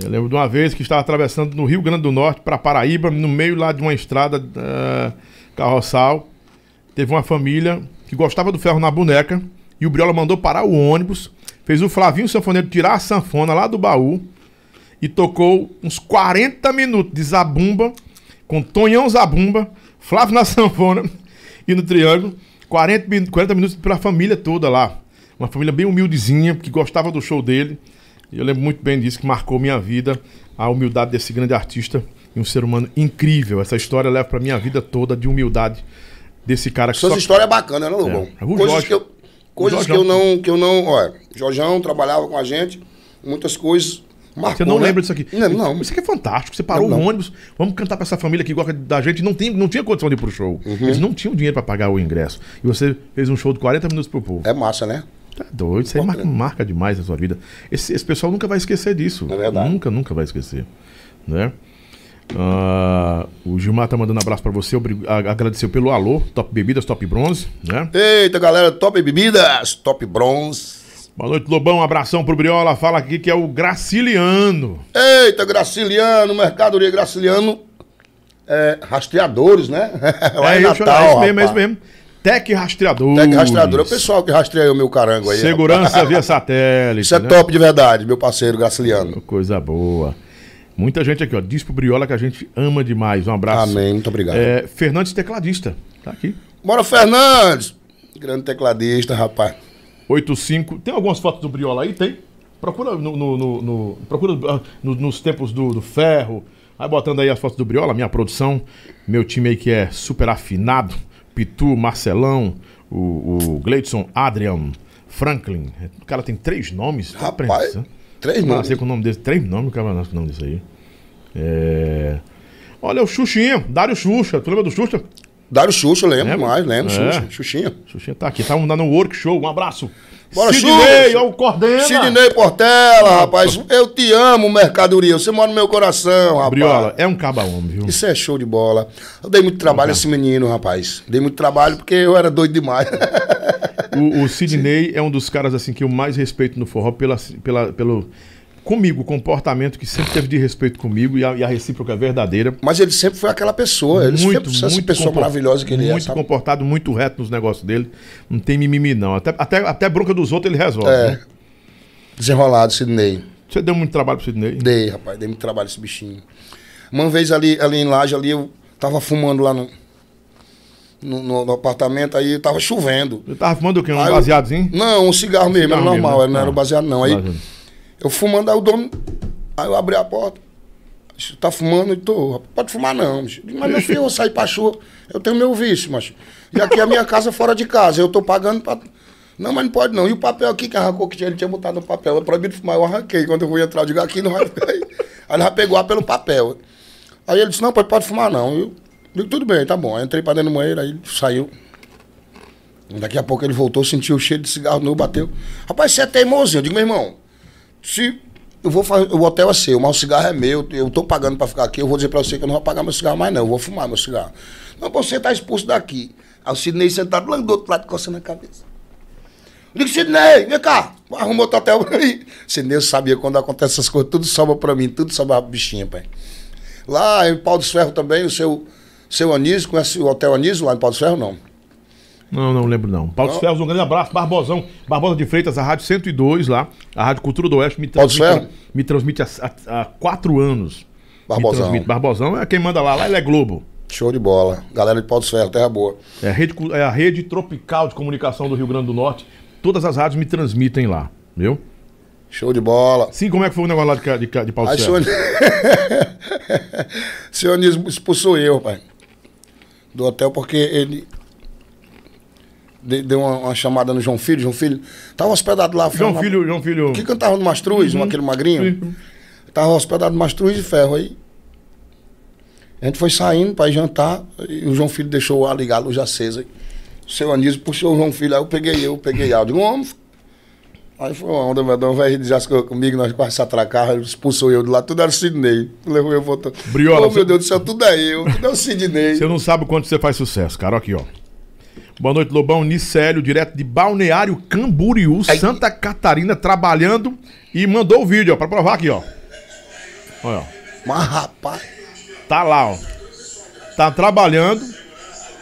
Eu lembro de uma vez que estava atravessando no Rio Grande do Norte para Paraíba, no meio lá de uma estrada uh, carroçal teve uma família que gostava do ferro na boneca e o Briola mandou parar o ônibus, fez o Flavinho Sanfoneiro tirar a sanfona lá do baú e tocou uns 40 minutos de zabumba com Tonhão Zabumba, Flávio na (laughs) sanfona e no triângulo, 40, 40 minutos para a família toda lá. Uma família bem humildezinha, que gostava do show dele. E eu lembro muito bem disso, que marcou minha vida, a humildade desse grande artista e um ser humano incrível. Essa história leva para minha vida toda de humildade desse cara que Suas só... histórias bacanas, né, Lobão? É. Coisas, Jorge... que eu, coisas que eu não. Que eu não olha, Jorjão trabalhava com a gente, muitas coisas. Marcou, você não né? lembra disso aqui? Não, não. Isso aqui é fantástico. Você parou o ônibus, vamos cantar pra essa família que gosta da gente. Não, tem, não tinha condição de ir pro show. Uhum. Eles não tinham dinheiro para pagar o ingresso. E você fez um show de 40 minutos pro povo. É massa, né? Tá doido. Isso aí marca, marca demais a sua vida. Esse, esse pessoal nunca vai esquecer disso. É verdade. Nunca, nunca vai esquecer. Né? Uh, o Gilmar tá mandando um abraço para você, agradeceu pelo alô, Top Bebidas, Top Bronze, né? Eita, galera, Top Bebidas, Top Bronze. Boa noite, Lobão, um abração pro Briola, fala aqui que é o Graciliano. Eita, Graciliano, Mercadoria Graciliano, é, rastreadores, né? (laughs) Lá é, em Natal, é isso mesmo, é isso mesmo. Tec Rastreador. Tec Rastreador, é o pessoal que rastreia o meu carango aí. Segurança rapaz. via satélite. Isso é né? top de verdade, meu parceiro Graciliano. Coisa boa. Muita gente aqui, ó. Diz pro Briola que a gente ama demais. Um abraço. Amém, muito obrigado. É, Fernandes Tecladista, tá aqui. Bora, Fernandes! Grande tecladista, rapaz. 85. Tem algumas fotos do Briola aí? Tem? Procura no, no- no- no- procura ah, no- nos tempos do, do ferro. Vai botando aí as fotos do Briola, minha produção. Meu time aí que é super afinado. Pitu, Marcelão, o, o Gleidson, Adrian, Franklin. O cara tem três nomes. Tá Rapaz, né? Três Eu nomes. nasci com o nome desse. Três nomes, o cara nasce com o nome desse aí. É... Olha o Xuxinha, Dário Xuxa. Tu lembra do Xuxa? Dário Xuxa, lembro Lembra? mais, lembro. É. Xuxa, Xuxinha. Xuxinha tá aqui, tá dando um workshop. Um abraço. Bora, Sidney, ó, o Cordena. Sidney Portela, rapaz. Eu te amo, mercadoria. Você mora no meu coração, rapaz. Briola, é um caba-homem, viu? Isso é show de bola. Eu dei muito trabalho a esse menino, rapaz. Dei muito trabalho porque eu era doido demais. (laughs) O, o Sidney é um dos caras assim que eu mais respeito no forró pela, pela, pelo comigo, o comportamento que sempre teve de respeito comigo e a, e a recíproca é verdadeira. Mas ele sempre foi aquela pessoa. Ele muito, sempre foi essa muito pessoa maravilhosa que ele Muito é. sabe? comportado, muito reto nos negócios dele. Não tem mimimi, não. Até, até, até bronca dos outros ele resolve. É. né? Desenrolado, Sidney. Você deu muito trabalho pro Sidney? Dei, rapaz. Dei muito trabalho esse bichinho. Uma vez ali, ali em Laje, ali eu tava fumando lá no, no, no- no apartamento, aí tava chovendo. Você tava fumando o quê? Um Aí eu- baseadozinho? Não, um cigarro mesmo, Cigarro era mesmo, normal, né? não era Ah. baseado não. Aí Baseado. eu fumando, aí o dono. Aí eu abri a porta. Você tá fumando? E tô. Pode fumar não. bicho. Mas meu filho, eu vou sair pra chuva. Eu tenho meu vício, mas. E aqui é a minha casa fora de casa. Eu tô pagando pra. Não, mas não pode não. E o papel aqui que arrancou que tinha, ele tinha botado no papel. É proibido fumar, eu arranquei. Quando eu fui entrar, eu digo aqui não vai ficar aí. Aí ele já pegou pelo papel. Aí ele disse, não, pode, pode fumar não. Eu digo, tudo bem, tá bom. Entrei pra dentro do banheiro, aí saiu. Daqui a pouco ele voltou, sentiu o cheiro de cigarro novo, bateu. Rapaz, você é teimosinho. Eu digo, meu irmão, se eu vou fazer, o hotel é seu, mas o cigarro é meu, eu tô pagando pra ficar aqui, eu vou dizer pra você que eu não vou pagar meu cigarro mais não, eu vou fumar meu cigarro. Não, você tá expulso daqui. Aí o Sidney sentado lá do outro lado, coçando a cabeça. Eu digo, Sidney, vem cá, arruma outro hotel pra mim. Sidney, sabia quando acontece essas coisas, tudo sobra pra mim, tudo sobra pra bichinha, pai. Lá em Pau dos Ferros também, o seu, seu Anísio, conhece o Hotel Anísio lá em Pau dos Ferros, não? Não, não lembro não. Paulo dos Ferros, um grande abraço. Barbosão, Barbosa de Freitas, a Rádio 102 lá, a Rádio Cultura do Oeste, me Paulo transmite, Ferros? me transmite há, há- há quatro anos. Me Barbosão. transmite. Barbosão é quem manda lá, lá ele é Globo. Show de bola. Galera de Pau dos Ferros, terra boa. É a, rede, é a rede tropical de comunicação do Rio Grande do Norte. Todas as rádios me transmitem lá, viu? Show de bola. Sim, como é que foi o negócio lá de, de, de Paulo dos senhor... Ferros? (laughs) senhor Anísio expulsou eu, pai. Do hotel porque ele de- deu uma, uma chamada no João Filho. João Filho tava hospedado lá. João Filho, João Filho. Que cantava no Mastruz, Uhum. aquele magrinho. Sim. Tava hospedado no Mastruz de Ferro aí. A gente foi saindo para jantar e o João Filho deixou a ligar a luz acesa. aí. O seu Anísio puxou o João Filho, aí eu peguei eu, peguei áudio. Digo, homem. Aí foi uma onda, meu velho já ficou comigo, nós quase se atracar, ele expulsou eu de lá, tudo era o Sidney. Levou eu, voltou. Briola, oh, você- meu Deus do céu, tudo é eu, tudo é o Sidney. Você não sabe quanto você faz sucesso, cara. Aqui, ó. Boa noite, Lobão. Nicélio, direto de Balneário Camboriú, Santa Catarina, trabalhando. E mandou o vídeo, ó, pra provar aqui, ó. Olha, ó. Mas rapaz, Tá lá, ó. Tá trabalhando.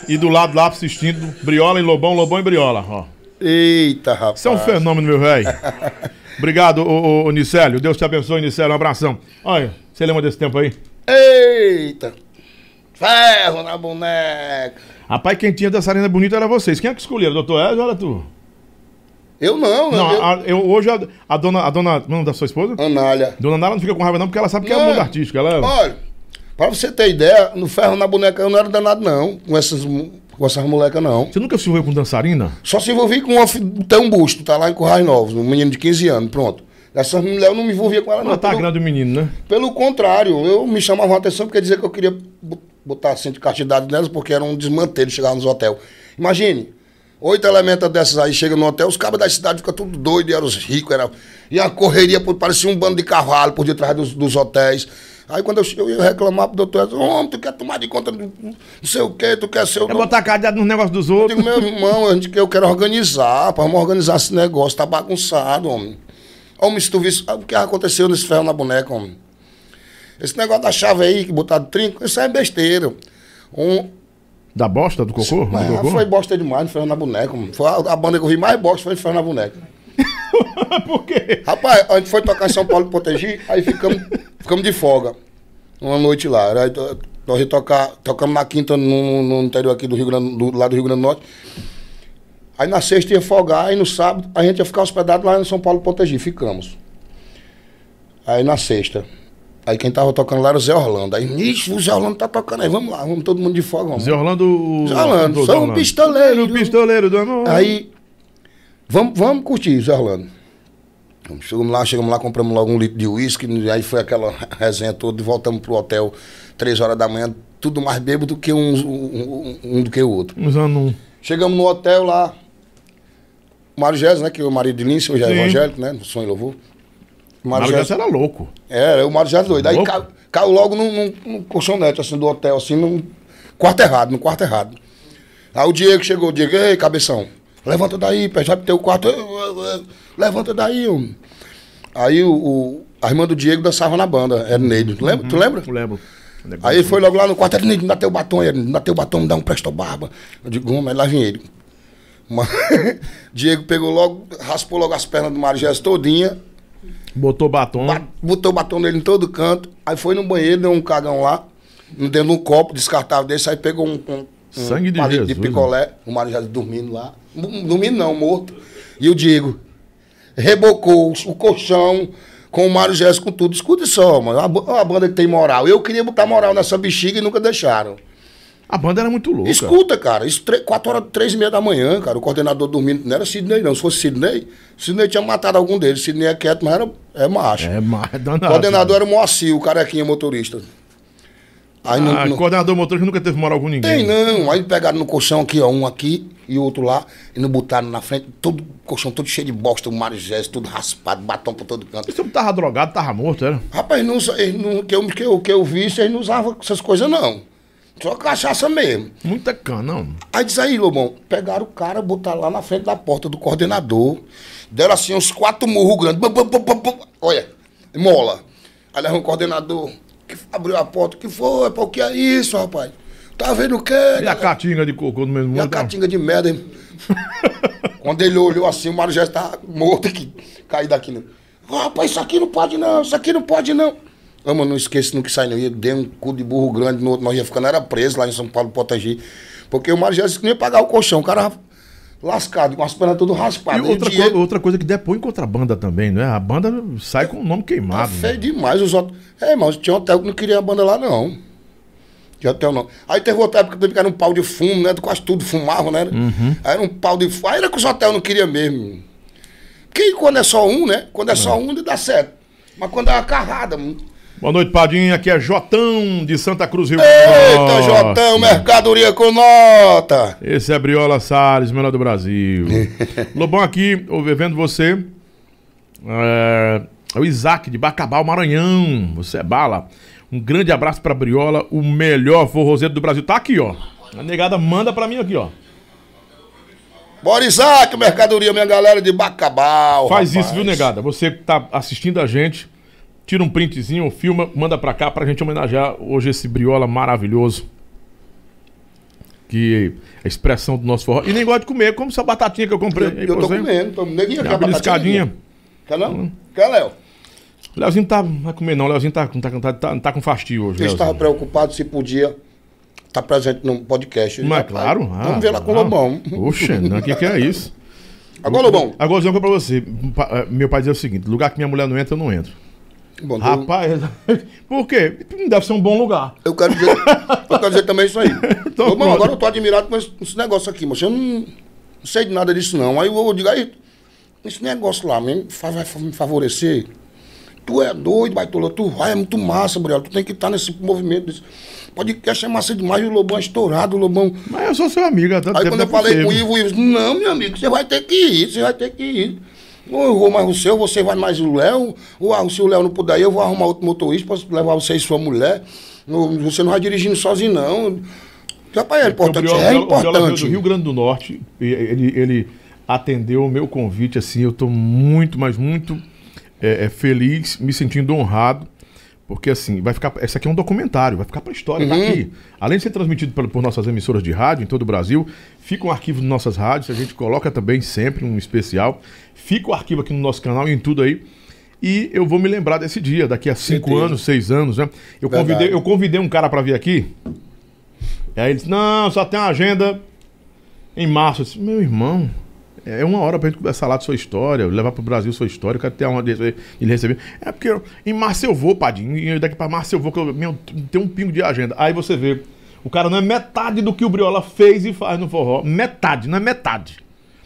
E do lado lá assistindo Briola e Lobão, Lobão e Briola, ó. Eita rapaz. Isso é um fenômeno, meu velho. (laughs) Obrigado, ô, ô, Nicélio. Deus te abençoe, Nicélio. Um abração. Olha, você lembra desse tempo aí? Eita. Ferro na boneca. Rapaz, quem tinha dançarina bonita era vocês. Quem é que escolheram? Doutor Ezio ou era tu? Eu não, Não, eu... a- eu, hoje a, a dona. A dona. Não, da sua esposa? Anália. Dona Nara não fica com raiva, não, porque ela sabe que é o Não. mundo artístico. Ela... Olha, pra você ter ideia, no ferro na boneca eu não era danado, não. Com essas, essas molecas, não. Você nunca se envolveu com dançarina? Só se envolvi com uma. Tem um busto, tá lá em Currais Novos, um menino de 15 anos, pronto. Essas mulheres eu não me envolvia com ela, não. Ela tá Pelo, grande o menino, né? pelo contrário, eu me chamava a atenção porque dizia que eu queria bo- botar assim de castidade nelas, porque era um desmantelho chegar nos hotéis. Imagine. Oito elementos dessas aí chegam no hotel, os cabos da cidade ficam tudo doidos, eram os ricos, era, e a correria parecia um bando de cavalo por detrás dos, dos hotéis. Aí quando eu, eu ia reclamar pro doutor, eu homem, tu quer tomar de conta do não sei o quê, tu quer ser o. É botar cadeado nos negócios dos Eu outros. digo, meu irmão, a gente, eu quero organizar, para organizar esse negócio, tá bagunçado, homem. Homem, se tu visse ah, o que aconteceu nesse ferro na boneca, homem. Esse negócio da chave aí, que botaram trinco, isso é besteira. Um, Da bosta do cocô? Do ah, cocô? foi bosta demais no ferro na boneca, homem. Foi a, a banda que eu vi mais bosta foi no ferro na boneca. (laughs) Por quê? Rapaz, a gente foi tocar em São Paulo de Potegi, aí ficamos, ficamos de folga. Uma noite lá. Aí nós tocar, tocamos na quinta no, no interior aqui do Rio Grande, do, lá do Rio Grande do Norte. Aí na sexta ia folgar, aí no sábado a gente ia ficar hospedado lá em São Paulo Pontegir, ficamos. Aí na sexta. Aí quem tava tocando lá era o Zé Orlando. Aí, ixi, o Zé Orlando tá tocando aí, vamos lá, vamos todo mundo de folga. Vamos. Zé Orlando. Zé Orlando, sou um pistoleiro. O pistoleiro do amor. Aí, vamos, vamos curtir, Zé Orlando. Chegamos lá, chegamos lá, compramos logo um litro de uísque, aí foi aquela (laughs) resenha toda e voltamos pro hotel três horas da manhã, tudo mais bêbado do que um, um, um- do que o outro. Usando um. Chegamos no hotel lá, o Mário Gés, né, que é o marido de Lince, hoje é Sim. evangélico, né, Sonho e Louvor. O Mário Mário Gés, Gás era louco. é, o Mário Gés doido. Aí caiu logo num, num, num colchonete, assim, do hotel, assim, num quarto errado, no quarto errado. Aí o Diego chegou, o Diego, ei, cabeção, levanta daí, pé, já teu quarto, "Eh, eh, eh, levanta daí, homem. Aí o, o- a irmã do Diego dançava na banda, era Neide, tu lembra? Tu lembra? Eu lembro. Aí ele foi logo lá no quarto, ele me dá teu batom, ele me dá teu batom, me dá um presto barba. Eu digo, "Hum, mas lá vem ele. Mas, (laughs) Diego pegou logo, raspou logo as pernas do Mário Gés todinha, Botou batom. ba- botou batom nele em todo canto, aí foi no banheiro, deu um cagão lá, dentro de um copo descartável desse, aí pegou um, um Sangue de palito de Jesus, picolé, o Mário Gés dormindo lá, dormindo não, morto. E o Diego rebocou o colchão com o Mário Gés com tudo. Escuta só, mano, a, ba- a banda que tem moral. Eu queria botar moral nessa bexiga e nunca deixaram. A banda era muito louca. Escuta, cara, isso 4 horas, três e meia da manhã, cara, o coordenador dormindo, não era Sidney não, se fosse Sidney, Sidney tinha matado algum deles, Sidney é quieto, mas era, é macho. É, mas (laughs) danado. o coordenador era o Moacir, o carequinha motorista. Aí Ah, não- coordenador motorista nunca teve moral com ninguém. tem não, aí pegaram no colchão aqui, ó, um aqui e outro lá, e não botaram na frente, todo colchão todo cheio de bosta, o Mário Gés, tudo raspado, batom por todo canto. Esse homem tava drogado, tava morto, era? Rapaz, não, eles não, que, eu, que, eu, que eu vi, eles não usavam essas coisas não, só cachaça mesmo. Muita cana, não. Aí diz aí, Lobão, pegaram o cara, botaram lá na frente da porta do coordenador, deram assim uns quatro murros grandes, bum, bum, bum, bum, bum. olha, mola. Aí o coordenador, que abriu a porta, que foi, pô, o que é isso, rapaz? Tá vendo o quê? E a catinga de cocô no mesmo E a catinga de merda, hein? (laughs) Quando ele olhou assim, o Mário já estava morto aqui, caído aqui. Né? Ô, rapaz, isso aqui não pode não, isso aqui não pode não. Ô, mano, não esqueça no que sai não. Eu dei um cu de burro grande no outro, nós ia ficando, era preso lá em São Paulo, Potagi. Porque o Mário já disse que não ia pagar o colchão, o cara lascado, com as pernas E raspadas. outra, o Diego- coi- outra coisa que depõe banda também, não é? A banda sai com o nome Tá queimado. feio né? demais os outros. É, mas tinha hotel que não queria a banda lá, não. Tinha hotel não. Aí teve outra época que era um pau de fumo, né? Quase tudo fumava, né? Uhum. Aí era um pau de fumo. Aí era que os hotéis não queriam mesmo. Porque quando é só um, né? Quando é só um, ele dá certo. Mas quando é uma carrada. hum. Boa noite, Padinha. Aqui é Jotão de Santa Cruz, Rio Eita. Jotão, mercadoria com nota. Esse é Briola Salles, melhor do Brasil. (laughs) Lobão aqui, vendo você. É, é o Isaac de Bacabal, Maranhão. Você é bala. Um grande abraço pra Briola, o melhor forrozeiro do Brasil. Tá aqui, ó. A negada manda pra mim aqui, ó. Bora, Isaac, mercadoria, minha galera de Bacabal. Faz rapaz. isso, viu, negada? Você que tá assistindo a gente, tira um printzinho, filma, manda pra cá pra gente homenagear hoje esse Briola maravilhoso. Que é a expressão do nosso forró. E nem gosta de comer, como essa batatinha que eu comprei. Eu, eu tô você. comendo. Tô... Neguinho, uma beliscadinha. batatinha? Quer não? Quer, Léo? Leozinho tá, não vai comer não, Leozinho tá, tá, tá, tá, tá com fastio hoje. Eu estava preocupado se podia estar presente no podcast. Mas Rapaz, claro. ah, Vamos ver lá com o. Lobão. Oxe, o que, que é isso? Agora, Lobão. Agora eu digo pra você. eh, Meu pai dizia o seguinte: lugar que minha mulher não entra, eu não entro. Bom, eu- Rapaz, (laughs) por quê? Deve ser um bom lugar. Eu quero dizer, eu quero dizer também isso aí. (laughs) Então, pronto. agora eu tô admirado com esse, negócio aqui, mas eu não, não sei de nada disso não. Aí eu vou dizer aí, esse negócio lá mesmo vai me favorecer. Tu é doido, Baitola, tu vai, é muito massa, Briel. Tu tem que estar nesse movimento. Desse... Podcast é massa demais, e o Lobão é estourado, o Lobão. Mas eu sou seu amigo, tanto Aí quando eu falei com o. Ivo, o Ivo disse, não, meu amigo, você vai ter que ir, você vai ter que ir. Ou eu vou mais o seu, você vai mais o Léo, ou ah, se o Léo não puder eu vou arrumar outro motorista para levar você e sua mulher. Você não vai dirigindo sozinho, não. Rapaz, é o importante, é o Briola veio importante. do Rio Grande do Norte, ele, ele atendeu o meu convite, assim, eu estou muito, mas muito é, é, feliz, me sentindo honrado, porque assim, vai ficar. Esse aqui é um documentário, vai ficar para a história, tá Uhum. aqui. Além de ser transmitido por, por nossas emissoras de rádio em todo o Brasil, fica um arquivo de nossas rádios, a gente coloca também sempre um especial. Fica o arquivo aqui no nosso canal e em tudo aí. E eu vou me lembrar desse dia, daqui a cinco Certeza. anos, seis anos, né? Eu Verdade. convidei, eu convidei um cara para vir aqui. Aí ele disse: Não, só tem uma agenda em março. Eu disse: Meu irmão, É uma hora pra gente conversar lá de sua história, levar pro Brasil sua história, eu quero ter uma dele ele receber. É porque eu, em março eu vou, Padinho, e daqui pra março eu vou, que eu, meu, tem um pingo de agenda. Aí você vê, o cara não é metade do que o Briola fez e faz no forró. Metade, não é metade.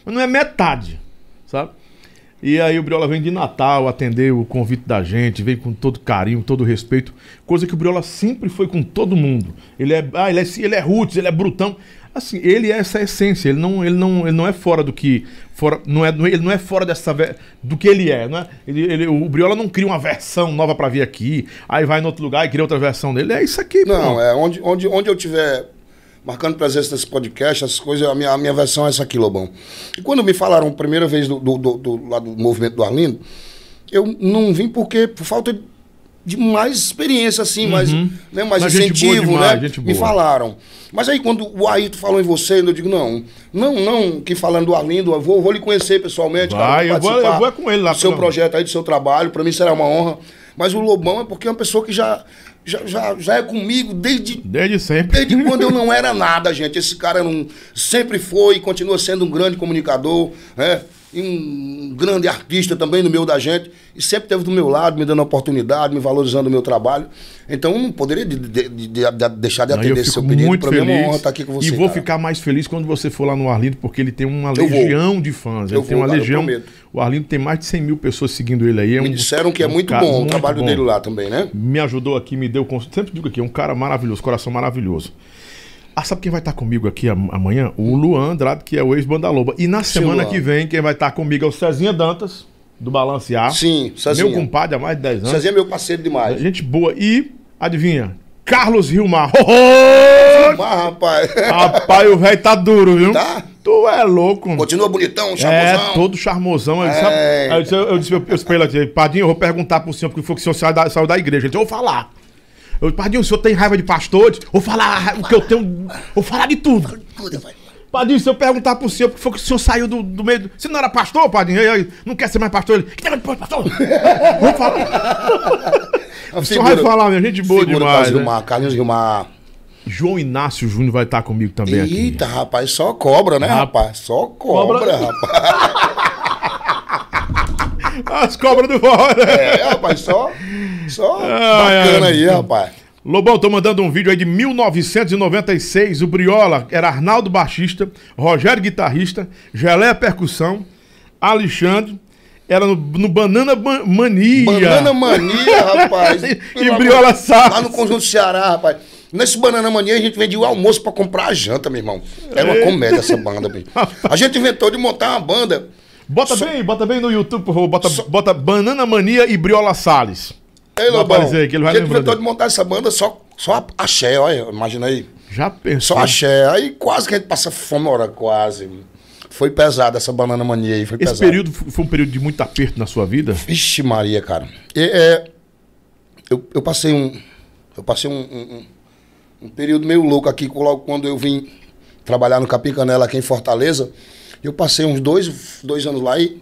Mas não é metade, sabe? E aí o Briola vem de Natal atender o convite da gente, vem com todo carinho, todo respeito, coisa que o Briola sempre foi com todo mundo. Ele é, ah, ele é, ele é roots, ele é brutão. Assim, ele é essa essência, ele não, ele não, ele não é fora do que fora, não é, ele não é fora dessa do que ele é, não é? Ele, ele, o Briola não cria uma versão nova para vir aqui, aí vai em outro lugar e cria outra versão dele. É isso aqui, Não, pô. é onde, onde, onde eu tiver marcando presença nesse podcast, essas coisas, a minha, a minha versão é essa aqui, Lobão. E quando me falaram a primeira vez do, do, do, do, lá do movimento do Arlindo, eu não vim porque, por falta de de mais experiência, assim, uhum. mais, né, mais Mas incentivo, demais, né? Me falaram. Mas aí quando o Ayrton falou em você, eu digo, não, não, não, que falando do Arlindo, eu vou, vou lhe conhecer pessoalmente. Vai, cara, eu, vou, eu vou com ele lá. Do seu projeto aí, do seu trabalho, para mim será uma honra. Mas o Lobão é porque é uma pessoa que já, já, já, já é comigo desde... Desde sempre. Desde quando eu não era nada, gente. Esse cara não, sempre foi e continua sendo um grande comunicador, né? E um grande artista também no meio da gente, e sempre esteve do meu lado, me dando oportunidade, me valorizando o meu trabalho. Então não poderia de, de, de, de deixar de atender esse seu pedido. Muito feliz, mim é uma honra estar aqui com você. E vou cara. ficar mais feliz quando você for lá no Arlindo, porque ele tem uma eu legião vou. de fãs. Ele eu tem vou, uma cara, legião. O Arlindo tem mais de 100 mil pessoas seguindo ele aí. É me um, disseram que é, um muito bom muito o trabalho bom. dele lá também, né? Me ajudou aqui, me deu. Sempre digo aqui, é um cara maravilhoso, coração maravilhoso. Ah, sabe quem vai estar comigo aqui amanhã? O Luan Andrade, que é o ex-Banda Loba. E na semana que vem, quem vai estar comigo é o Cezinha Dantas, do Balancear. Sim, Cezinha. Meu compadre há mais de 10 anos. Cezinha é meu parceiro demais. Gente boa. E, adivinha? Carlos Rilmar. Oh, Rilmar, rapaz. Rapaz, o velho tá duro, viu? Tá? Tu é louco. Continua bonitão, charmosão. É, todo charmosão. Aí, sabe, aí eu disse, eu disse, eu disse pra ele, Padinho, eu vou perguntar pro senhor, porque foi que o senhor saiu da, saiu da igreja. Ele disse, eu vou falar. Eu, Padinho, o senhor tem raiva de pastores? Vou falar o que eu tenho. Vou falar de tudo. Padinho, se eu perguntar pro senhor, porque foi que o senhor saiu do, do meio. Do... Você não era pastor, Padinho? Aí, aí, não quer ser mais pastor? Ele. Que negócio de pastor? (laughs) Vou falar. o senhor vai falar, minha gente boa demais. Né? Rilmar, Carlinhos Rilmar. João Inácio Júnior vai estar comigo também Eita, aqui. Eita, rapaz, só cobra, né, rapaz? Só cobra, cobra. rapaz. (laughs) As cobras do fora. É, rapaz, só. Só bacana aí, rapaz. Lobão, tô mandando um vídeo aí de 1996. O Briola era Arnaldo Baixista, Rogério Guitarrista, Gelé Percussão, Alexandre. Era no, no Banana Mania. Banana Mania, rapaz. (laughs) e Briola Sá. Lá no Conjunto Ceará, rapaz. Nesse Banana Mania a gente vendia o almoço pra comprar a janta, meu irmão. Era uma comédia essa banda, meu. (laughs) A gente inventou de montar uma banda. Bota bem, bota bem no YouTube, por favor. Bota, bota Banana Mania e Briola Salles. Ei, Lobão, aparecer aqui, ele vai gente inventou de montar essa banda só, só axé, olha, imagina aí. Já pensou? Só axé. Aí quase que a gente passa fome, hora quase. Foi pesado essa banana mania aí, foi Esse pesado. período foi um período de muito aperto na sua vida? Vixe Maria, cara. E, é, eu, eu passei um... Eu passei um, um, um, período meio louco aqui, logo quando eu vim trabalhar no Capim Canela aqui em Fortaleza. Eu passei uns dois, dois anos lá e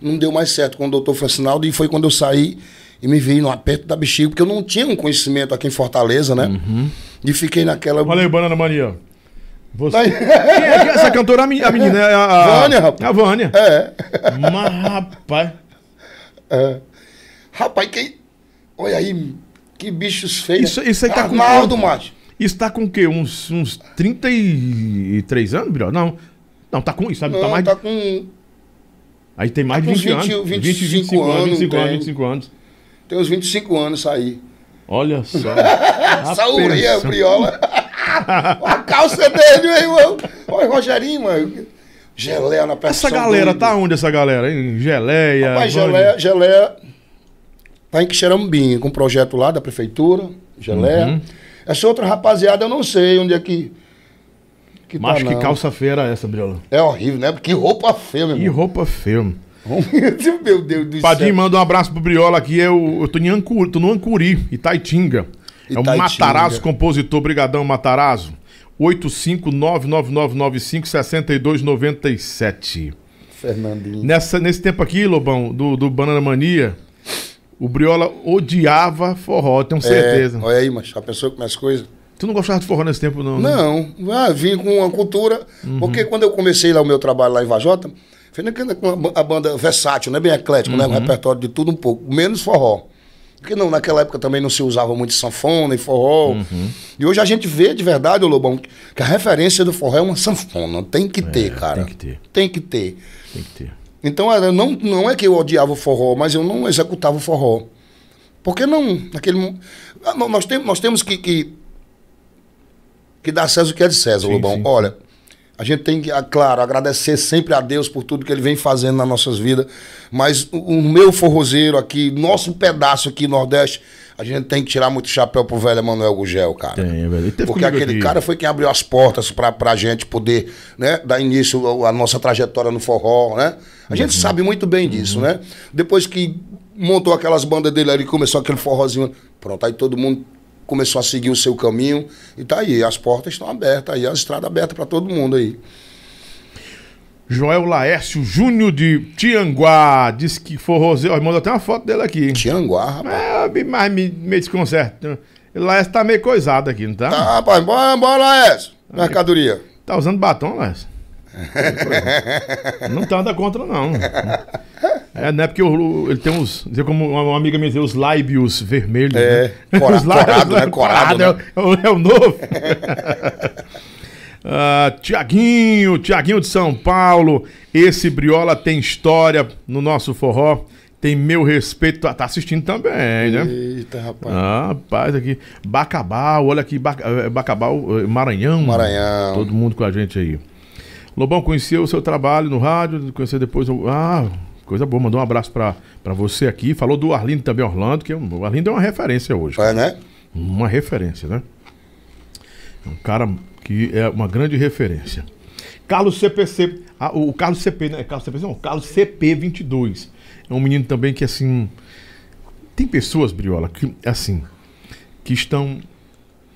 não deu mais certo com o doutor Francinaldo e foi quando eu saí e me vi no aperto da bexiga, porque eu não tinha um conhecimento aqui em Fortaleza, né? Uhum. E fiquei naquela. Olha aí, Banana Mania. Você... Quem é é essa cantora? A menina, é a, a... Vânia, rapaz. A Vânia. É. Mas, rapaz. É. Rapaz, quem. Olha aí, que bichos feios. Isso, isso aí tá Arnaldo, com. macho. Isso tá com o quê? Uns, uns 33 anos, Bro? Não. Não, tá com isso, sabe? Tá não, tá mais. Tá com. Aí tem mais tá de 20, 20 anos. 20, 20 25 anos. 25 anos, 25 anos. Tem uns 25 anos aí. Olha só. Saúde, é, Briola. a calça dele, meu irmão. Olha, Rogerinho, mano. Geleia na percussão. Essa galera, tá onde essa galera, hein? Geleia. Rapaz, Geleia, Geleia tá em Quixeramobim, com um projeto lá da prefeitura, Geleia. Uhum. Essa outra rapaziada, eu não sei onde é que. Que Mas tá, que calça feia era essa, Briola? É horrível, né? Que roupa feia, meu irmão. Que roupa feia, mano. (laughs) Meu Deus do Padinho, céu. manda um abraço pro Briola aqui. Eu, eu tô, em Ancuri, tô no Ancuri, Itaitinga. É o Matarazzo, compositor. Brigadão, Matarazzo. 85999956297. Fernandinho. Nessa, nesse tempo aqui, Lobão, do, do Banana Mania, o Briola odiava forró, tenho certeza. É, olha aí, mas a pessoa com as coisas. Tu não gostava de forró nesse tempo, não? Né? Não. Ah, vim com uma cultura. Uhum. Porque quando eu comecei lá o meu trabalho lá em Vajota, naquela com a ba- a banda versátil, né? Bem eclético, né? Um repertório de tudo um pouco, menos forró. Porque não, naquela época também não se usava muito sanfona e forró. E hoje a gente vê de verdade, ô Lobão, que a referência do forró é uma sanfona. Tem que ter, cara. tem que ter. Tem que ter. Tem que ter. Então, não, não é que eu odiava o forró, mas eu não executava o forró. Porque não, naquele... Ah, nó- Nós, tem, nós temos que, que, que dar César o que é de César, Sim, Lobão. sim. Olha, a gente tem que, ah, claro, agradecer sempre a Deus por tudo que Ele vem fazendo nas nossas vidas, mas o, meu forrozeiro aqui, nosso pedaço aqui, Nordeste, a gente tem que tirar muito chapéu pro velho Emanuel Gugel, cara. Tem, velho. Porque aquele aqui. cara foi quem abriu as portas pra, pra gente poder né, dar início à nossa trajetória no forró, né? A gente Uhum. sabe muito bem disso, né? Depois que montou aquelas bandas dele ali, começou aquele forrozinho, pronto, aí todo mundo começou a seguir o seu caminho e tá aí, as portas estão abertas aí, as estradas abertas pra todo mundo aí. Joel Laércio Júnior de Tianguá. Diz que forrozeiro. Ó, mandou até uma foto dele aqui. Tianguá, rapaz. É, mas me, me desconcerta. Laércio tá meio coisado aqui, não tá? Tá, rapaz, bora, bora, essa. Mercadoria. Tá usando batom, Laércio? Não tá nada contra, não. É, não é porque ele tem uns. Dizer como uma amiga me dizia, os lábios vermelhos. É, né? cora- (laughs) Os lábios- corado, né? Corado, é, o- é o, é o novo. (laughs) Ah, Tiaguinho, Tiaguinho de São Paulo. Esse Briola tem história no nosso forró. Tem meu respeito. Tá, tá assistindo também, né? Eita, rapaz. Ah, rapaz, aqui. Bacabal, olha aqui, eh, Bacabal, eh, Maranhão. Maranhão. Todo mundo com a gente aí. Lobão, conheceu o seu trabalho no rádio, conheceu depois. Ah, coisa boa, mandou um abraço pra, pra você aqui. Falou do Arlindo também, Orlando, que é o Arlindo é uma referência hoje. É, né? Uma referência, né? É um cara que é uma grande referência. Carlos CPC. Ah, o Carlos CP, né? Carlos CP, não, Carlos CP22. É um menino também que, assim. Tem pessoas, Briola, que, assim. Que estão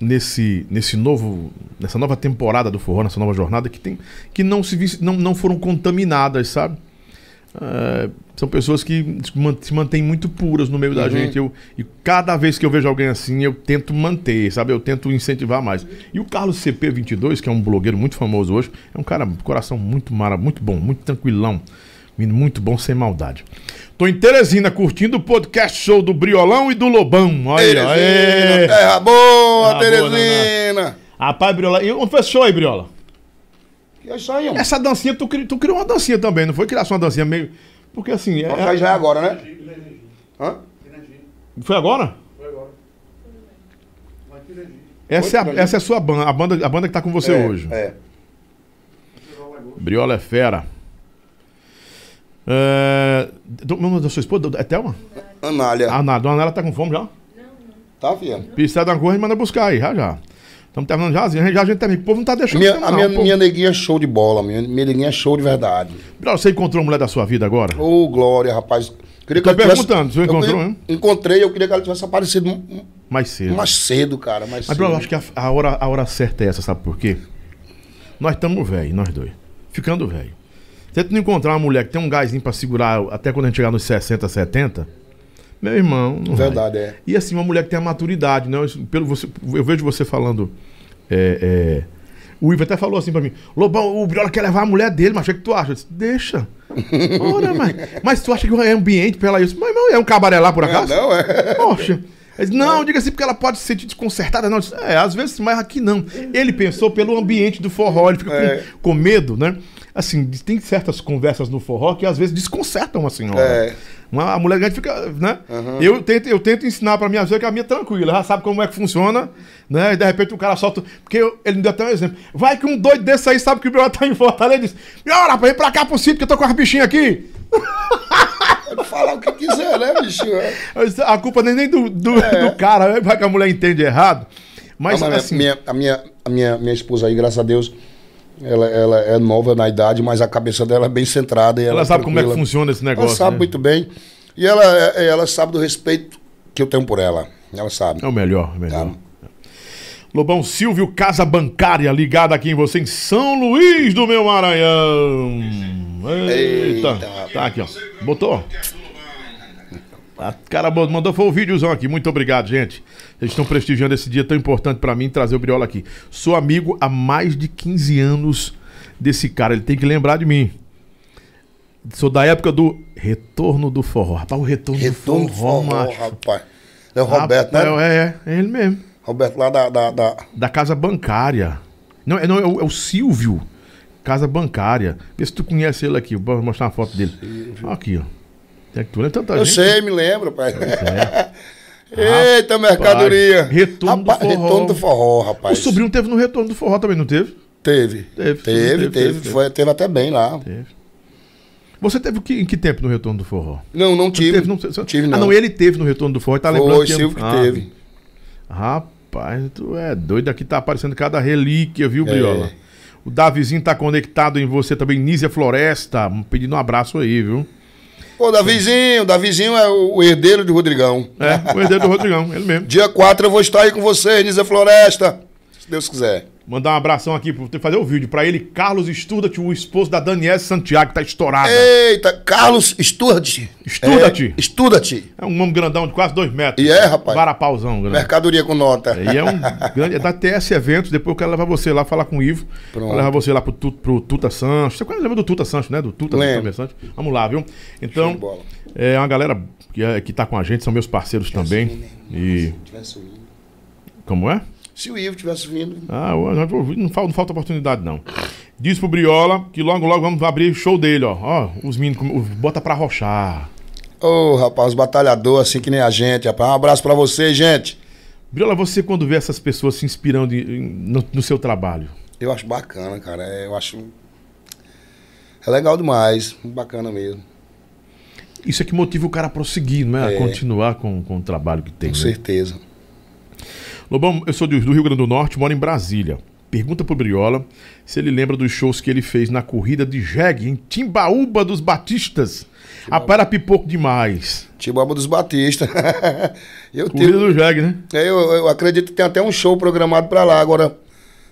nesse, nesse novo. Nessa nova temporada do forró, nessa nova jornada, que, tem, que não, se, não, não foram contaminadas, sabe? É, são pessoas que se man- se mantêm muito puras no meio da gente. Eu, e cada vez que eu vejo alguém assim, eu tento manter, sabe? Eu tento incentivar mais. E o Carlos CP22, que é um blogueiro muito famoso hoje, é um cara, coração muito mara, muito bom, muito tranquilão. Muito bom, sem maldade. Tô em Teresina curtindo o podcast show do Briolão e do Lobão. Olha, Teresina, aê. terra boa, Ah, boa, Teresina. Rapaz, Briola. E onde foi esse show aí, Briola? É isso aí, mano. Essa dancinha, tu, cri- tu criou uma dancinha também, não foi? Criar uma dancinha meio. Porque assim. é- Aí já é agora, né? Hã? Foi agora? Essa é, a, essa é a sua banda, a banda, a banda que tá com você É, hoje. É. Briola é fera. É. Do, meu nome da sua esposa? É Thelma? Anália. Ah, não, a dona Nela tá com fome já? Tá, filha? Precisa dar uma coisa, a gente manda buscar aí, já já. Estamos terminando já, já a gente termina. O povo não tá deixando. minha, não, a minha, minha neguinha é show de bola. Minha, minha neguinha é show de verdade. Briola, você encontrou a mulher da sua vida agora? Ô, Glória, rapaz. Queria Tô ela tivesse- perguntando, você encontrou, hein? Encontrei, eu queria que ela tivesse aparecido Mais cedo. mais cedo, cara. Mais Mas, cedo. Eu acho que a, a hora, a hora certa é essa, sabe por quê? Nós estamos velhos, nós dois. Ficando velho. Não encontrar uma mulher que tem um gásinho pra segurar até quando a gente chegar nos 60, 70, meu irmão, não vai. Verdade, é. E assim, uma mulher que tem a maturidade, né? Eu, pelo você, eu vejo você falando. é, é, o Ivo até falou assim pra mim: Lobão, o Briola quer levar a mulher dele, mas o que tu acha? Eu disse, Deixa. (laughs) Ora, mas, mas tu acha que é ambiente pra ela isso? Mas, irmão, é um cabaré lá por acaso? Não, é. Poxa. Disse, não, diga assim, porque ela pode se sentir desconcertada. Não, disse, é, às vezes, mas aqui não. Ele pensou pelo ambiente do forró, ele fica com- É. com, medo, né? Assim, tem certas conversas no forró que às vezes desconcertam a senhora. É. Uma, a mulher grande fica, né? Eu, tento, eu tento ensinar pra minha filha que a minha é tranquila, ela sabe como é que funciona, né? E de repente o cara solta. Porque eu- ele me deu até um exemplo. Vai que um doido desse aí sabe que o meu tá em Fortaleza e diz: rapaz, vem pra cá pro sítio que eu tô com as bichinhas aqui. (laughs) Pode falar o que quiser, né, bichinho? É. A culpa nem, nem do, do, do cara, vai que a mulher entende errado. Mas Não, mas assim. minha, a minha, a minha, minha esposa aí, graças a Deus, ela, ela é nova na idade, mas a cabeça dela é bem centrada. E ela, Ela é sabe como é que funciona esse Ela negócio. sabe né? muito bem. E ela, é- ela sabe do respeito que eu tenho por ela. Ela sabe. É o melhor, o melhor. Tá. Lobão Silvio, Casa Bancária, ligado aqui em você em São Luís do meu Maranhão. Eita. Eita, Tá aqui, ó. Botou? A cara mandou foi o videozão aqui. Muito obrigado, gente. Vocês estão prestigiando esse dia tão importante pra mim trazer o Briola aqui. Sou amigo há mais de 15 anos desse cara. Ele tem que lembrar de mim. Sou da época do Retorno do Forró. Rapaz, o Retorno, Retorno do Forró, macho. rapaz. É o Roberto, Rapaz, né? É, é, é ele mesmo. Roberto lá da, da, da- Da Casa Bancária. Não, é, não, é, o, é o Silvio. Casa Bancária. Vê se tu conhece ele aqui. Vou mostrar uma foto dele. Aqui, ó. É tu tanta Eu gente. sei, me lembro, pai. é. (laughs) Eita, mercadoria. Retorno do Rapaz, forró. Retorno do forró, O rapaz. sobrinho teve no Retorno do Forró também, não teve? Teve. Teve, Teve, teve, Foi, teve até bem lá. Teve. Você teve que, em que tempo no Retorno do Forró? Não, não tive. Teve, não, você- tive, Ah, não. não, ele teve no Retorno do Forró. Tá lembrando Foi, que Silvio que Ah, teve. Rapaz, tu é doido. Aqui tá aparecendo cada relíquia, viu, Briola? O Davizinho tá conectado em você também, Nízia Floresta, pedindo um abraço aí, viu? Pô, Davizinho, Davizinho é o, herdeiro do Rodrigão. É, o herdeiro do Rodrigão, ele mesmo. Dia 4 eu vou estar aí com vocês, Nisa Floresta. Se Deus quiser. Mandar um abração aqui, pra fazer o vídeo pra ele, Carlos Sturdat, o esposo da Daniela Santiago, que tá estourada. Eita, Carlos, estuda-te. Estuda-te. É, estuda-te. É um homem grandão de quase dois metros. E é, rapaz? Varapauzão, grande. Mercadoria com nota. E é um (laughs) grande. É da TS Eventos. Depois eu quero levar você lá, falar com o Ivo. Pronto. Pra levar você lá pro, pro Tuta Sancho. Você lembra do Tuta Sancho, né? Do Tuta Lembro. Sancho. Vamos lá, viu? Então, é uma galera que, é, que tá com a gente, são meus parceiros também. E. Se tivesse vindo. Como é? Se o Ivo tivesse vindo. Ah, não falta, não falta oportunidade, não. Diz pro Briola que logo, logo vamos abrir show dele, ó. Ó, os meninos, bota pra rochar. Ô, rapaz, os batalhadores, assim que nem a gente, rapaz. Um abraço pra vocês, gente. Briola, você quando vê essas pessoas se inspirando no, no seu trabalho, Eu acho bacana, cara. É, eu acho. É legal demais. Bacana mesmo. isso é que motiva o cara a prosseguir, não é? A É. continuar com, com o trabalho que tem. Com né? certeza. Lobão, eu sou do Rio Grande do Norte, moro em Brasília. Pergunta pro Briola se ele lembra dos shows que ele fez na corrida de jegue em Timbaúba dos Batistas. Rapaz, era pipoco demais. Tibaba dos Batista. (laughs) eu, Corrida tive, do jegue, né? é, eu, eu acredito que tem até um show programado pra lá agora,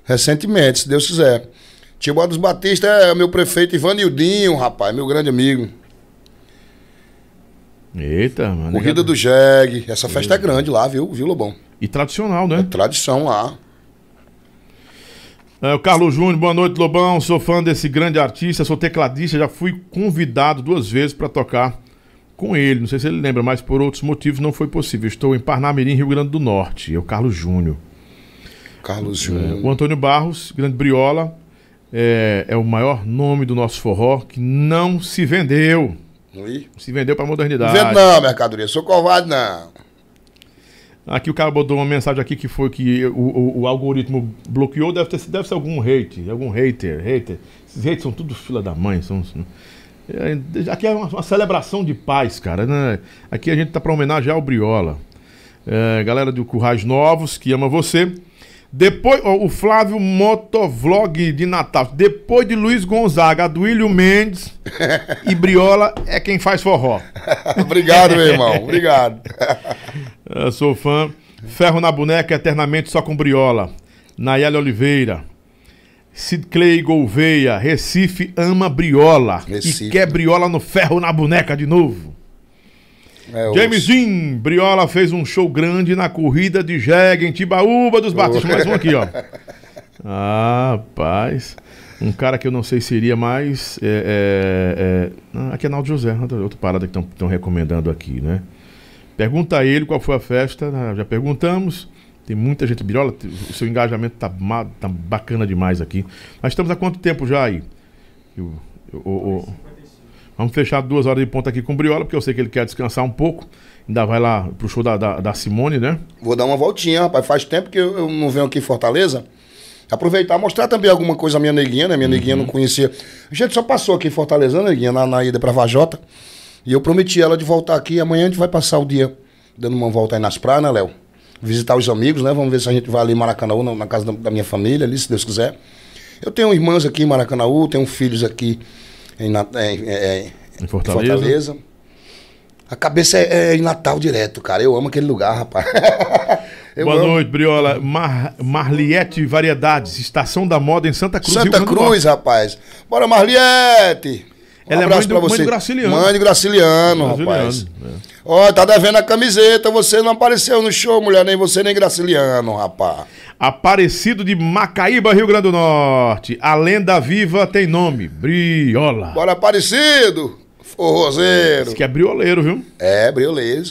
recentemente, se Deus quiser. Tibaba dos Batista é meu prefeito Ivanildinho, rapaz, meu grande amigo. Eita, mano. Corrida do Jeg. Essa festa é grande lá, viu, viu Lobão? E tradicional, né? Tradição lá. É, o Carlos Júnior, boa noite, Lobão. Sou fã desse grande artista, sou tecladista, já fui convidado duas vezes para tocar com ele. Não sei se ele lembra, mas por outros motivos não foi possível. Estou em Parnamirim, Rio Grande do Norte. É o Carlos Júnior. Carlos É, Júnior. o Antônio Barros, grande Briola, é, é o maior nome do nosso forró que não se vendeu. Oi? Se vendeu para Não modernidade. vendo não, mercadoria. Sou covarde, não. Aqui o cara botou uma mensagem aqui que foi que o, o- o algoritmo bloqueou, deve, ter, deve ser algum hate, algum hater, hater. Esses haters são tudo fila da mãe. São, é, aqui é uma, uma celebração de paz, cara. Né? Aqui a gente tá para homenagear o Briola. É, galera do Currais Novos, que ama você. Depois, ó, o Flávio Motovlog de Natal. Depois de Luiz Gonzaga, Aduílio Mendes (laughs) e Briola é quem faz forró. (laughs) Obrigado, meu irmão. Obrigado. (laughs) Eu sou fã. Ferro na boneca eternamente só com briola. Nayeli Oliveira. Sid Clay Gouveia. Recife ama briola. Recife, e quer briola no ferro na boneca de novo. É, James Dean. Briola fez um show grande na corrida de jegue em Tibaúba dos Batistas. Mais um aqui, ó. Ah, (laughs) rapaz. Um cara que eu não sei se iria mais. É, é, é... Aqui é Naldo José, outra, parada que estão recomendando aqui, né? Pergunta a ele qual foi a festa. ah, Já perguntamos. Tem muita gente. Briola, o seu engajamento tá, tá bacana demais aqui. Nós estamos há quanto tempo já aí? Eu- eu- eu- Vamos fechar duas horas de ponta aqui com o Briola, porque eu sei que ele quer descansar um pouco. Ainda vai lá pro show da, da, da Simone, né? Vou dar uma voltinha, rapaz. Faz tempo que eu, eu não venho aqui em Fortaleza. Aproveitar, mostrar também alguma coisa à minha neguinha, né? Minha neguinha não conhecia. A gente só passou aqui em Fortaleza, né, neguinha, na, na ida pra Vajota. E eu prometi ela de voltar aqui. Amanhã a gente vai passar o dia dando uma volta aí nas praias, né, Léo? Visitar os amigos, né? Vamos ver se a gente vai ali em Maracanã, na, na casa da, da minha família, ali, se Deus quiser. Eu tenho irmãs aqui em Maracanã, tenho filhos aqui em, é, é, é, Em Fortaleza. Fortaleza. A cabeça é, é em Natal direto, cara. Eu amo aquele lugar, rapaz. (laughs) Boa amo. noite, Briola. Mar, Marliette Variedades, Estação da Moda em Santa Cruz. Santa Cruz, rapaz. Bora, Marliette. Um Ela é mãe do- pra mãe você. do Graciliano. Mãe do Graciliano, Norte. rapaz. Brasiliano, é. Ó, tá devendo a camiseta. Você não apareceu no show, mulher. Nem você, nem Graciliano, rapaz. Aparecido de Macaíba, Rio Grande do Norte. A lenda viva tem nome: Briola. Bora, Aparecido. Forrozeiro. Esse que é brioleiro, viu? É, brioleiro.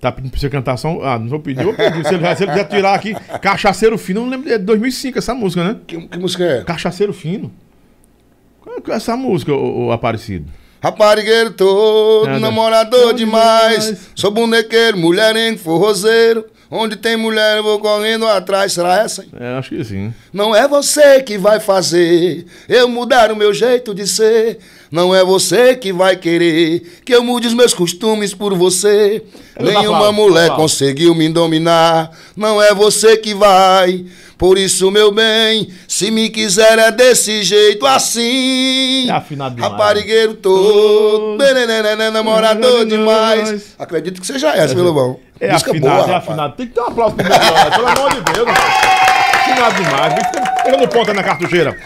Tá pedindo pra você cantar só. Ah, não vou pedir, eu vou pedir. Se ele, já- se ele quiser tirar aqui, Cachaceiro Fino, eu não lembro, é de 2005 essa música, né? Que, que música é? Cachaceiro Fino. Qual é essa música, o, o Aparecido? Raparigueiro todo, Nada. namorador demais. demais. Sou bonequeiro, mulherengo, forrozeiro. Onde tem mulher, eu vou correndo atrás. Será essa? hein? É, acho que sim. Não é você que vai fazer eu mudar o meu jeito de ser. Não é você que vai querer que eu mude os meus costumes por você. É meus Nenhuma aplausos, mulher conseguiu me dominar. Não é você que vai. Por isso, meu bem, se me quiser é desse jeito assim. É afinado demais. Raparigueiro todo, namorador demais. Acredito que seja essa, meu Lobão. É Música afinado, boa, é rapaz. afinado. Tem que ter um aplauso pro Briola, pelo amor de Deus. Afinado demais. Pegando ponta na cartucheira.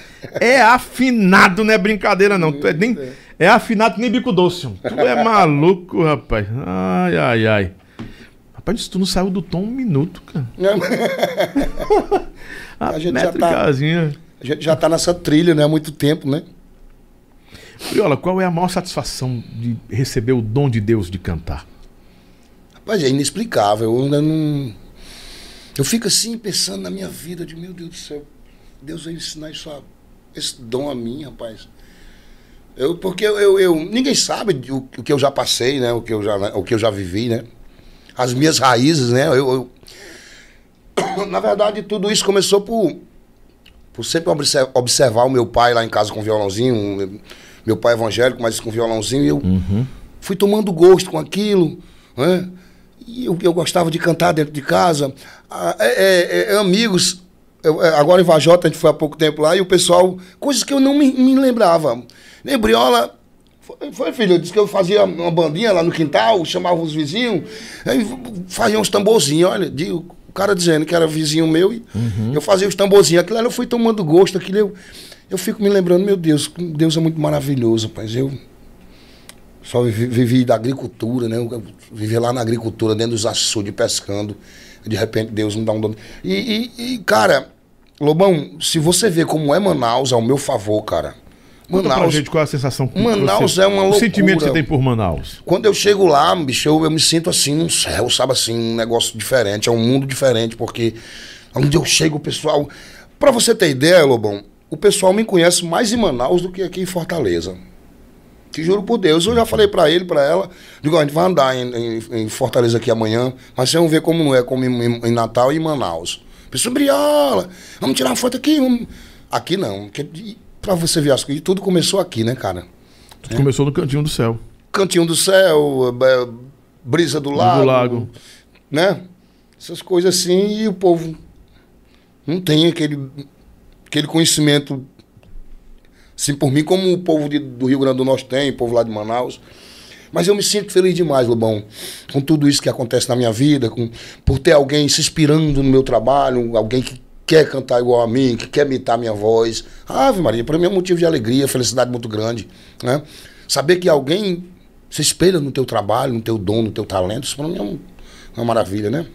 É afinado, não é brincadeira, não. Tu é, nem, é afinado que nem bico doce. Tu é maluco, rapaz. Ai, ai, ai. Rapaz, tu não saiu do tom um minuto, cara. (laughs) A gente já tá-. A gente já tá nessa trilha, né? Há muito tempo, né? Briola, qual é a maior satisfação de receber o dom de Deus de cantar? Rapaz, é inexplicável. Eu ainda não. Eu fico assim pensando na minha vida, de meu Deus do céu. Deus vai ensinar isso a- esse dom a mim, rapaz. Eu, porque eu, eu, eu- ninguém sabe o, o que eu já passei, né? O que eu já, o que eu já vivi, né? As minhas raízes, né? Eu, eu- (coughs) Na verdade, tudo isso começou por, por sempre obser- observar o meu pai lá em casa com violãozinho. Meu pai é evangélico, mas com violãozinho. E eu fui tomando gosto com aquilo, né? E eu, eu gostava de cantar dentro de casa. Ah, é, é, é, amigos, eu- é, agora em Vajota, a gente foi há pouco tempo lá, e o pessoal, coisas que eu não me, me lembrava. Nem Briola, foi, filho, disse que eu fazia uma bandinha lá no quintal, chamava os vizinhos, aí fazia uns tamborzinhos, olha, de- o cara dizendo que era vizinho meu, e eu fazia os tamborzinhos, aquilo ali eu fui tomando gosto, aquilo eu, eu fico me lembrando, meu Deus, Deus é muito maravilhoso, rapaz, eu só vivi, vivi da agricultura, né? Eu vivi lá na agricultura, dentro dos açudes, pescando. De repente Deus me dá um dom. E, e- e, cara, Lobão, se você vê como é Manaus ao meu favor, cara. Conta pra Manaus, gente qual é a sensação que Manaus você, é uma O loucura. sentimento que você tem por Manaus. quando eu chego lá, bicho, eu, eu me sinto assim num céu, sabe assim, um negócio diferente, é um mundo diferente, porque onde eu chego, o pessoal. Pra você ter ideia, Lobão, o pessoal me conhece mais em Manaus do que aqui em Fortaleza. Te juro por Deus, eu já falei pra ele, pra ela, digo, a gente vai andar em, em- em Fortaleza aqui amanhã, mas vocês vão ver como não é, como em, em- Natal e em Manaus. Pessoal, Briola, vamos tirar uma foto aqui. vamos-" Aqui não, porque, pra você ver as coisas, tudo começou aqui, né, cara? Tudo começou no cantinho do céu. Cantinho do Céu, eh, Brisa do Lago, Lago. né? Essas coisas assim, e o povo não tem aquele, aquele conhecimento assim por mim, como o povo de- do Rio Grande do Norte tem, o povo lá de Manaus. Mas eu me sinto feliz demais, Lobão, com tudo isso que acontece na minha vida, com, por ter alguém se inspirando no meu trabalho, alguém que quer cantar igual a mim, que quer imitar minha voz. Ave Maria, para mim é um motivo de alegria, felicidade muito grande. Né? Saber que alguém se espelha no teu trabalho, no teu dom, no teu talento, isso para mim é um- uma maravilha, né?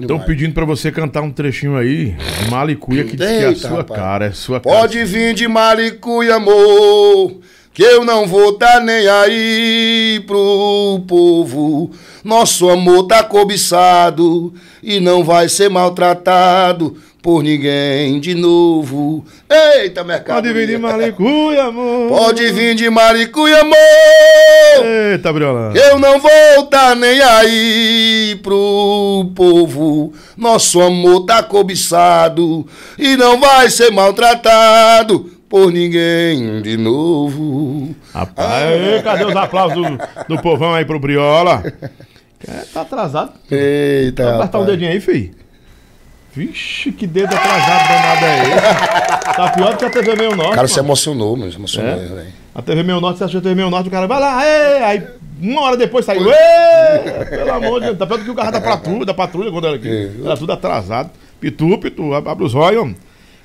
Estão pedindo pra você cantar um trechinho aí, de Malicuia, que diz que é a Eita, sua rapaz. cara, é a sua cara. Pode vir de malicuia, amor, que eu não vou tá nem aí pro povo. Nosso amor tá cobiçado e não vai ser maltratado por ninguém de novo. Eita, mercado. Pode vir de Malicuia, amor. Pode vir de malicuia, amor. Eita, Briola. Eu não vou tá nem aí pro povo. Nosso amor tá cobiçado e não vai ser maltratado por ninguém de novo. Rapaz, aí, cadê os aplausos do, do povão aí pro Briola? É, tá atrasado. Eita, Vai apertar o rapaz. dedinho aí, filho. Vixe, que dedo atrasado danado é esse? Tá pior do que a TV Meio Norte. O cara se emocionou, mas se emocionou, É? velho. A TV Meio Norte, você assistiu a TV Meio Norte, o cara vai lá, aí uma hora depois saiu, pelo amor de Deus, tá pior do que o carro da patrulha, da patrulha quando era aqui. É. Era tudo atrasado. Pitu, Pitu, abre os olhos, homem.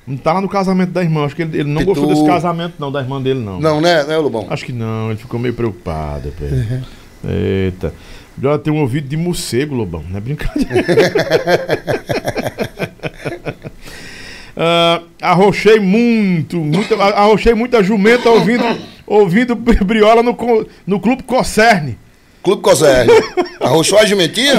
Não tá lá no casamento da irmã, acho que ele, ele não Pitu. gostou desse casamento não, da irmã dele não. Não, né, né, Lobão? Acho que não, ele ficou meio preocupado. Pedro. Eita. Já tem um ouvido de morcego, Lobão, não é brincadeira. (laughs) Ah, arrochei muito, muito, arrochei muita jumenta ouvindo, ouvindo Briola no, no Clube Concerne. Clube Coserne. Arrochou a jumentinha?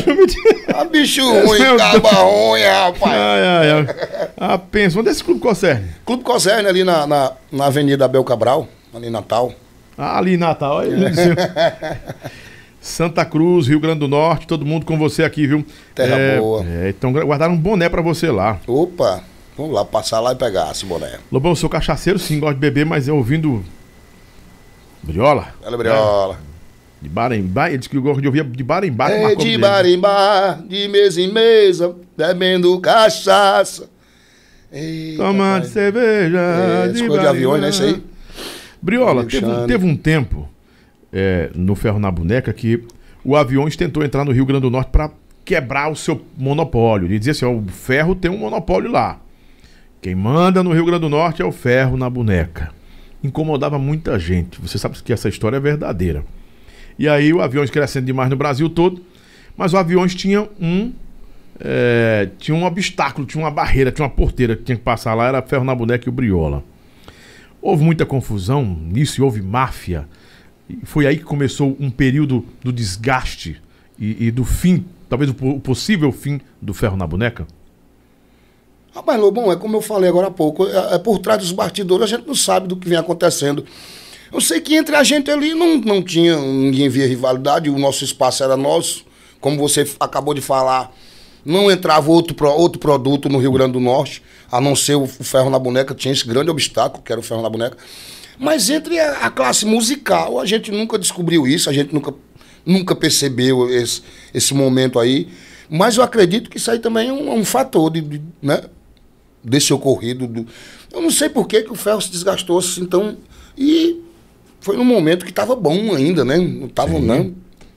Ah, bicho ruim, Meu caba ruim, rapaz. Ai, ai, ai. (laughs) Ah, pensa, onde é esse Clube Concerne? Clube Coserne ali na, na, na Avenida Abel Cabral, ali em Natal. Ah, ali em Natal. Aí. (laughs) Santa Cruz, Rio Grande do Norte, todo mundo com você aqui, viu? Terra É, boa. É, então guardaram um boné pra você lá. Opa, vamos lá, passar lá e pegar esse boné. Lobão, eu sou cachaceiro, sim, gosto de beber, mas eu ouvindo. Briola. Ela briola. De Barembá, ele disse que gosto de ouvir de Barembá. que É, marcou de bar em bar, de mesa em mesa, bebendo cachaça. Eita, Tomando pai. cerveja. É, de escolha de aviões, né? Isso aí. Briola, teve, um- teve um tempo é, no Ferro na Boneca que o Aviões tentou entrar no Rio Grande do Norte para quebrar o seu monopólio. Ele dizia assim: ó, o ferro tem um monopólio lá. Quem manda no Rio Grande do Norte é o ferro na boneca. Incomodava muita gente. Você sabe que essa história é verdadeira. E aí o Aviões crescendo demais no Brasil todo, mas o Aviões tinha um é, tinha um obstáculo, tinha uma barreira, tinha uma porteira que tinha que passar lá, era ferro na boneca e o Briola. Houve muita confusão nisso e houve máfia. E foi aí que começou um período do desgaste e, e do fim, talvez o, o possível fim do ferro na boneca. Rapaz, Lobão, é como eu falei agora há pouco, é, é por trás dos bastidores, a gente não sabe do que vem acontecendo. Eu sei que entre a gente ali não, não tinha, ninguém via rivalidade, o nosso espaço era nosso, como você acabou de falar, não entrava outro, outro produto no Rio Grande do Norte, a não ser o, ferro na boneca, tinha esse grande obstáculo, que era o ferro na boneca. Mas entre a, a classe musical, a gente nunca descobriu isso, a gente nunca, nunca percebeu esse, esse momento aí. Mas eu acredito que isso aí também é um, é um fator de, de, né? desse ocorrido. do- Eu não sei por que, que o ferro se desgastou assim, então. E foi num momento que estava bom ainda, né? Não estava, não.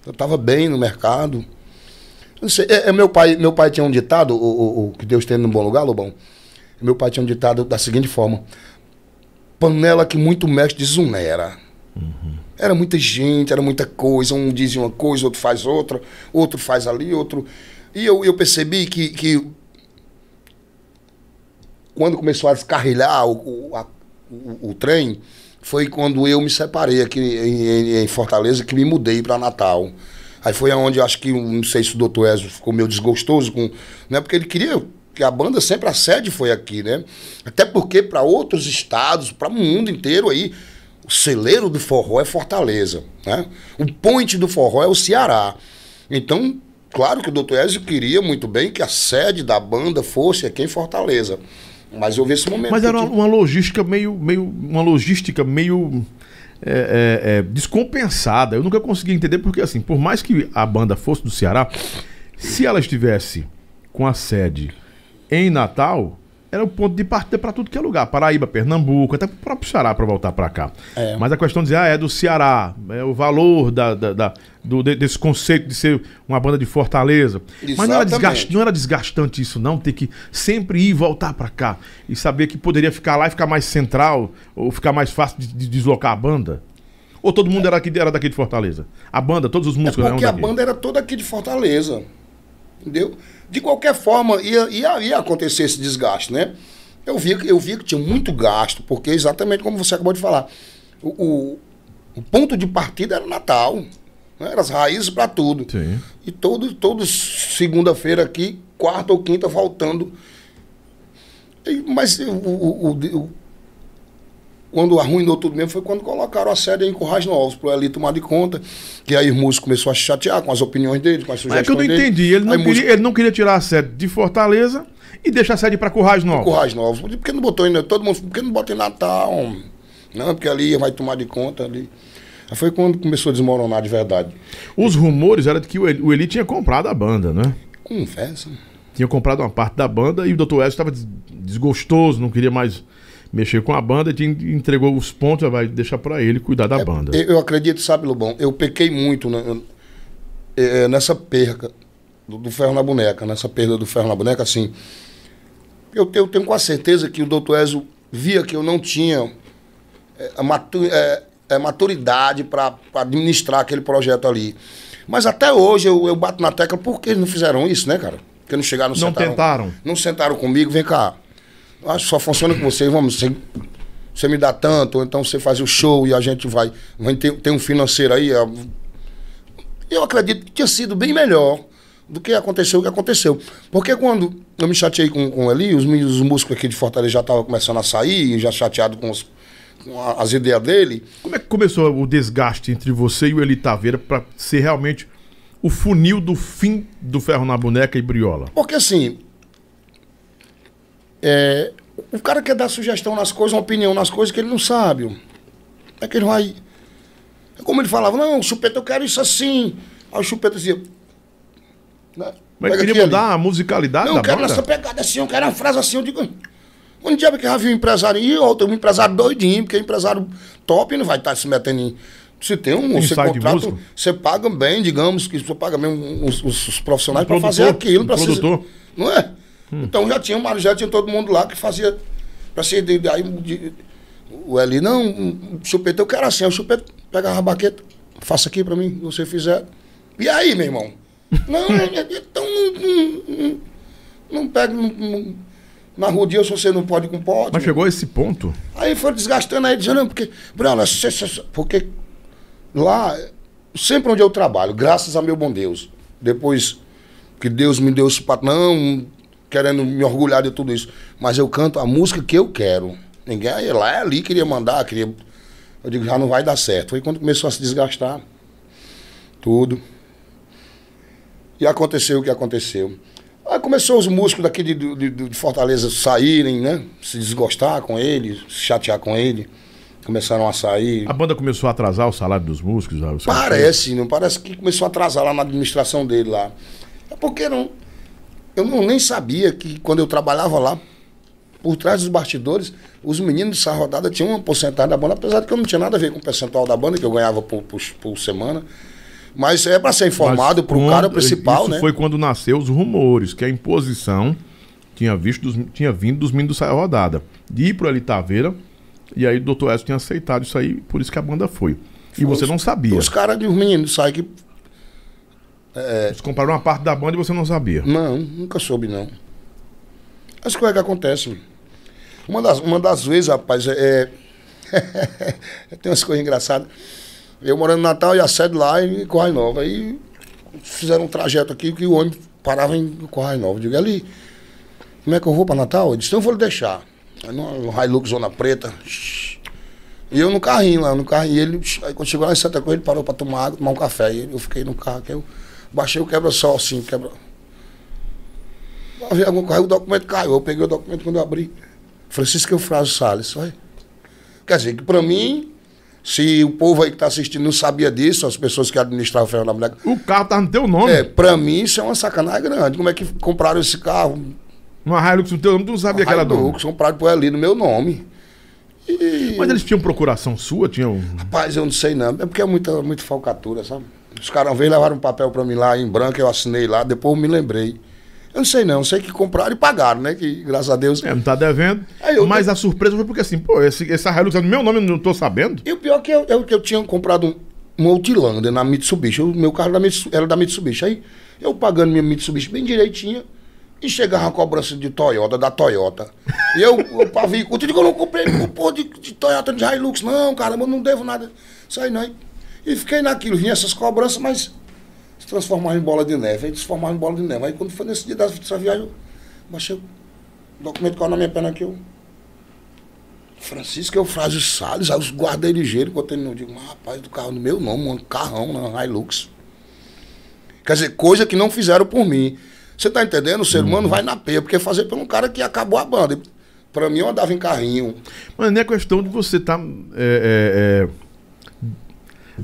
Eu estava bem no mercado. Não sei, é, é meu, pai, meu pai tinha um ditado, o, o, o que Deus tem no bom lugar, Lobão. Meu pai tinha um ditado da seguinte forma: panela que muito mexe desonera. Era muita gente, era muita coisa. Um dizia uma coisa, outro faz outra, outro faz ali, outro. E eu, eu percebi que, que quando começou a descarrilhar o, o, a- o- o trem, foi quando eu me separei aqui em, em- Fortaleza, que me mudei para Natal. Aí foi aonde acho que, não sei se o doutor Ezio ficou meio desgostoso, com, né? porque ele queria que a banda sempre a sede foi aqui, né? Até porque para outros estados, para o mundo inteiro aí, o celeiro do forró é Fortaleza, né? O point do forró é o Ceará. Então, claro que o doutor Ezio queria muito bem que a sede da banda fosse aqui em Fortaleza. Mas houve esse momento. Mas era uma logística meio, meio. Uma logística meio. é, é, é, descompensada. Eu nunca consegui entender, porque assim, por mais que a banda fosse do Ceará, se ela estivesse com a sede em Natal, era o ponto de partida para tudo que é lugar. Paraíba, Pernambuco, até pro próprio Ceará para voltar para cá. É. Mas a questão de dizer, ah, é do Ceará, é o valor da, da- da- do, de- desse conceito de ser uma banda de Fortaleza. Mas não era, Exatamente. desgaste, não era desgastante isso, não, ter que sempre ir e voltar para cá. E saber que poderia ficar lá e ficar mais central, ou ficar mais fácil de, de deslocar a banda. Ou todo mundo era, aqui, era daqui de Fortaleza? A banda, todos os É músicos eram porque a daqui. banda era toda aqui de Fortaleza. Entendeu? De qualquer forma, ia, ia, ia acontecer esse desgaste, né? Eu vi, eu vi que tinha muito gasto, porque exatamente como você acabou de falar. O, o, o ponto de partida era Natal. Né? Eram as raízes para tudo. Sim. E todo, todo segunda-feira aqui, quarta ou quinta, voltando. E- mas o, o- o- o- quando arruinou tudo mesmo foi quando colocaram a sede em Currais Novos, para ele tomar de conta. Que aí o músico começou a chatear com as opiniões dele, com as Mas é sugestões que eu não entendi. Ele não, queria, músico- ele não queria tirar a sede de Fortaleza e deixar a sede para Currais Novos. Currais Novos. Por que não botou ainda? Todo mundo, por que não bota em Natal? Não, porque ali vai tomar de conta ali. Aí foi quando começou a desmoronar de verdade. Os rumores eram de que o Eli, o Eli tinha comprado a banda, né? Conversa. Tinha comprado uma parte da banda e o Dr. Wesley estava des- desgostoso, não queria mais mexer com a banda, e entregou os pontos, já vai deixar para ele cuidar da banda. Eu, eu acredito, sabe, Lobão, eu pequei muito né, eh, nessa perca do, do ferro na boneca, nessa perda do ferro na boneca, assim. Eu, tenho- eu tenho quase certeza que o doutor Ezio via que eu não tinha a matu- eh, maturidade para administrar aquele projeto ali. Mas até hoje eu, eu bato na tecla, por que eles não fizeram isso, né, cara? Porque não chegaram, não Não sentaram. tentaram. Não sentaram comigo, vem cá. Que só funciona com vocês, vamos. Sem, você me dá tanto, ou então você faz o show e a gente vai. vai ter, tem um financeiro aí. ó. Eu acredito que tinha sido bem melhor do que aconteceu o que aconteceu. Porque quando eu me chateei com, com ele, os, os músicos aqui de Fortaleza já estavam começando a sair, já chateado com, os- com a- as ideias dele. Como é que começou o desgaste entre você e o Eli Taveira pra ser realmente o funil do fim do Ferro na Boneca e Briola? Porque assim. É, o cara quer dar sugestão nas coisas, uma opinião nas coisas que ele não sabe. É que ele vai. É como ele falava, não, chupeta, eu quero isso assim. Aí o chupeta dizia. né, Mas pega queria mudar ali. a musicalidade Não, da eu quero banda? essa pegada assim, eu quero uma frase assim. Eu digo, onde diabo é que já viu um empresário? E outro, um empresário doidinho, porque empresário top não vai estar se metendo em. Se tem um, você Ensaio de contrata, você paga bem, digamos, que você paga bem os, os- profissionais Um para fazer aquilo. um produtor. Não é? Então já tinha o já tinha todo mundo lá que fazia. Pra ser. de- de- Aí de- o Eli, não, um chupeta, eu quero assim. Aí o chupeta pega a baqueta, faça aqui pra mim, você fizer. E aí, meu irmão? (laughs) Não, é- é- então não, não, não, não pega. Na rua dia, se você não pode com pode. Mas chegou a esse ponto? Aí foi desgastando aí, dizendo, não, porque, Bruno, porque lá, sempre onde eu trabalho, graças a meu bom Deus, depois que Deus me deu esse pato, não querendo me orgulhar de tudo isso, mas eu canto a música que eu quero. Ninguém lá é ali queria mandar, queria. Eu digo, já não vai dar certo. Foi quando começou a se desgastar. Tudo. E aconteceu o que aconteceu. Aí começou os músicos daqui de, de- de- Fortaleza saírem, né? Se desgostar com ele, se chatear com ele. Começaram a sair. A banda começou a atrasar o salário dos músicos? salário- Parece, não parece que começou a atrasar lá na administração dele lá. É porque não. Eu não, nem sabia que quando eu trabalhava lá, por trás dos bastidores, os meninos dessa rodada tinham uma porcentagem da banda, apesar de que eu não tinha nada a ver com o percentual da banda, que eu ganhava por, por, por semana. Mas é para ser informado para o cara principal, isso né? foi quando nasceu os rumores, que a imposição tinha, visto dos- tinha vindo dos meninos Saia Rodada. De ir pro Eli Taveira, e aí o Dr. Edson tinha aceitado isso aí, por isso que a banda foi. E você não sabia. Os caras de os meninos saem que. Eles compraram uma parte da banda e você não sabia. Não, nunca soube, não. As coisas que acontecem. Uma das, uma das vezes, rapaz, é. é- (laughs) Tem umas coisas engraçadas. Eu morando em Natal e a sede lá em Correia Nova. Aí fizeram um trajeto aqui que o ônibus parava em Correia Nova. Eu digo, ali, como é que eu vou para Natal? Ele disse, então eu vou lhe deixar. Aí no, no Hilux Zona Preta. E eu no carrinho lá, no carrinho. E ele, aí quando chegou lá em Santa Cruz, ele parou para tomar água, tomar um café. E eu fiquei no carro, que eu baixei o quebra-sol assim, quebra. Havia algum carro, o documento caiu. Eu peguei o documento quando eu abri. Francisco Eufrásio Salles. Olha. Quer dizer, que para mim, se o povo aí que está assistindo não sabia disso, as pessoas que administravam o ferro na boneca, O carro tá no teu nome. é, para mim isso é uma sacanagem grande. Como é que compraram esse carro? Uma Hilux no teu nome, tu não sabia que era dono. Hilux, compraram por ali no meu nome. E, Mas eles tinham procuração sua? Tinham. rapaz, eu não sei não. É porque é muita, muita falcatura, sabe? Os caras uma vez levaram um papel para mim lá em branco, eu assinei lá, depois eu me lembrei. Eu não sei não, sei que compraram e pagaram, né? Que graças a Deus. É, não tá devendo. Eu- Mas a surpresa foi porque assim, pô, esse, essa Hilux é no meu nome, eu não tô sabendo. E o pior é que eu, eu, que eu tinha comprado um, um Outlander na Mitsubishi. O meu carro era da Mitsubishi. Aí eu pagando minha Mitsubishi bem direitinha. E chegava uma cobrança de Toyota, da Toyota. E eu, eu pavio, eu digo, eu não comprei porra de, de Toyota de Hilux, não, caramba, eu não devo nada. Isso aí não. E fiquei naquilo, vinha essas cobranças, mas se transformava em bola de neve. Aí transformava em bola de neve. Aí quando foi nesse dia dessa viagem, eu baixei o documento com na minha perna aqui, eu. Francisco Eufrásio Salles, aí os guardei ligeiro, botei no. Digo, mas, rapaz, do carro no meu nome, um carrão na Hilux. Quer dizer, coisa que não fizeram por mim. Você tá entendendo? O ser humano vai na peia, porque fazer por um cara que acabou a banda. Pra mim, eu andava em carrinho. Mas não é questão de você estar. é, é, é,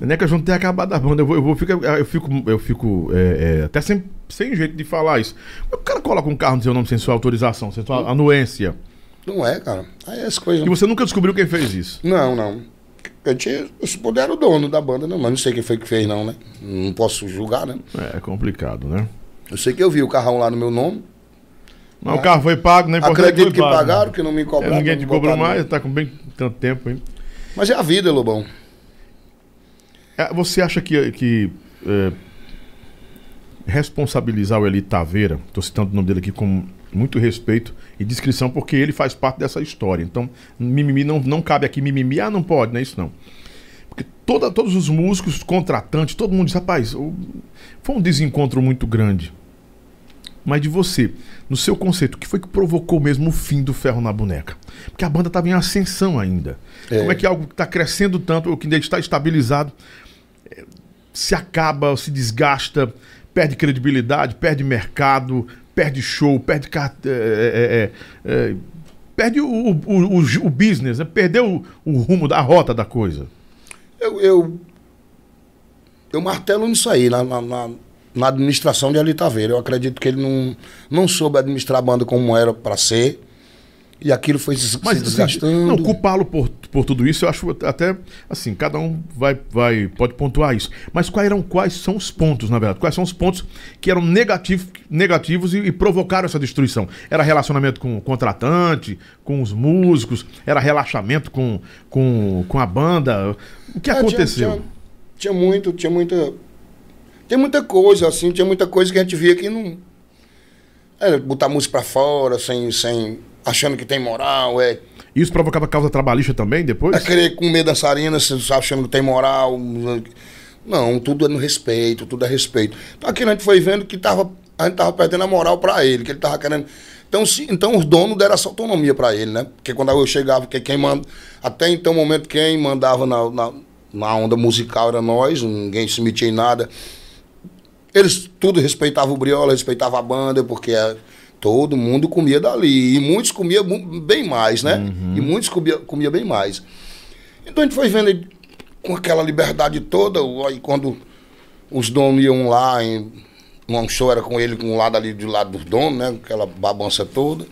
não é questão de ter acabado a banda. Eu, vou, eu, vou, fico, eu fico, eu fico é, é, até sem, sem jeito de falar isso. O cara coloca um carro no seu nome sem sua autorização, sem sua anuência. Não é, cara. Aí essas coisas. E você nunca descobriu quem fez isso. Não, não. Eu tinha. Esse poder era o dono da banda, não, mas não sei quem foi que fez, não, né? Não posso julgar, né? É complicado, né? Eu sei que eu vi o carrão lá no meu nome. Mas o carro foi pago, não é importante Acredito foi que pago. pagaram, que não me É, cobraram. ninguém não te cobrou mais, tá com bem tanto tempo, hein? Mas é a vida, Lobão. É, Você acha que, que é, responsabilizar o Eli Taveira, estou citando o nome dele aqui com muito respeito, e descrição porque ele faz parte dessa história. Então, mimimi não, não cabe aqui mimimi, ah, não pode, não é isso não. Porque toda, todos os músicos, contratantes, todo mundo diz, rapaz, foi um desencontro muito grande. Mas de você, no seu conceito, o que foi que provocou mesmo o fim do ferro na boneca? Porque a banda estava em ascensão ainda. É. Como é que algo que está crescendo tanto, ou que ainda está estabilizado, se acaba, se desgasta, perde credibilidade, perde mercado, perde show, perde. eh, eh, perde o, o, o, o- business, né? perdeu o, o rumo da rota da coisa. Eu, eu, eu martelo nisso aí, na, na, na- na administração de Ali Taveira. Eu acredito que ele não, não soube administrar a banda como era para ser. E aquilo foi se, Mas se assim, desgastando. não, culpá-lo por, por tudo isso, eu acho até assim, cada um vai, vai pode pontuar isso. Mas quais eram quais são os pontos, na verdade? Quais são os pontos que eram negativos, negativos e, e provocaram essa destruição? Era relacionamento com o contratante, com os músicos, era relaxamento com, com, com a banda? O que É, tinha- aconteceu? Tinha, tinha muito, tinha muita. Tem muita coisa, assim, tinha muita coisa que a gente via que não. É, botar música pra fora, sem, sem. achando que tem moral, é. Isso provocava causa trabalhista também depois? É querer comer dançarina, sabe, achando que tem moral. Não, tudo é no respeito, tudo é respeito. Então aqui a gente foi vendo que tava, a gente tava perdendo a moral pra ele, que ele tava querendo. Então, se, então os donos deram essa autonomia pra ele, né? Porque quando eu chegava, que quem manda. Até então, o momento, quem mandava na, na, na onda musical era nós, ninguém se metia em nada. Eles tudo respeitavam o Briola, respeitavam a banda, porque é, todo mundo comia dali. E muitos comiam bem mais, né? E muitos comia, comia bem mais. Então a gente foi vendo com aquela liberdade toda, aí quando os donos iam lá, em, um show era com ele, com um lado ali do lado dos donos, né? Aquela babança toda.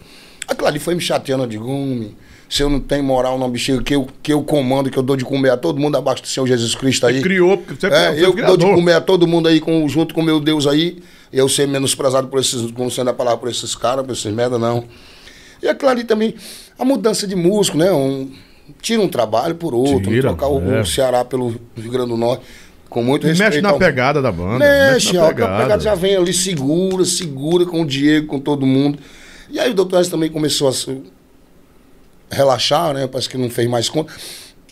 Aquilo ali foi me chateando, eu digo, "Homem, se eu não tenho moral na bexiga, que eu, que eu comando, que eu dou de comer a todo mundo abaixo do Senhor Jesus Cristo aí. Você criou, porque você É, eu é dou de comer a todo mundo aí com, junto com meu Deus aí. Eu ser menosprezado por esses, como sendo a palavra por esses caras, por esses merda, não. E aquilo ali também, a mudança de músico, né? Um, tira um trabalho por outro, Tira, trocar o, é. o Ceará pelo Rio Grande do Norte, com muito Mexe respeito. na ao- pegada da banda. Mexe, na ó, a pegada já vem ali, segura, segura com o Diego, com todo mundo. E aí o Dr. S também começou a relaxar, né? Parece que não fez mais conta.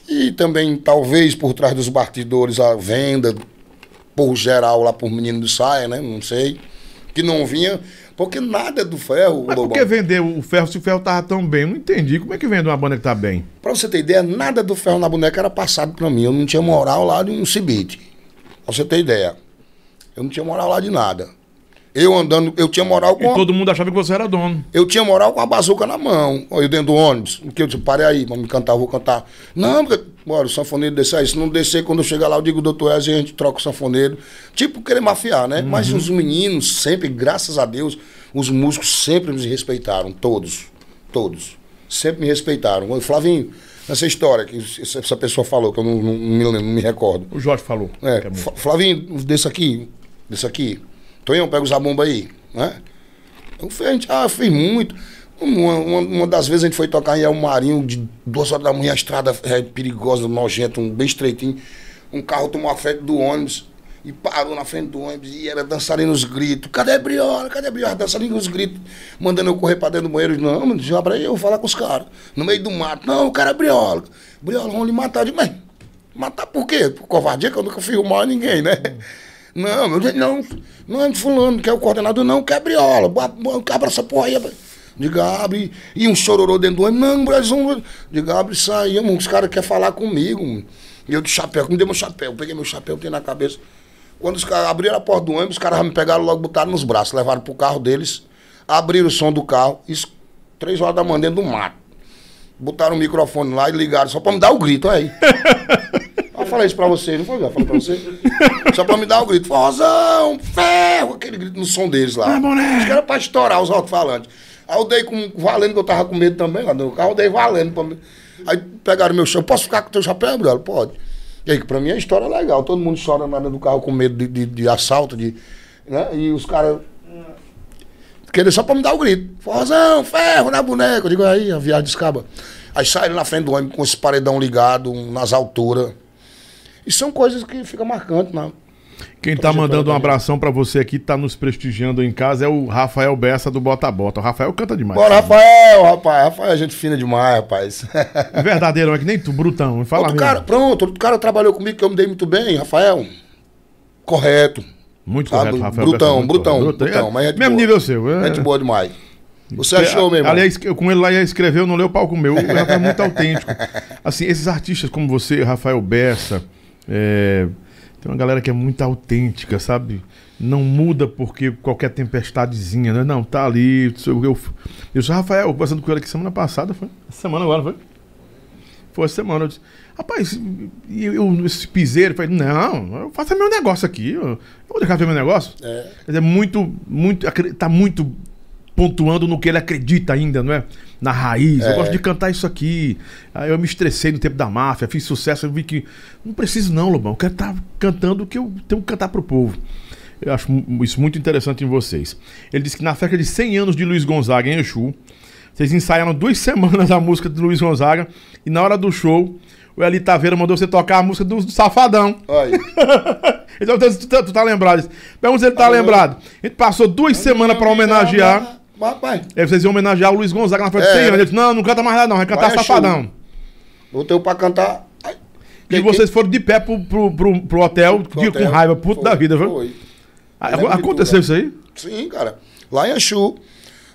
E também, talvez, por trás dos bastidores, a venda, por geral, lá por menino do saia, né? Não sei. Que não vinha, porque nada do ferro, Mas por Lobão. que vender o ferro se o ferro tava tão bem? Eu não entendi. Como é que vende uma banda que tá bem? Pra você ter ideia, nada do ferro na boneca era passado pra mim. Eu não tinha moral lá de um cibite. Pra você ter ideia. Eu não tinha moral lá de nada. Eu andando, eu tinha moral E com. a- todo mundo achava que você era dono. Eu tinha moral com a bazuca na mão. Eu dentro do ônibus. O que eu disse, parei aí, vamos me cantar, eu vou cantar. Não, porque, bora, o sanfoneiro descer aí. Se não descer, quando eu chegar lá, eu digo, doutor Ezio, a gente troca o sanfoneiro. Tipo, querer mafiar, né? Mas os meninos sempre, graças a Deus, os músicos sempre me respeitaram. Todos. Todos. Sempre me respeitaram. Ô, Flavinho, essa história que essa pessoa falou, que eu não, não- não me não me recordo. O Jorge falou. É, é Flavinho, desse aqui, desse aqui. Tonhão, pega os zabumba aí, né? Fiz, a gente, ah, fiz muito. Uma, uma, uma das vezes a gente foi tocar em El Marinho, de duas horas da manhã, a estrada é, perigosa, nojenta, um bem estreitinho. Um carro tomou a frente do ônibus e parou na frente do ônibus e era dançarino nos gritos. Cadê a Briola? Cadê a Briola? Dançarino nos gritos, mandando eu correr pra dentro do banheiro. Não, mano, já pra aí eu vou falar com os caras. No meio do mato. Não, o cara é Briola. Briola, vão lhe matar. Eu digo, mas Matar por quê? Por covardia, que eu nunca fiz mal a ninguém, né? Não, eu disse, não, não é de fulano, que é o coordenador, não, que é briola. Abra essa porra aí. Diga, abre. E um chororô dentro do ônibus. Não, Brasil. Diga, abre aí, mano. Os caras querem falar comigo. E eu de chapéu, me deu meu chapéu. Peguei meu chapéu, botei na cabeça. Quando os caras abriram a porta do ônibus, os caras me pegaram logo, botaram nos braços, levaram pro carro deles, abriram o som do carro, isso, três horas da manhã dentro do mato. Botaram o microfone lá e ligaram só pra me dar o grito, aí. (laughs) Eu falei isso pra você, não foi? Eu falei pra você. Só pra me dar o grito. Forrozão, ferro, aquele grito no som deles lá. Ah. Acho que era pra estourar os alto-falantes. Aí eu dei com valendo, que eu tava com medo também lá no carro, eu dei valendo pra mim. Aí pegaram meu chapéu, posso ficar com teu chapéu, Gabriel? Pode. E aí, pra mim a história é legal. Todo mundo chora na dentro do carro com medo de, de, de assalto, de. Né? E os caras. Querer só pra me dar o grito. Forrozão, ferro na boneca. Eu digo, aí, a viagem descaba. Aí saíram na frente do ônibus com esse paredão ligado, nas alturas. E são coisas que ficam marcantes na, Quem tá mandando um abração pra você aqui, tá nos prestigiando em casa, é o Rafael Bessa do Bota Bota. O Rafael canta demais. Bora, Rafael, rapaz. Rafael é gente fina demais, rapaz. É (laughs) verdadeiro, é que nem tu, brutão. Fala outro mesmo. cara, pronto, outro cara trabalhou comigo que eu me dei muito bem, Rafael. Correto. Muito Sabe? correto, Rafael. Brutão, Bessa, brutão, brutão, É, mas é de mesmo boa. nível seu. É, Gente boa demais. Você achou, meu irmão? Aliás, eu com ele lá ia escrever, eu não leu o palco meu. O Rafael é muito autêntico. Assim, esses artistas como você, Rafael Bessa, é, tem uma galera que é muito autêntica, sabe? Não muda porque qualquer tempestadezinha, né? Não, tá ali. Eu, eu, eu sou Rafael, conversando com ele aqui semana passada, foi? Semana agora, foi? Foi essa semana. Eu disse, rapaz, e eu, esse piseiro, eu falei, não, eu faço meu negócio aqui. Eu, eu vou deixar ver meu negócio. É. Quer dizer, muito, muito, tá muito pontuando no que ele acredita ainda, não é? Na raiz. Eu É. gosto de cantar isso aqui. Aí eu me estressei no tempo da máfia, fiz sucesso, eu vi que não preciso não, Lobão. Eu quero estar cantando o que eu tenho que cantar pro povo. Eu acho isso muito interessante em vocês. Ele disse que na festa de 100 anos de Luiz Gonzaga em Exu, vocês ensaiaram duas (laughs) semanas a música de Luiz Gonzaga e na hora do show, o Eli Taveira mandou você tocar a música do, do Safadão. Olha. (laughs) Então, tu, tu- tu tá lembrado. Pergunta se ele tá Ah, lembrado. A gente passou duas semanas pra homenagear. Rapaz, Aí vocês iam homenagear o Luiz Gonzaga na frente de É. 100 anos. Ele disse, não, não canta mais nada não, vai cantar Vai, é Safadão. botei pra cantar. Ai, E que- vocês foram de pé pro, pro, pro, pro hotel, que- de- hotel. com raiva, puto Foi, da vida, viu? Foi. Ah, de Aconteceu isso aí? Sim, cara. Lá em Exu.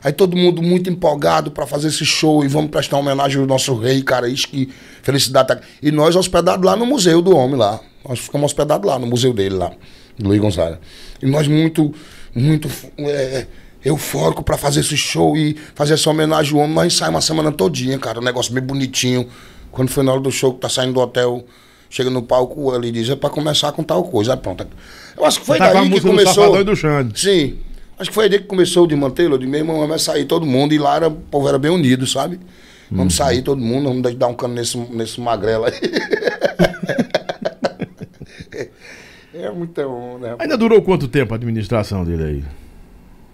Aí todo mundo muito empolgado pra fazer esse show e vamos prestar homenagem ao nosso rei, cara. Isso que felicidade. tá- E nós hospedados lá no Museu do Homem, lá. Nós ficamos hospedados lá, no museu dele, lá, do Luiz Gonzaga. E nós muito, muito é, eufórico pra fazer esse show e fazer essa homenagem ao homem. Nós ensaiamos uma semana todinha, cara. Um negócio bem bonitinho. Quando foi na hora do show, que tá saindo do hotel, chega no palco ali e diz, é pra começar com tal coisa. Aí pronto. Eu acho que foi Tá com a daí que do começou. Do Xande. Sim. Acho que foi aí que começou de mantê-lo. De mesmo, vai sair todo mundo. E lá era, o povo era bem unido, sabe? Vamos Uhum. sair todo mundo, vamos dar um cano nesse, nesse magrelo aí. (laughs) é muito bom, né? Ainda durou quanto tempo a administração dele aí?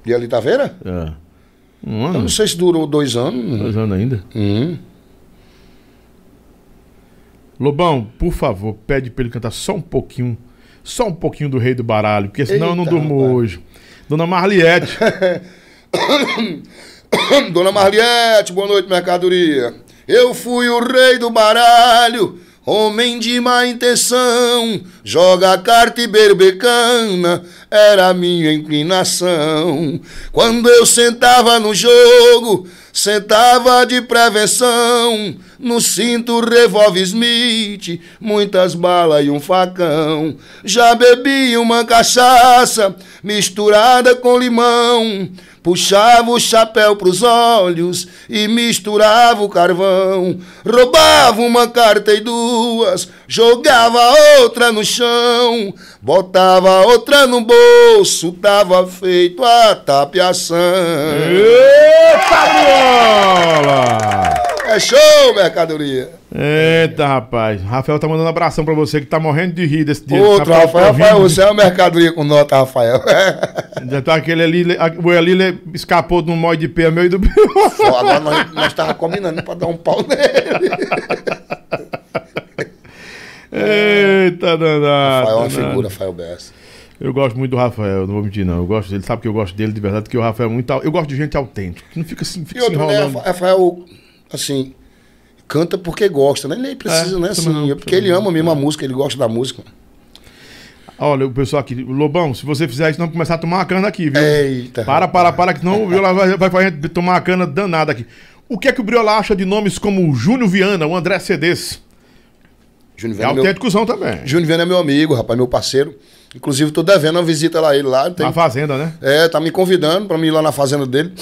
E ali, tá vendo? É. Um Eu ano? não sei se durou dois anos. Dois anos ainda? Hum. Lobão, por favor, pede pra ele cantar só um pouquinho, só um pouquinho do Rei do Baralho, porque senão eu não Eita, durmo rapaz. hoje. Dona Marliette. (coughs) Dona Marliette, boa noite, mercadoria. Eu fui o rei do baralho, homem de má intenção. Joga carta e berbecana, era minha inclinação. Quando eu sentava no jogo, sentava de prevenção. No cinto, revólver Smith, muitas balas e um facão. Já bebi uma cachaça misturada com limão. Puxava o chapéu pros olhos e misturava o carvão. Roubava uma carta e duas, jogava outra no chão. Botava outra no bolso, tava feito a tapiação. Eita, bola! É show, mercadoria. Eita, rapaz. Rafael tá mandando um abração pra você que tá morrendo de rir desse dia. Outro, Rafael, Rafael, Rafael, você é uma mercadoria com nota, Rafael. (laughs) Já tá aquele ali, o Eli ele escapou de um mói de pé meio do. Pô, Agora nós, nós tava combinando pra dar um pau nele. (laughs) Eita, danado. Rafael é uma figura, Rafael Bessa. Eu gosto muito do Rafael, não vou mentir, não. Eu gosto dele, sabe que eu gosto dele de verdade, porque o Rafael é muito. Eu gosto de gente autêntica, que não fica assim, E fica se outro, né, enrolando. Rafael, assim, canta porque gosta, né? Ele nem precisa, É, né? Assim, não, é porque ele ama mesmo a música, ele gosta da música. Olha, o pessoal aqui, Lobão, se você fizer isso, não começar a tomar uma cana aqui, viu? Eita. Para, para, para, que não o Briola vai, vai fazer tomar uma cana danada aqui. O que é que o Briola acha de nomes como o Júnior Viana, o André Cedes? Júnior É Viana, é meu, autênticozão também. Júnior Viana é meu amigo, rapaz, meu parceiro. Inclusive, tô devendo uma visita lá ele lá. Tem, Na fazenda, né? é, tá me convidando pra mim ir lá na fazenda dele.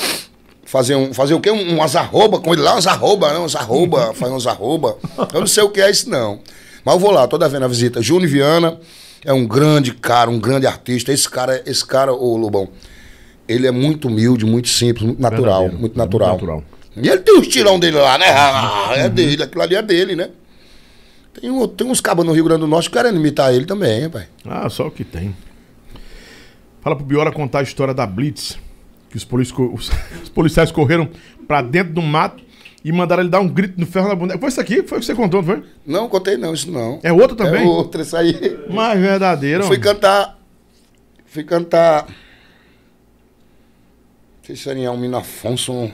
Fazer um. Fazer o quê? Um, umas arroba com ele lá, umas arroba, né? Umas arroba, (laughs) fazer uns arroba. Eu não sei o que é isso, não. Mas eu vou lá, tô devendo a visita. Júnior Viana é um grande cara, um grande artista. Esse cara, esse cara, ô Lobão, ele é muito humilde, muito simples, muito natural. Verdadeiro, Muito natural. muito natural. E ele tem um estilão dele lá, né? Ah, é dele, aquilo ali é dele, né? Tem, um- tem uns cabos no Rio Grande do Norte querendo imitar ele também, rapaz. Ah, só o que tem. Fala pro Biola contar a história da Blitz. Que os, polici- os- (laughs) os policiais correram pra dentro do mato e mandaram ele dar um grito no ferro na boneca. Foi isso aqui? Foi o que você contou, não foi? Não, contei não, isso não. É outro também? É outro, isso aí. Mais verdadeiro. Fui cantar Fui cantar. Não sei se era em Almina Afonso.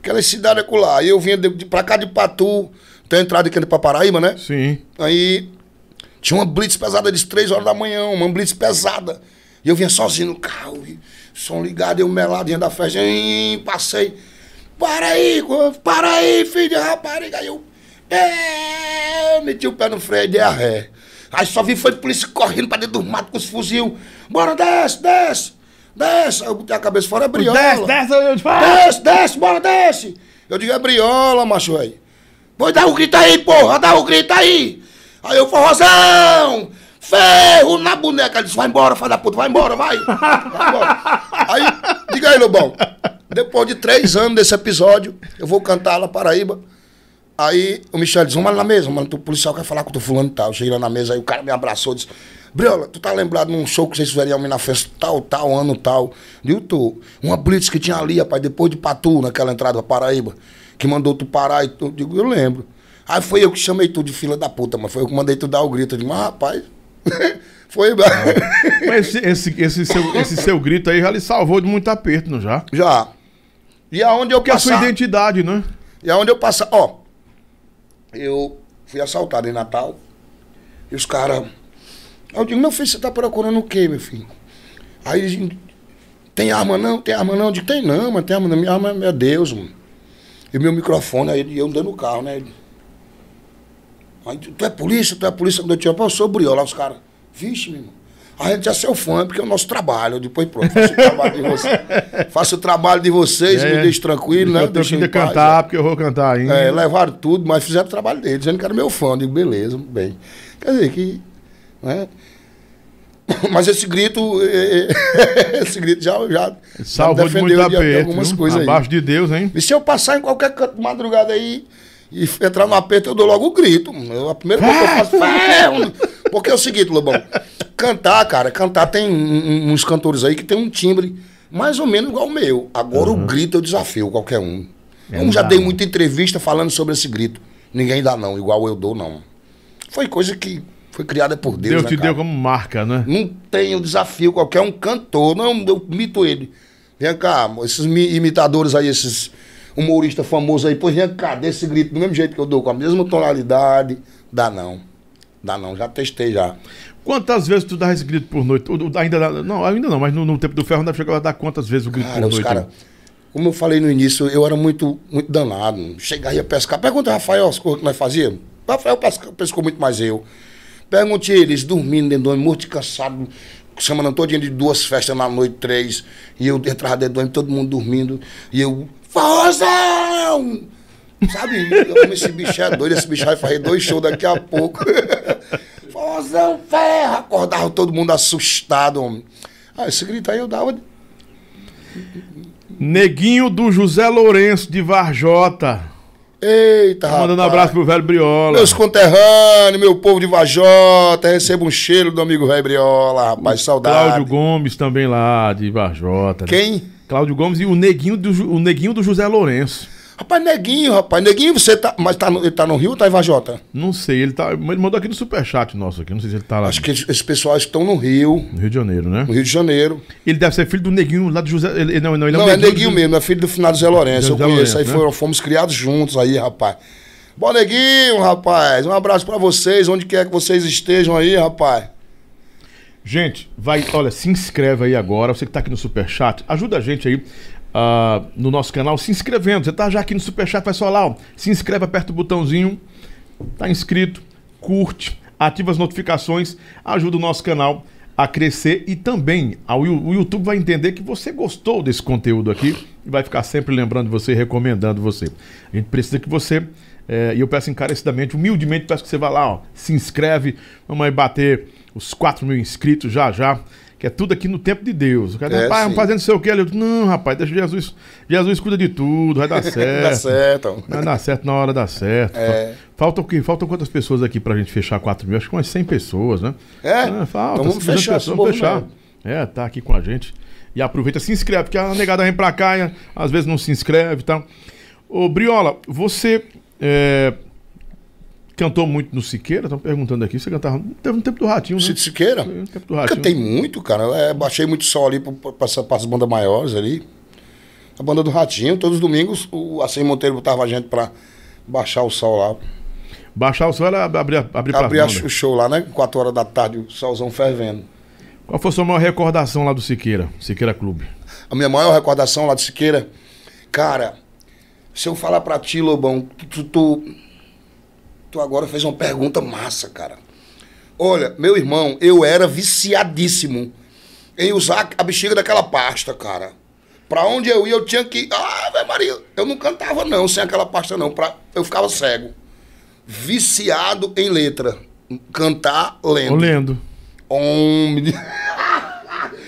Aquela cidade lá. Aí eu vinha de, de, pra cá de Patu. Tem entrada aqui pra Paraíba, né? Sim. Aí tinha uma blitz pesada de 3 horas da manhã, uma blitz pesada. E eu vinha sozinho no carro, e som ligado, eu meladinha da festa. E passei. Para aí, para aí, filho de rapariga. Aí eu. É, meti o pé no freio e dei a ré. Aí só vi foi polícia correndo pra dentro do mato com os fuzil. Bora, desce, desce, desce. Aí eu botei a cabeça fora, é briola. Desce, desce, eu te falo. Desce, desce, bora, desce. Eu digo, é briola, macho, aí. Pois dá o um grito aí, porra, dá o um grito aí. Aí eu, forrozão, ferro na boneca. Ele disse, vai embora, filho da puta, vai embora, vai. (laughs) vai embora. Aí, diga aí, Lobão. Depois de três anos desse episódio, eu vou cantar lá Paraíba. Aí o Michel disse, vamos lá na mesa, mano, o policial quer falar com o fulano e tal. Eu cheguei lá na mesa, aí o cara me abraçou e disse, Briola, tu tá lembrado num show que vocês fizeram na festa tal, tal, ano tal. Eu tô. Uma blitz que tinha ali, rapaz, depois de Patu, naquela entrada pra Paraíba, que mandou tu parar e tu. Eu digo, eu lembro. Aí foi eu que chamei tu de fila da puta, mas foi eu que mandei tu dar o grito. Eu digo, mas rapaz, (laughs) foi. mas esse, esse, esse, seu, esse seu grito aí já lhe salvou de muito aperto, não já? Já. E aonde eu passar... Que é a sua identidade, né? E aonde eu passar... Ó, eu fui assaltado em Natal. E os caras... Eu digo, meu filho, você tá procurando o quê, meu filho? Aí, tem arma não? Tem arma não? Eu digo, tem não, mas tem arma não. Minha arma é Deus, mano. E meu microfone, aí eu andando no carro, né? Aí, tu é polícia? Tu é polícia? Quando eu tinha, eu sou briola. Os caras, vixe, meu irmão. A gente já é seu fã, porque é o nosso trabalho. Depois pronto, faço o trabalho de vocês. (laughs) faço o trabalho de vocês, é, me deixe tranquilo, né? Eu tenho que cantar, é. porque eu vou cantar ainda. É, levaram tudo, mas fizeram o trabalho deles, dizendo que era meu fã. Eu digo, beleza, bem. Quer dizer que. Né? (coughs) Mas esse grito, é, é, (laughs) esse grito já, já, Salvou defendeu de, de, algumas coisas Abaixo de Deus, hein? E se eu passar em qualquer canto de madrugada aí e entrar no aperto, eu dou logo o grito. Eu, a primeira coisa que eu faço, ferro! Porque é o seguinte, Lobão, cantar, cara, cantar tem uns cantores aí que tem um timbre mais ou menos igual o meu. Agora uhum. o grito eu desafio qualquer um. É eu já dei muita entrevista falando sobre esse grito. Ninguém dá não, igual eu dou não. Foi coisa que foi criada por Deus. Deus né, te cara? deu como marca, né? Não tem o desafio qualquer um cantor, não, eu mito ele. Vem cá, esses imitadores aí, esses humoristas famosos aí, pois vem cá, desse grito do mesmo jeito que eu dou, com a mesma tonalidade, dá não. Dá não, já testei já. Quantas vezes tu dá esse grito por noite? Ainda não, ainda não, mas no, no tempo do ferro deve chegar a dar quantas vezes o grito cara, por noite? Cara, como eu falei no início, eu era muito, muito danado. Chegar ia pescar. Pergunta Rafael as coisas que nós fazíamos. Rafael pesca, pescou muito mais eu. Pergunte eles dormindo dentro do ônibus, morto cansado, semana toda de duas festas na noite, três. E eu entrava dentro do ônibus, todo mundo dormindo. E eu, Forrozão! Sabe, esse bicho é doido, esse bicho vai fazer dois shows daqui a pouco. (laughs) Fozão, ferro! Acordava todo mundo assustado, homem. Ah, esse grito aí eu dava. Neguinho do José Lourenço de Varjota. Eita, rapaz. Mandando um abraço pro velho Briola. Meus conterrâneos, meu povo de Varjota, receba um cheiro do amigo velho Briola, rapaz, saudade. Cláudio Gomes também lá, de Varjota. Né? Cláudio Gomes e o Neguinho do, o Neguinho do José Lourenço. Rapaz, Neguinho, rapaz. Neguinho, você tá. Mas tá no, ele tá no Rio ou tá em Vajota? Não sei, ele tá. Ele mandou aqui no superchat nosso aqui. Não sei se ele tá lá. Acho que esses pessoais estão no Rio. No Rio de Janeiro, né? No Rio de Janeiro. Ele deve ser filho do Neguinho lá do José. Ele, não, não, ele é, não, é Neguinho, mesmo, é filho do final do Zé Lourenço. eu conheço. Lourenço, aí né? foram, fomos criados juntos aí, rapaz. Bom, Neguinho, rapaz. Um abraço para vocês, onde quer que vocês estejam aí, rapaz. Gente, vai, olha, se inscreve aí agora. Você que tá aqui no Superchat, ajuda a gente aí uh, no nosso canal se inscrevendo. Você tá já aqui no Superchat, vai só lá, ó, se inscreve, aperta o botãozinho, tá inscrito, curte, ativa as notificações, ajuda o nosso canal a crescer e também ao, o YouTube vai entender que você gostou desse conteúdo aqui e vai ficar sempre lembrando você, recomendando você. A gente precisa que você, é, e eu peço encarecidamente, humildemente, peço que você vá lá, ó, se inscreve, vamos aí bater os 4 mil inscritos já já que é tudo aqui no tempo de Deus. O cara, é, rapaz, fazendo sei o que. Eu, não, rapaz, deixa Jesus. Jesus cuida de tudo, vai dar (laughs) certo. dá certo. Vai dar certo na hora dá certo. É. Faltam o quê? Faltam quantas pessoas aqui pra gente fechar 4 mil? Acho que umas 100 pessoas, né? É? é falta. Então vamos fechar. Pessoas, vamos fechar. É, tá aqui com a gente. E aproveita, se inscreve, porque a negada vem pra cá e às vezes não se inscreve e tal. Ô, Briola, você. É cantou muito no Siqueira, estão perguntando aqui. Você cantava. Teve um tempo do Ratinho, né? Cid Siqueira? Teve um tempo do Ratinho. Cantei muito, cara. É, baixei muito sol ali para as bandas maiores ali. A banda do Ratinho, todos os domingos, o Assim Monteiro botava a gente pra baixar o sol lá. Baixar o sol era abrir, abrir pra o show lá, né? 4 horas da tarde, o solzão fervendo. Qual foi a sua maior recordação lá do Siqueira? Siqueira Clube. A minha maior recordação lá de Siqueira, cara, se eu falar pra ti, Lobão, tu, tu, tu agora fez uma pergunta massa, cara. Olha, meu irmão, eu era viciadíssimo em usar a bexiga daquela pasta, cara. Pra onde eu ia, eu tinha que. Ah, velho Maria, eu não cantava não sem aquela pasta, não. Pra... Eu ficava cego. Viciado em letra. Cantar lendo. Ô, Lendo. Homem. (laughs)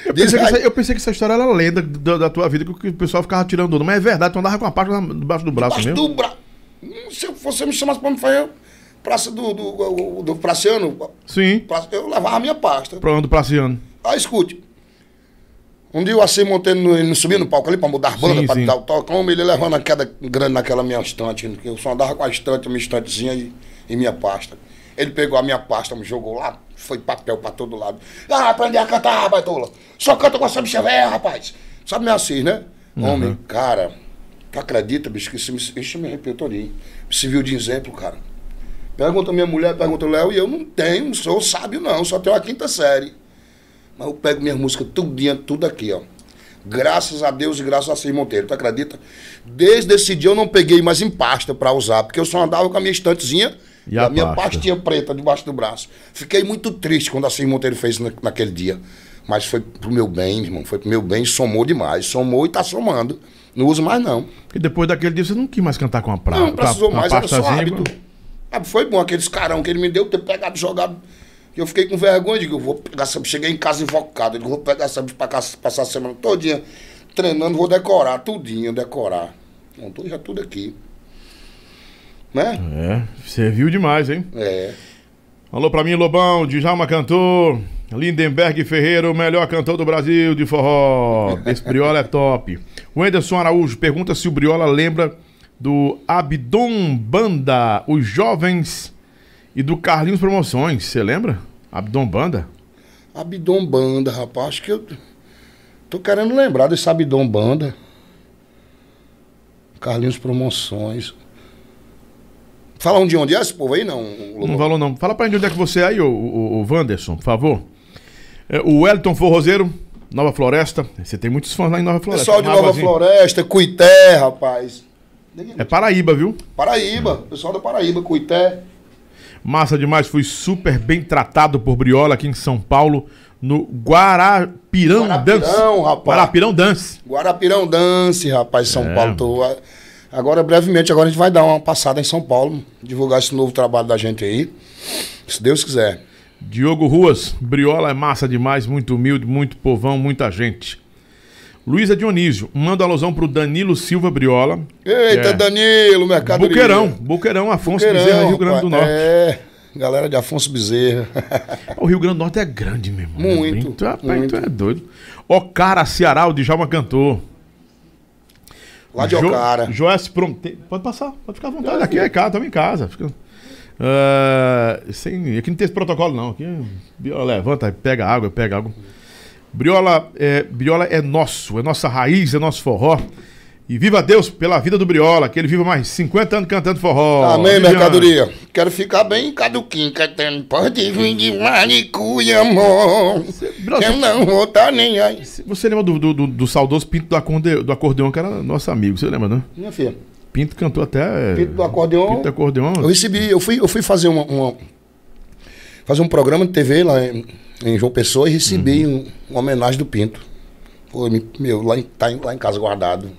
Eu pensei, essa, eu pensei que essa história era lenda da, da tua vida, que o pessoal ficava tirando onda. Mas é verdade, tu andava com a parte debaixo do braço Debaixo mesmo. do bra... Hum, Se você me chamasse pra me fazer praça do, do, do Praciano, Sim. praça- eu levava a minha pasta. Pronto, Praciano. Ah, escute. Um dia o Assim Monteiro não, ele subia no palco ali pra mudar a banda, Sim, pra sim. dar o toque, homem, ele levando a queda grande naquela minha estante. que Eu só andava com a estante, a minha estantezinha e, e minha pasta. Ele pegou a minha pasta, me jogou lá, foi papel pra todo lado. Ah, aprender a cantar, baitola. Só canta com essa bicha velha, rapaz. Sabe meio assim, né? Homem, cara, tu acredita, bicho, que isso me, isso me arrepiou todinho. Me serviu de exemplo, cara. Pergunta minha mulher, pergunta o Léo, e eu não tenho, não sou sábio não, só tenho a quinta série. Mas eu pego minhas músicas tudinho, tudo aqui, ó. Graças a Deus e graças a Cid Monteiro, tu acredita? Desde esse dia eu não peguei mais em pasta pra usar, porque eu só andava com a minha estantezinha E e a a minha pasta? pastinha preta debaixo do braço. Fiquei muito triste quando a Cid Monteiro fez na- naquele dia. Mas foi pro meu bem, irmão, foi pro meu bem, somou demais. Somou e tá somando. Não uso mais não. Porque depois daquele dia você não quis mais cantar com a prata. Não precisou mais, era só hábito. Ah, foi bom aqueles carão que ele me deu, ter pegado, jogado. E eu fiquei com vergonha, digo, eu vou pegar essa. Cheguei em casa invocado, eu digo, vou pegar essa pra casa, passar a semana todinha treinando, vou decorar, tudinho, decorar. Tô já tudo aqui. Né? É, serviu demais, hein? É. Alô pra mim, Lobão, Djalma cantor. Lindenberg Ferreira, o melhor cantor do Brasil de forró. Esse Briola é top. O Anderson Araújo pergunta se o Briola lembra do Abdom Banda, os jovens e do Carlinhos Promoções. Você lembra? Abdom Banda? Abdom Banda, rapaz, acho que eu. Tô querendo lembrar desse Abdom Banda. Carlinhos Promoções. Fala um de onde é esse povo aí, não? Não falou não. Fala pra gente onde é que você é aí, o, o, o Wanderson, por favor. É, o Wellington Forrozeiro, Nova Floresta. Você tem muitos fãs lá em Nova Floresta. Pessoal de Nova. Floresta, Cuité, rapaz. É Paraíba, viu? Paraíba, pessoal da Paraíba, Cuité. Massa demais, fui super bem tratado por Briola aqui em São Paulo, no Guarapirão, Guarapirão, Dance. rapaz. Guarapirão Dance. Guarapirão Dance, rapaz, São É. Paulo. Tô, agora, brevemente, agora a gente vai dar uma passada em São Paulo, divulgar esse novo trabalho da gente aí. Se Deus quiser. Diogo Ruas, Briola é massa demais, muito humilde, muito povão, muita gente. Luísa Dionísio, manda alusão pro Danilo Silva Briola. Eita, É. Danilo, mercado Buqueirão, Buqueirão, Afonso Bezerra, Rio Grande do Norte. É, galera de Afonso Bezerra. (laughs) O Rio Grande do Norte é grande mesmo. né? Muito, Tu, rapaz, muito. tu é doido. Ocara Ceará, o Djalma cantor. Lá de Jo- Ocara. Joás Prom... tem- Pode passar, pode ficar à vontade. Aqui é casa, estamos em casa. Fica... Ah, sem... Aqui não tem esse protocolo, não. Aqui levanta, pega água, pega água. Briola é, Briola é nosso, é nossa raiz, é nosso forró. E viva Deus pela vida do Briola, que ele viva mais 50 anos cantando forró. Amém, Viviane. mercadoria. Quero ficar bem caduquinho, cantando. Pode vir de manicure, amor. Eu não vou tá nem aí. Você lembra do, do, do- do saudoso Pinto do, acordeão, do acordeão, que era nosso amigo, você lembra, né? Minha filha, Pinto cantou até. Pinto do acordeon. Pinto do acordeão. Eu recebi, eu fui, eu fui fazer uma, uma- fazer um programa de TV lá em, em João Pessoa e recebi Uhum. um- uma homenagem do Pinto. Foi me- meu, lá em, tá lá em casa guardado.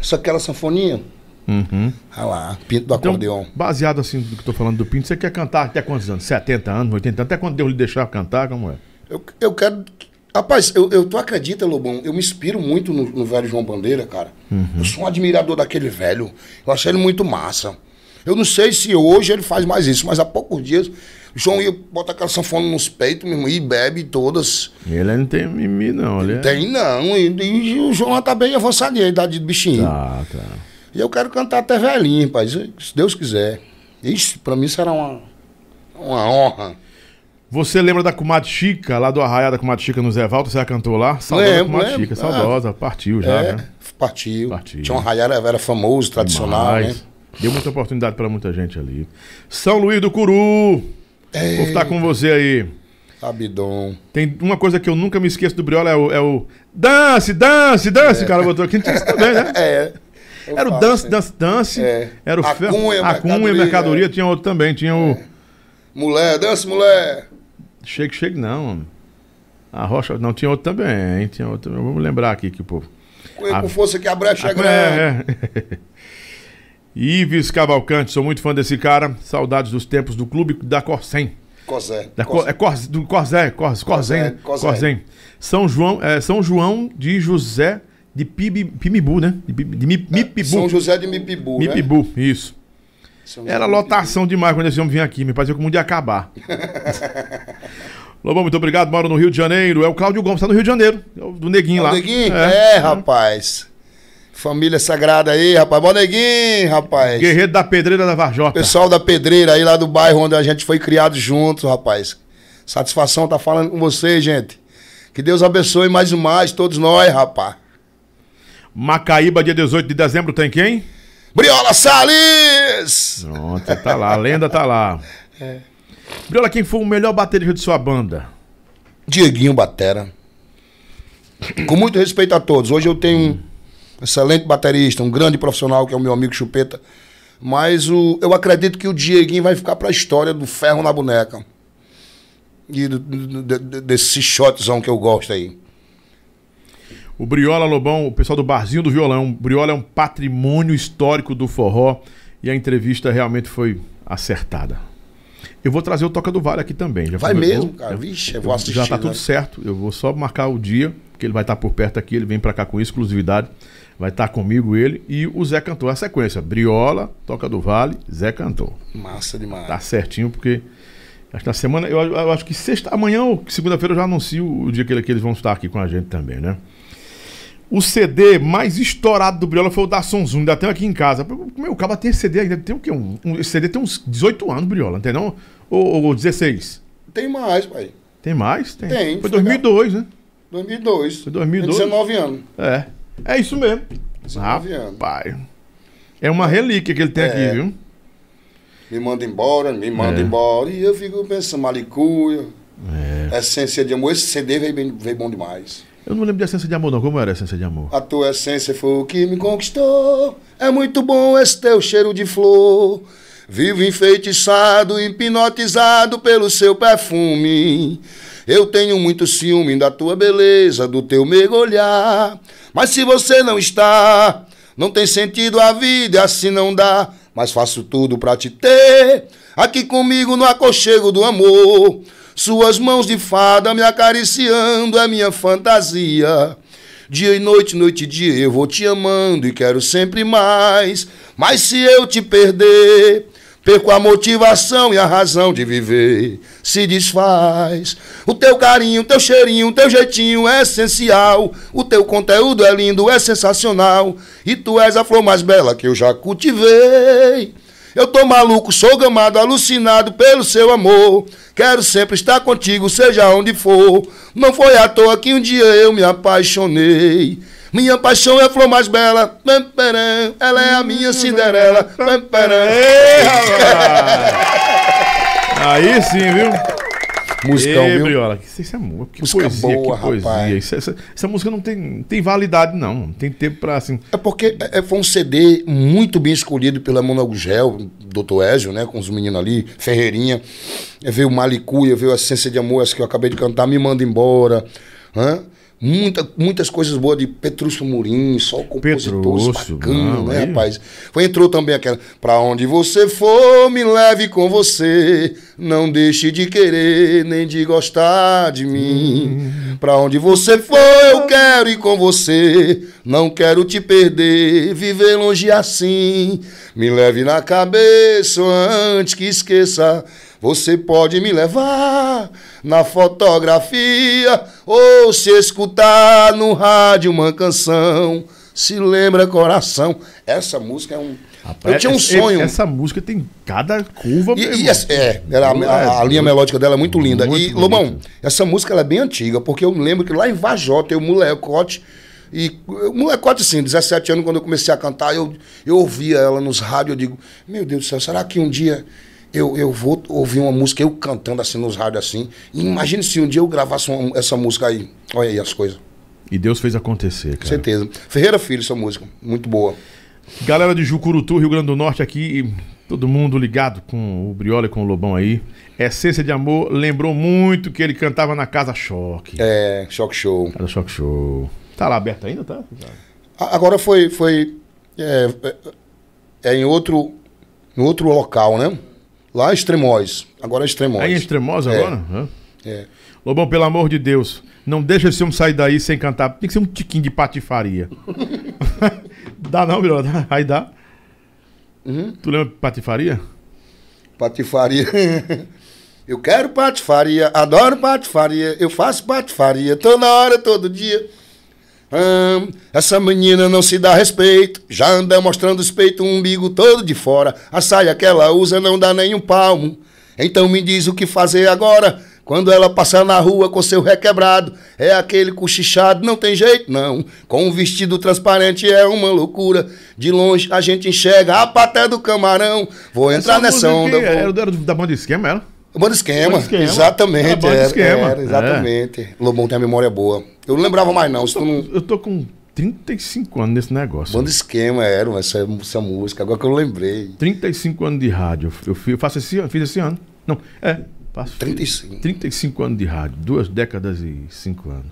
Só aquela sanfoninha. Uhum. Ah lá, Pinto do Então, acordeon. baseado assim do que eu tô falando do Pinto, você quer cantar até quantos anos? 70 anos, 80 anos? Até quando Deus lhe deixar cantar? Como é? Eu, eu quero. Rapaz, eu, eu, tu acredita, Lobão? Eu me inspiro muito no, no velho João Bandeira, cara. Eu sou um admirador daquele velho. Eu achei ele muito massa. Eu não sei se hoje ele faz mais isso, mas há poucos dias João ia botar aquela sanfona nos peitos meu irmão, e bebe todas. Ele não tem mimimi, não. É... Tem não, e, e o João já tá bem avançadinho, a idade de bichinho. Tá, tá. E eu quero cantar até velhinho, rapaz, se Deus quiser. Ixi, pra mim será uma, uma honra. Você lembra da Comadre Chica, lá do Arraiá da Comadre Chica no Zé Valdo? Você já cantou lá? Saudosa Lembro, Comadre lembro. Chica, saudosa, partiu já, é, né? partiu. Partiu. Tinha um raiar, era famoso, tradicional, Demais. né? Deu muita oportunidade pra muita gente ali. São Luís do Curu. O povo tá com você aí. Abidom. Tem uma coisa que eu nunca me esqueço do Briola, é o, é o dance, dance, dance, o cara botou aqui. Tinha isso também, né? (laughs) É. eu Era o dance, né? dance, dance. É. Era o A. Cunha, a Cunha, mercadoria, mercadoria, é. tinha outro também. Tinha o. Mulher, dança, mulher. Shake, shake, não. A Rocha, não, tinha outro também. Tinha outro, também. vamos lembrar aqui que o povo. Com, A- com força que a brecha é Ah, grande. é, é. (laughs) Ives Cavalcante, sou muito fã desse cara. Saudades dos tempos do clube da Corsem. Cosé. Da Cor- é do Corzé, né? Corzé. São João, é, São João de José de Pibi, Pimibu, né? De, de Mi- Mipibu. São José de Mipibu, né? Mipibu, isso. São José Era lotação demais quando esse homem vinha aqui. Me parecia que o mundo ia acabar. (laughs) Lobão, muito obrigado. Moro no Rio de Janeiro. É o Cláudio Gomes, tá no Rio de Janeiro. É o do Neguinho lá. Mipibu. Neguinho? É, rapaz. Família sagrada aí, rapaz. Bom Neguinho, rapaz. Guerreiro da Pedreira da Varjota. Pessoal da Pedreira aí lá do bairro onde a gente foi criado junto, rapaz. Satisfação tá falando com vocês, gente. Que Deus abençoe mais e mais todos nós, rapaz. Macaíba, dia 18 de dezembro, tem quem? Briola Salles! Pronto, tá lá. A lenda tá lá. Briola, quem foi o melhor baterista de sua banda? Dieguinho Batera. Com muito respeito a todos. Hoje eu tenho um excelente baterista, um grande profissional que é o meu amigo Chupeta. Mas o, eu acredito que o Dieguinho vai ficar pra história do ferro na boneca. E do- do- do- desse shotzão que eu gosto aí. O Briola Lobão, o pessoal do Barzinho do Violão. O Briola é um patrimônio histórico do forró e a entrevista realmente foi acertada. Eu vou trazer o Toca do Vale aqui também. Já Vai mesmo, cara? Vixe, eu vou assistir. Já tá né? tudo certo. Eu vou só marcar o dia, porque ele vai estar por perto aqui. Ele vem pra cá com exclusividade. Vai estar comigo ele e o Zé Cantor. A sequência: Briola, Toca do Vale, Zé Cantor. Massa demais. Tá certinho, porque acho que na semana, eu, eu acho que sexta, amanhã ou segunda-feira eu já anuncio o dia que, que eles vão estar aqui com a gente também, né? O CD mais estourado do Briola foi o da Sonzum, ainda tem aqui em casa. Meu, o cara tem CD ainda, tem o quê? Um, um- esse CD tem uns 18 anos, Briola, entendeu? Ou, ou 16? Tem mais, pai. Tem mais? Tem. Tem, Foi foi 2002, né? 2002. Foi 2002. Tem 19 anos. É. É isso mesmo. 19 anos. Rapaz. É uma relíquia que ele tem É. aqui, viu? Me manda embora, me manda É. embora. E eu fico pensando, malicuia. É. Essência de amor. Esse CD veio, bem, veio bom demais. Eu não lembro de essência de amor, não. Como era a essência de amor? A tua essência foi o que me conquistou. É muito bom esse teu cheiro de flor. Vivo enfeitiçado, hipnotizado pelo seu perfume. Eu tenho muito ciúme da tua beleza, do teu mergulhar. Mas se você não está, não tem sentido a vida, assim não dá. Mas faço tudo pra te ter. Aqui comigo no aconchego do amor. Suas mãos de fada me acariciando é minha fantasia. Dia e noite, noite e dia, eu vou te amando e quero sempre mais. Mas se eu te perder, perco a motivação e a razão de viver. Se desfaz. O teu carinho, o teu cheirinho, o teu jeitinho é essencial. O teu conteúdo é lindo, é sensacional. E tu és a flor mais bela que eu já cultivei. Eu tô maluco, sou gamado, alucinado pelo seu amor. Quero sempre estar contigo, seja onde for. Não foi à toa que um dia eu me apaixonei. Minha paixão é a flor mais bela. Ela é a minha Cinderela. Pam, param. Ei, rapaz! Aí sim, viu? Musicão, Ei, viu? Briola, que isso é que Música poesia, boa, que poesia. rapaz. Isso- essa, essa música não tem, não tem validade, não. Não tem tempo pra assim. É porque é, foi um CD muito bem escolhido pela Mona Gugel, Dr. Ezio, né? Com os meninos ali, Ferreirinha. É, veio Malicuia, veio a Essência de Amor, essa que eu acabei de cantar, Me Manda Embora. Hã? Muita, muitas coisas boas de Petrúcio Murim, só compositores Petrúcio, bacana, não, né, aí- rapaz? Foi, entrou também aquela, pra onde você for, me leve com você, não deixe de querer, nem de gostar de mim. Pra onde você for, eu quero ir com você, não quero te perder, viver longe assim. Me leve na cabeça antes que esqueça. Você pode me levar na fotografia ou se escutar no rádio uma canção. Se lembra coração. Essa música é um eu tinha um essa- sonho. Essa música tem cada curva. E, e essa- é, a, a- a linha melódica dela é muito linda. Muito e, Lobão, bonito. essa música é bem antiga, porque eu me lembro que lá em Vajota, eu molecote, e molecote assim, 17 anos, quando eu comecei a cantar, eu, eu ouvia ela nos rádios, eu digo, meu Deus do céu, será que um dia eu, eu vou ouvir uma música, eu cantando assim nos rádios assim? E imagine se um dia eu gravasse uma- essa música aí. Olha aí as coisas. E Deus fez acontecer, cara. certeza. Ferreira Filho, essa música. Muito boa. Galera de Jucurutu, Rio Grande do Norte aqui, todo mundo ligado com o Briola e com o Lobão aí. Essência de Amor lembrou muito que ele cantava na Casa Choque. É, Choque Show. Casa Choque Show. Tá lá aberto ainda, tá? Agora foi, foi é, é- é em outro, em outro local, né? Lá em Extremóis. Agora é Extremóis. Aí em Extremosa É. agora? Hã? É. Lobão, pelo amor de Deus, não deixa esse homem sair daí sem cantar. Tem que ser um tiquinho de patifaria. (laughs) dá não? Dá? Aí dá. Uhum. Tu lembra de patifaria? Patifaria. Eu quero patifaria, adoro patifaria, eu faço patifaria toda hora, todo dia. Hum, essa menina não se dá respeito, já anda mostrando os peitos, um umbigo todo de fora. A saia que ela usa não dá nem um palmo. Então me diz o que fazer agora. Quando ela passar na rua com seu requebrado, é aquele cochichado, não tem jeito não. Com um vestido transparente é uma loucura. De longe a gente enxerga a paté do camarão. Vou entrar Essa nessa onda. vou- Era, era da banda esquema, era? Banda esquema, Banda Esquema. exatamente. Era Banda era, Esquema. era, É. exatamente. Lobão tem a memória boa. Eu não lembrava mais, não. Se tu não... Eu tô com 35 anos nesse negócio. Banda esquema era essa, essa música, agora que eu lembrei. 35 anos de rádio. Eu, eu faço esse ano, fiz esse ano. Não, é. Faço 35. 35 anos de rádio. Duas décadas e cinco anos.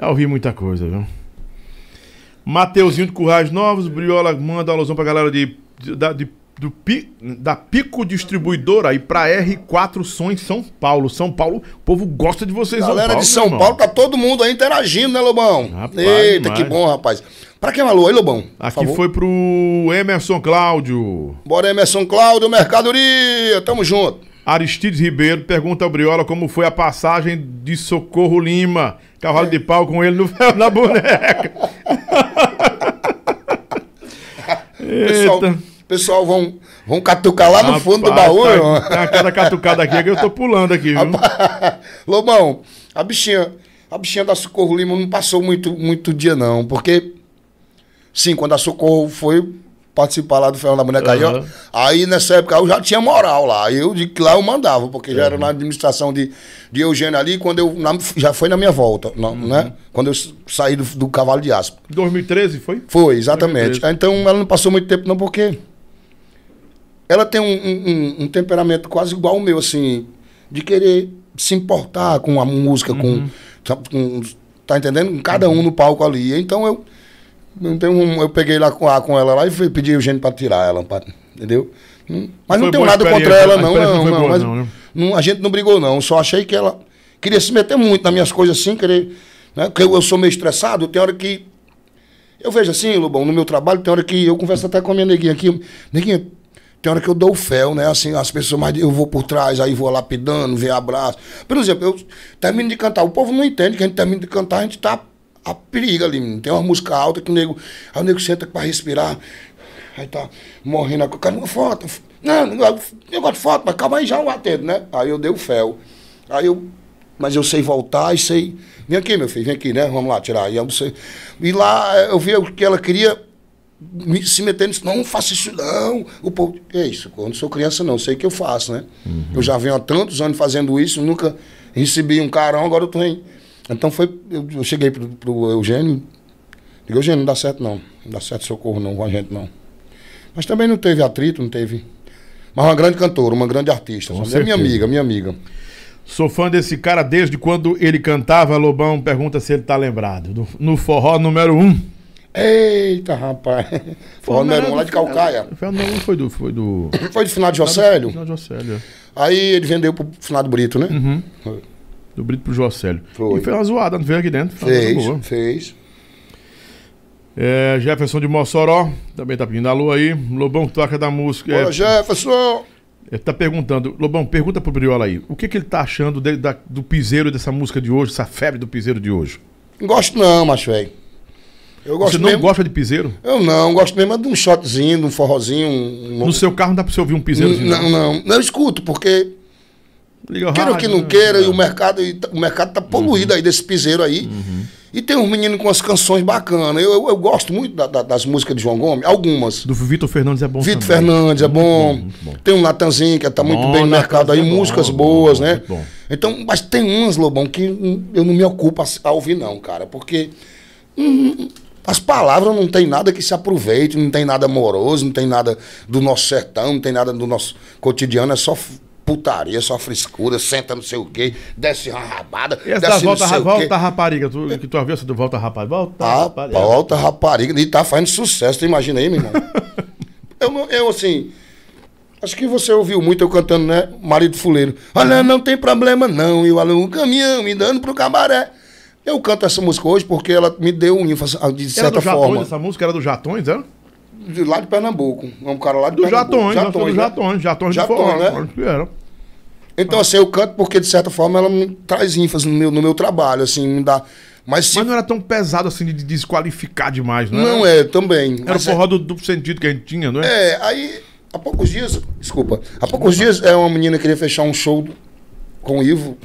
Já ouvi muita coisa, viu? Mateuzinho de Currais Novos, Briola manda alusão pra galera de, de- de- do, Pi- da Pico Distribuidora aí pra R4 Som em São Paulo. São Paulo, o povo gosta de vocês, Galera Paulo, de São. Paulo, tá todo mundo aí interagindo, né, Lobão? Rapaz, Eita, demais. que bom, rapaz. Pra quem falou aí, Lobão? Aqui foi pro Emerson Cláudio. Bora, Emerson Cláudio, Mercadoria, tamo junto. Aristides Ribeiro pergunta ao Briola como foi a passagem de Socorro Lima, cavalo de pau com ele no na boneca. (laughs) Pessoal, Eita. Pessoal vão, vão catucar lá no fundo do Rapaz, baú, tá, tá cada catucada aqui que eu tô pulando aqui, viu? (laughs) Lobão, a bichinha, a bichinha da Socorro Lima não passou muito, muito dia, não, porque. Sim, quando a Socorro foi participar lá do Ferro da Boneca aí, ó, Aham. aí nessa época eu já tinha moral lá. Eu digo que lá eu mandava, porque já era na administração de, de Eugênio ali, quando eu. na- já foi na minha volta, não, Uhum. né? Quando eu saí do, do cavalo de aspa. 2013 foi? Foi, exatamente. 2013. Então ela não passou muito tempo, não, porque ela tem um, um- um- temperamento quase igual ao meu, assim, de querer se importar com a música, com, tá- com- Tá entendendo? Com Cada um no palco ali. Então eu. Então, eu peguei lá com, com ela lá e fui pedir o Eugênio pra tirar ela, pra- entendeu? Hum, Mas não tenho nada contra ela, não, não, não, boa, mas não, né? não, a gente não brigou, não. Só achei que ela queria se meter muito nas minhas coisas assim, querer. Né? Porque eu, eu sou meio estressado, tem hora que. Eu vejo assim, Lobão, no meu trabalho, tem hora que eu converso até com a minha neguinha aqui. Neguinha, tem hora que eu dou fel, né? Assim, as pessoas, mas eu vou por trás, aí vou lapidando, vem abraço. Por exemplo, eu termino de cantar, o povo não entende que a gente termina de cantar, a gente tá a periga ali. Tem uma música alta que o nego. Aí o nego senta pra respirar. Aí tá morrendo, eu quero uma foto. Não, eu gosto de foto, mas calma aí já o atendo, né? Aí eu dei o fel. Aí eu. Mas eu sei voltar e sei. Vem aqui, meu filho, vem aqui, né? Vamos lá tirar. E, eu sei, e lá eh, eu vi o que ela queria se meter nisso. Não, faça isso não. O povo. É isso, eu não sou criança, não. Sei que eu faço, né? Eu já venho há tantos anos fazendo isso, nunca recebi um carão, agora eu tô em. Então foi. Eu, eu cheguei pro, pro Eugênio. Digo, Eugênio, não dá certo não. Não dá certo socorro não com a gente, não. Mas também não teve atrito, não teve. Mas uma grande cantora, uma grande artista. Sabe? É minha amiga, minha amiga. Sou fã desse cara desde quando ele cantava. Lobão pergunta se ele tá lembrado. No, no forró número 1. Um. Eita, rapaz. Forró um lá de Calcaia. O forró número um foi do. Foi do. (coughs) Foi de final de Jocélio. Final de Jocélio, é. Aí ele vendeu pro Finado Brito, né? Uhum. Do Brito pro Jocélio. Foi. E fez uma zoada, não veio aqui dentro. Foi Fez, boa. fez. É, Jefferson de Mossoró, também tá pedindo alô aí. Lobão que toca da música. Bora, É, Jefferson. ele tá perguntando, Lobão, pergunta pro Briola aí. O que, que ele tá achando de- da- do piseiro dessa música de hoje, essa febre do piseiro de hoje? Não gosto não, macho velho. Eu gosto Você não mesmo- gosta de piseiro? Eu não, gosto mesmo é de um shotzinho, de um forrozinho. Um, No seu carro não dá pra você ouvir um piseiro não, não, não. Eu escuto, porque Liga queira rádio, que não né? queira, É. e o mercado, e o mercado tá poluído aí desse piseiro aí. E tem uns meninos com as canções bacanas. Eu, eu, eu gosto muito da- da- das músicas de João Gomes, algumas. Do Vitor Fernandes é bom Vitor. Fernandes é bom. muito bom. Tem um Natanzinho que tá muito Bom, bem no mercado aí, é músicas bom, boas, bom, né? muito bom. Então, mas tem umas, Lobão, que hum, eu não me ocupo a, a ouvir, não, cara. Porque hum, as palavras não tem nada que se aproveite, não tem nada amoroso, não tem nada do nosso sertão, não tem nada do nosso cotidiano, é só putaria, só frescura, senta não sei o quê, desce uma rabada, E essa desce volta, não sei o quê. volta rapariga, tu, que tu essa do volta rapariga? Volta Ah, rapariga. volta rapariga. E tá fazendo sucesso, tu imagina aí, meu irmão. (laughs) eu, não- eu, assim, acho que você ouviu muito eu cantando, né? Marido Fuleiro. Olha, não tem problema não, eu alugo um caminhão me dando pro cabaré. Eu canto essa música hoje porque ela me deu um ênfase, de Era certa do Jatões, forma. essa música era do Jatões, era? De lá de Pernambuco. É um cara lá de Do Pernambuco. Jatões, Jatões, né? Jatões, Jatões Jatões, forró. né? Era. Então, assim, eu canto porque, de certa forma, ela me traz ênfase no meu, no meu trabalho, assim, me dá... Mas se... Mas não era tão pesado assim de desqualificar demais, não era? Não é, também. Era o é- forró do duplo sentido que a gente tinha, não é? É, aí, há poucos dias, desculpa, há poucos dias é uma menina queria fechar um show com o Ivo.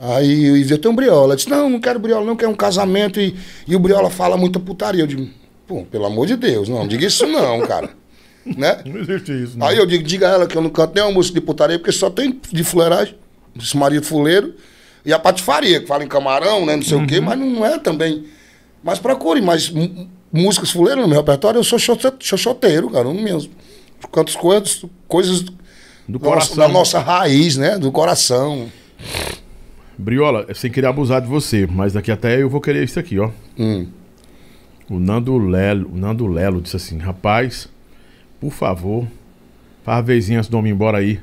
Aí o Ivo, eu tenho um briola. Eu disse, não, não quero briola, não, quero um casamento. E, e o briola fala muita putaria. Eu digo, pô, pelo amor de Deus, não, diga isso não, cara. (laughs) né? Não existe isso, não. Aí eu digo, diga a ela que eu não canto nenhuma música de putaria, porque só tem de fuleiragem, esse marido fuleiro, e a patifaria, que fala em camarão, né, não sei o quê, mas não, é também. Mas procure mais m- músicas fuleiras no meu repertório, eu sou xoxo- xoxoteiro, cara, eu mesmo. Canto as coisas, coisas Do nossa- coração. da nossa raiz, né, do coração. Briola, sem querer abusar de você, mas daqui até eu vou querer isso aqui, ó. Hum. O Nando Lelo, o Nando Lelo disse assim: rapaz, por favor, faz a vezinha antes do homem embora aí.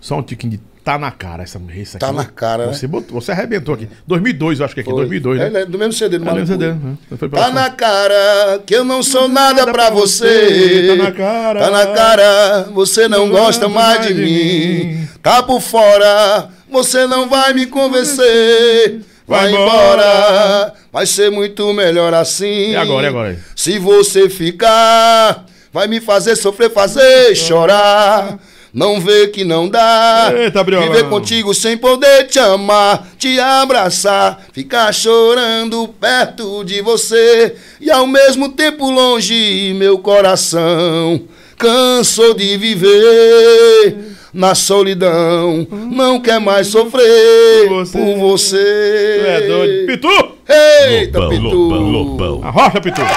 Só um tiquinho de tá na cara essa essa Tá aqui, na cara, né? Você, botou, você arrebentou aqui. 2002, eu acho que aqui, Foi. 2002, É, né? né, do mesmo CD do É, mesmo. CD, né? Tá na cara que eu não sou nada pra você. Tá na cara. Tá na cara, você não gosta mais de mim. Tá por fora, você não vai me convencer. Vai Vai embora, vai ser muito melhor assim. E agora, e agora? Se você ficar, vai me fazer sofrer, fazer chorar. Não vê que não dá. Eita. Viver contigo sem poder te amar, te abraçar, ficar chorando perto de você e ao mesmo tempo longe meu coração cansou de viver na solidão, não quer mais sofrer Por você. por você. Tu é doido. Pitu! Eita, Lobão, Pitu. lobão, lobão. Arrocha, Pitu! (laughs)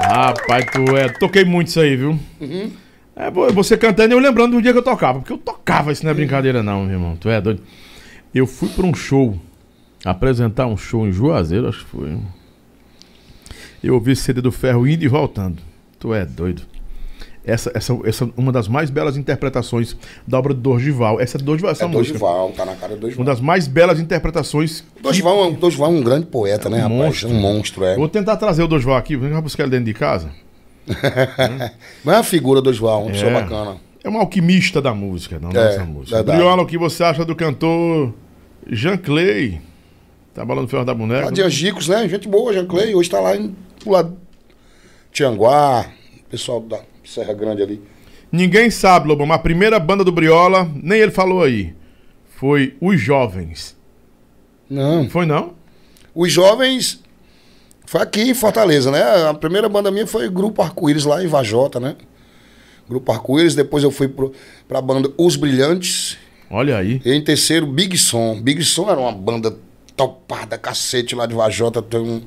Rapaz, tu é. Toquei muito isso aí, viu? Uhum. É, vo- você cantando e eu lembrando do dia que eu tocava. Porque eu tocava, isso não é brincadeira, não, meu irmão. Tu é doido. Eu fui pra um show, apresentar um show em Juazeiro, acho que foi. Eu ouvi CD do Ferro indo e voltando. Tu é doido. Essa, essa, essa é uma das mais belas interpretações da obra do Dorival. Essa é do Dorival, essa É música. Dorival, tá na cara do Uma Dorival. das mais belas interpretações. que- Dorival, é um- Dorival é um grande poeta, né, um rapaz? monstro. Um monstro, é. Vou tentar trazer o Dorival aqui, vamos buscar ele dentro de casa. Mas é a figura do Dorival, uma pessoa É. bacana. É um alquimista da música, da É, nossa música. verdade. Briola, o que você acha do cantor Jean Clay? Trabalhando no Ferro da Boneca. Lá de Angicos, né? Gente boa, Jean Clay. Hoje tá lá em pro lado Tianguá, pessoal da Serra Grande ali. Ninguém sabe, Lobão, mas a primeira banda do Briola, nem ele falou aí. Foi Os Jovens. Não. Foi não? Os jovens. Foi aqui em Fortaleza, né? A primeira banda minha foi Grupo Arco-Íris lá em Vajota, né? Grupo Arco-Íris. Depois eu fui pro, pra banda Os Brilhantes. Olha aí. E em terceiro, Big Som. Big Som era uma banda topada, cacete lá de Vajota. Tenho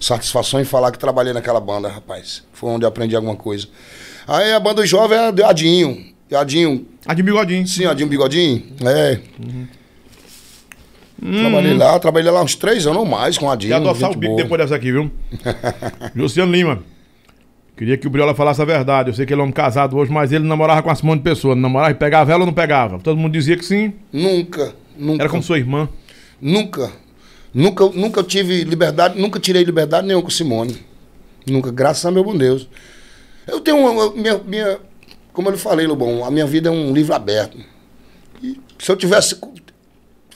satisfação em falar que trabalhei naquela banda, rapaz. Foi onde eu aprendi alguma coisa. Aí a banda jovem é Adinho. Adinho, A de bigodinho. sim, Adinho Bigodinho. É. Trabalhei lá, trabalhei lá uns três anos ou mais com o Adinho. Quer adoçar o bico boa. depois dessa aqui, viu? (laughs) Luciano Lima. Queria que o Briola falasse a verdade. Eu sei que ele é um homem casado hoje, mas ele namorava com monte de pessoa. Não namorava e pegava ela ou não pegava? Todo mundo dizia que sim. Nunca, nunca. Era como sua irmã. Nunca. Nunca, nunca tive liberdade, nunca tirei liberdade nenhuma com Simone. Nunca, graças a meu bom Deus. Eu tenho uma. Minha, minha, como eu falei, Lobão, a minha vida é um livro aberto. E se eu tivesse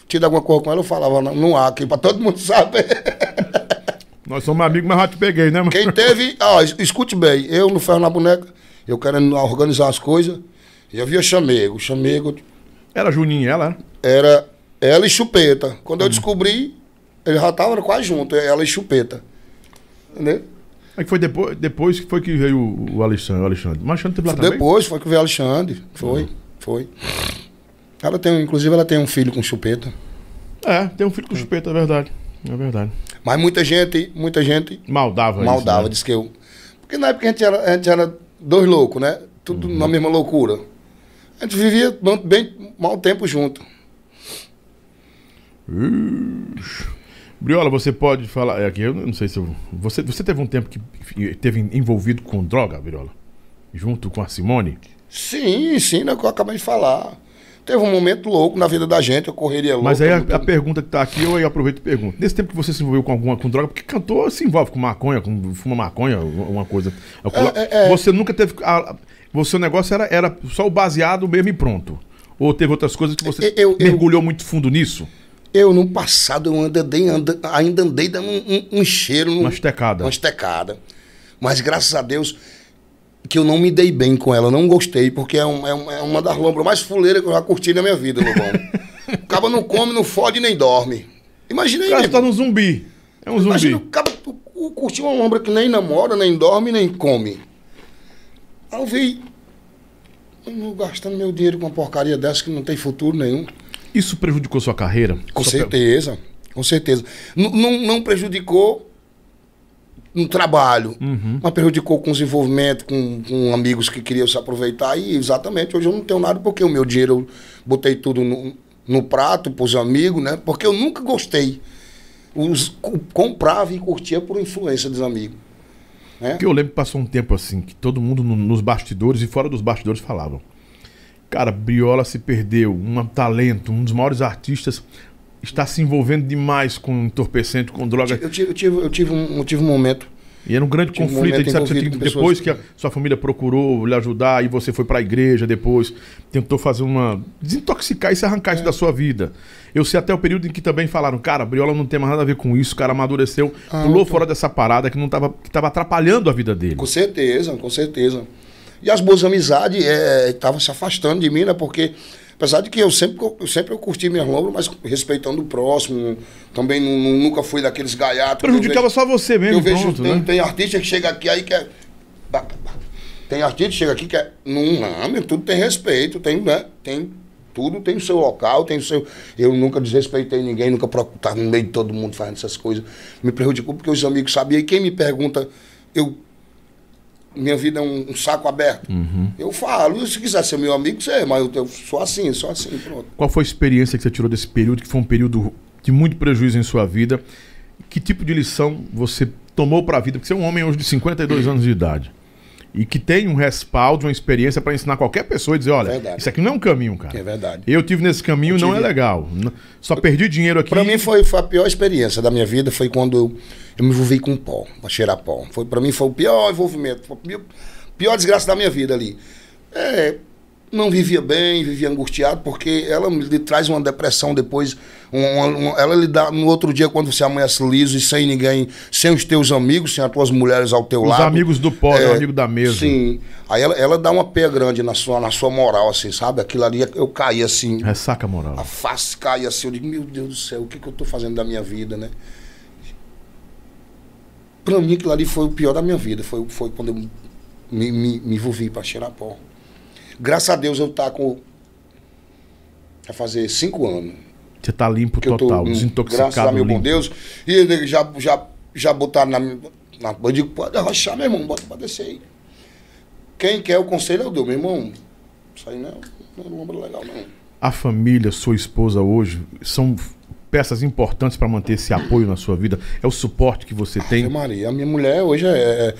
tido alguma coisa com ela, eu falava, não, não há, aqui pra todo mundo saber. (laughs) Nós somos amigos, mas já te peguei, né, mano? Quem teve. Ó, es- escute bem, eu no Ferro na Boneca, eu querendo organizar as coisas, e eu via Chamego. Chamego Era Juninho, ela, né? era ela e Chupeta. Quando eu descobri, ele já tava quase junto, ela e Chupeta. Entendeu? Aí que foi depois, depois que foi que veio o o Alexandre. O Alexandre. Mas Alexandre teve lá também? Depois foi que veio Alexandre. Foi, foi. Ela tem, inclusive, ela tem um filho com Chupeta. É, tem um filho com chupeta, é verdade. É verdade. Mas muita gente, muita gente Maldava isso, maldava, né? disse que eu. Porque na época a gente era, a gente era dois loucos, né? Tudo Uhum. na mesma loucura. A gente vivia bem mau tempo junto. Briola, você pode falar. é Aqui, eu não sei se eu. Você, você teve um tempo que teve envolvido com droga, Briola? Junto com a Simone? Sim, sim, é o que eu acabei de falar. Teve um momento louco na vida da gente, eu correria louca. Mas aí a, a pergunta que tá aqui, eu aí aproveito e pergunto. Nesse tempo que você se envolveu com alguma com droga, porque cantor se envolve com maconha, com fuma maconha, uma coisa. É, é, é. Você nunca teve. a- você o negócio era, era só o baseado mesmo e pronto. Ou teve outras coisas que você Eu- eu- mergulhou muito fundo nisso? Eu, no passado, eu andei, anda- ainda andei dando um, um- um cheiro. Uma estecada. Uma estecada. Mas graças a Deus que eu não me dei bem com ela, não gostei, porque é, um- é um- é uma das lombras mais fuleiras que eu já curti na minha vida, Lobão. (laughs) o cabo não come, não fode nem dorme. Imagina aí, O cara tá num zumbi. É um zumbi. Imagina o cabo o- curtir uma lombra que nem namora, nem dorme, nem come. Aí eu vi. eu Gastando meu dinheiro com uma porcaria dessa que não tem futuro nenhum. Isso prejudicou sua carreira? Com certeza, com certeza. N- não, não prejudicou no trabalho, mas prejudicou com os envolvimentos, com, com amigos que queriam se aproveitar. E exatamente, hoje eu não tenho nada porque o meu dinheiro eu botei tudo no, no prato para os amigos, né? Porque eu nunca gostei. Os, co- comprava e curtia por influência dos amigos. Né? Porque eu lembro que passou um tempo assim, que todo mundo no- nos bastidores e fora dos bastidores falavam. Cara, Briola se perdeu, um talento, um dos maiores artistas, está se envolvendo demais com entorpecente, com droga. Eu tive, eu tive, eu tive, um, eu tive um momento. E era um grande um conflito. Momento sabe que você tem- depois que a sua família procurou lhe ajudar, e você foi para a igreja depois, tentou fazer uma. desintoxicar e se arrancar É. isso da sua vida. Eu sei até o período em que também falaram, cara, Briola não tem mais nada a ver com isso, o cara amadureceu, Ah, pulou fora dessa parada que não tava, que tava atrapalhando a vida dele. Com certeza, com certeza. E as boas amizades estavam se afastando de mim, né? Porque, apesar de que eu sempre, eu sempre eu curti minhas lombras, mas respeitando o próximo, também nu- nu- nunca fui daqueles gaiatos. Prejudicava vejo- só você mesmo, Eu vejo, pronto, tem, né? tem artista que chega aqui aí que é. Tem artista que chega aqui que é. Não, não, tudo tem respeito, tem, né? Tem. Tudo tem o seu local, tem o seu. Eu nunca desrespeitei ninguém, nunca procurei estar no meio de todo mundo fazendo essas coisas. Me prejudicou porque os amigos sabiam. E quem me pergunta, eu. Minha vida é um, um saco aberto. Uhum. Eu falo, se quiser ser meu amigo, você é, mas eu, eu sou assim, sou assim, pronto. Qual foi a experiência que você tirou desse período, que foi um período de muito prejuízo em sua vida? Que tipo de lição você tomou para a vida? Porque você é um homem hoje de 52 anos de idade. E que tem um respaldo, uma experiência para ensinar qualquer pessoa e dizer, olha, Verdade. isso aqui não é um caminho, cara. É verdade. Eu tive nesse caminho, não é tive. legal. Só perdi dinheiro aqui. Pra mim foi, foi a pior experiência da minha vida, foi quando eu, eu me envolvi com pó, pra cheirar pó. Foi, pra mim foi o pior envolvimento, foi a pior, pior desgraça da minha vida ali. É, não vivia bem, vivia angustiado, porque ela lhe traz uma depressão depois. um- uma- uma- ela lhe dá no outro dia, quando você amanhece liso e sem ninguém, sem os teus amigos, sem as tuas mulheres ao teu Os lado. amigos do pó, é, o amigo da mesa. Sim. Aí ela, ela dá uma pé grande na sua, na sua moral, assim, sabe? Aquilo ali eu caí assim. Ressaca moral. A face cai assim, eu digo, meu Deus do céu, o que, que eu tô fazendo da minha vida, né? Pra mim, aquilo ali foi o pior da minha vida. Foi, foi quando eu me, me, me envolvi pra cheirar pó. Graças a Deus eu tá com. Vai fazer cinco anos. Você tá limpo Que eu tô, total, hum, graças a desintoxicado meu bom limpo. Deus. E ele já, já, já botaram na. na eu digo, pode arrochar, meu irmão, bota pra descer aí. Quem quer o conselho eu dou, meu irmão. Isso aí não é, não é um ombro legal, não. A família, sua esposa hoje, são peças importantes para manter esse apoio na sua vida? É o suporte que você tem? Maria, a minha mulher hoje é, é-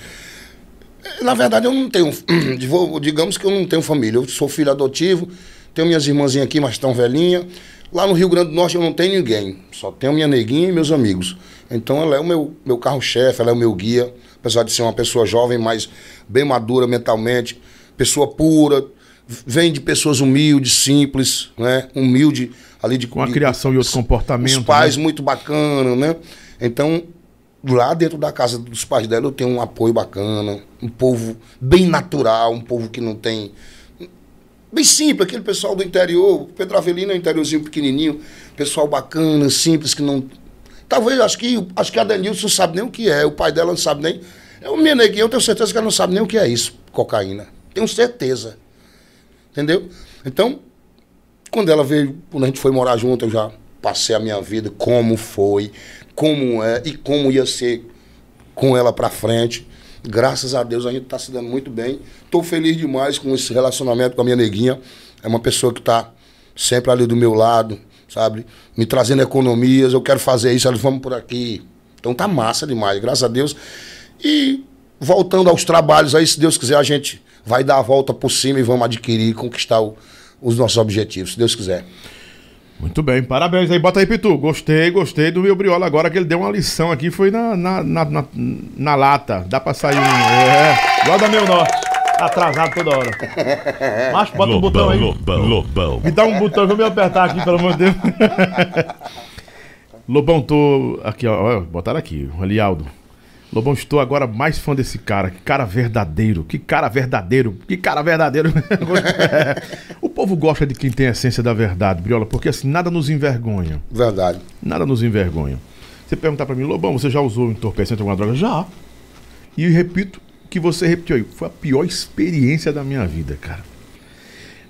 Na verdade, eu não tenho. (clears throat) Digamos que eu não tenho família. Eu sou filho adotivo, tenho minhas irmãzinhas aqui, mas estão velhinhas. Lá no Rio Grande do Norte eu não tenho ninguém. Só tenho minha neguinha e meus amigos. Então ela é o meu, meu carro-chefe, ela é o meu guia. Apesar de ser uma pessoa jovem, mas bem madura mentalmente, pessoa pura, vem de pessoas humildes, simples, né? Humilde ali de Com a criação e outro comportamento. os pais né? muito bacana, né? Então, lá dentro da casa dos pais dela eu tenho um apoio bacana, um povo bem natural, um povo que não tem. Bem simples, aquele pessoal do interior, Pedro Avelino é um interiorzinho pequenininho, pessoal bacana, simples, que não. Talvez, acho que, acho que a Denilson não sabe nem o que é, o pai dela não sabe nem. Eu, minha neguinha, eu tenho certeza que ela não sabe nem o que é isso, cocaína. Tenho certeza. Entendeu? Então, quando ela veio, quando a gente foi morar junto, eu já passei a minha vida, como foi, como é e como ia ser com ela para frente. Graças a Deus a gente está se dando muito bem. Estou feliz demais com esse relacionamento com a minha neguinha. É uma pessoa que está sempre ali do meu lado, sabe? Me trazendo economias. Eu quero fazer isso, eles vamos por aqui. Então tá massa demais, graças a Deus. E voltando aos trabalhos aí, se Deus quiser, a gente vai dar a volta por cima e vamos adquirir conquistar o, os nossos objetivos, se Deus quiser. Muito bem, parabéns aí. Bota aí, Pitu. Gostei, gostei do meu Briola agora que ele deu uma lição aqui, foi na, na, na, na, na lata. Dá pra sair um. É, igual da meu norte. Atrasado toda hora. Mas bota um botão aí. Lobão, Lobão. Me dá um botão, vou me apertar aqui, pelo amor de Deus. (laughs) Lobão, tô. Aqui, ó. ó, Botaram aqui, o Alialdo. Lobão, estou agora mais fã desse cara. Que cara verdadeiro. Que cara verdadeiro. Que cara verdadeiro. (laughs) o povo gosta de quem tem a essência da verdade, Briola, porque assim, nada nos envergonha. Verdade. Nada nos envergonha. Você perguntar pra mim, Lobão, você já usou entorpecente alguma droga? Já. E eu repito que você repetiu aí. Foi a pior experiência da minha vida, cara.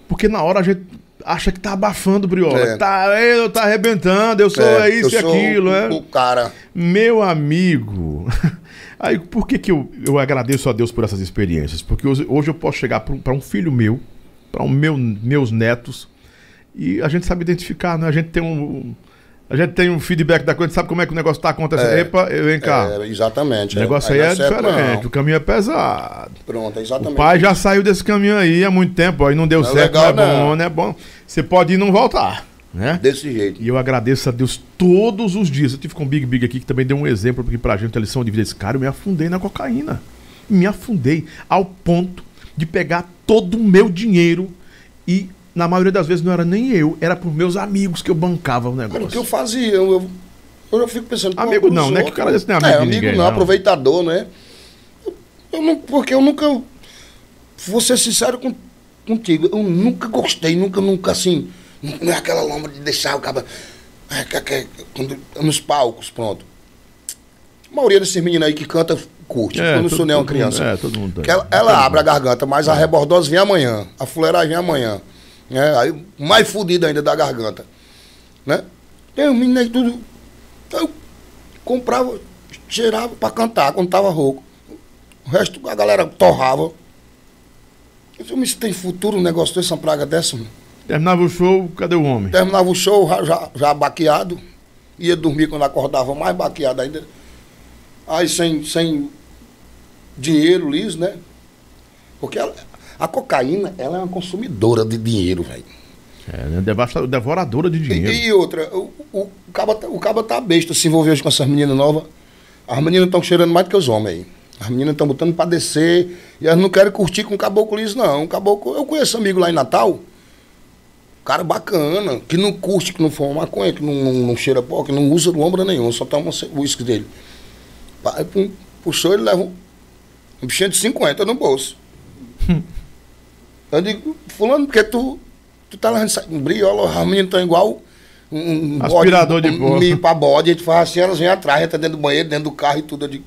Porque na hora a gente acha que tá abafando, Briola. É. Tá, eu tá arrebentando, eu sou é, isso eu e aquilo, o, é. o cara. Meu amigo. (laughs) Aí, por que, que eu, eu agradeço a Deus por essas experiências? Porque hoje, hoje eu posso chegar para um, filho meu, para um meu, meus netos, e a gente sabe identificar, né? A gente tem um. A gente tem um feedback da coisa, sabe como é que o negócio tá acontecendo. É. Epa, eu- vem cá. É, exatamente. o negócio aí não é certo, diferente, o caminho é pesado. Pronto, é O exatamente. pai já saiu desse caminho aí há muito tempo, aí não deu Não é certo, legal, não é bom, não. não é bom. Você pode ir e não voltar, né? Desse jeito. E eu agradeço a Deus todos os dias. Eu tive com o Big Big aqui que também deu um exemplo porque pra gente a lição de vida desse cara. Eu me afundei na cocaína. Me afundei ao ponto de pegar todo o meu dinheiro e na maioria das vezes não era nem eu, era por meus amigos que eu bancava o Cara, o que negócio. eu fazia, eu, eu, já fico pensando... Amigo não, né? Que o cara desse não é amigo de amigo ninguém, não, não. aproveitador, né? Eu, eu não, porque eu nunca... Vou ser sincero com, contigo, eu nunca gostei, nunca, nunca assim... Não é aquela lomba de deixar o cara... É, quando- nos palcos, pronto. A maioria desses meninos aí que canta, curte. eu não todo- sou nem uma criança. mundo- é, todo mundo. Que ela, ela abre a garganta, mas a rebordose vem amanhã. A fuleiragem vem amanhã. É, aí, mais fudido ainda da garganta. Né? Tem um menino aí tudo. Eu comprava, cheirava pra cantar quando tava rouco. O resto a galera torrava. Eu disse, "Mas tem futuro um negócio desse, uma praga dessa? mano?" Terminava o show, cadê o homem? Terminava o show já, já, baqueado. Ia dormir quando acordava mais baqueado ainda. Aí sem, sem dinheiro liso, né? Porque ela- a cocaína, ela é uma consumidora de dinheiro, velho. É, né? Devasta- devoradora de E, dinheiro. e outra, o, o, o, caba, tá- o caba tá besta se envolver hoje com essas meninas novas. As meninas estão cheirando mais do que os homens aí. As meninas estão botando pra descer. E elas não querem curtir com caboclo liso, não. Caboclo, eu conheço amigo lá em Natal. Cara bacana, que não curte, que não fuma maconha, que não, não, não cheira pó, que não usa lombra nenhum, só toma o uísque dele. Vai, pum, Puxou, ele leva um, bichinho de 50 no bolso. (laughs) eu digo, fulano, porque tu, tu tá lá um briola, as meninas estão igual um, um Aspirador de pó. um, um, pra bode, a gente faz assim, elas vêm atrás, entra dentro do banheiro, dentro do carro e tudo. Eu digo,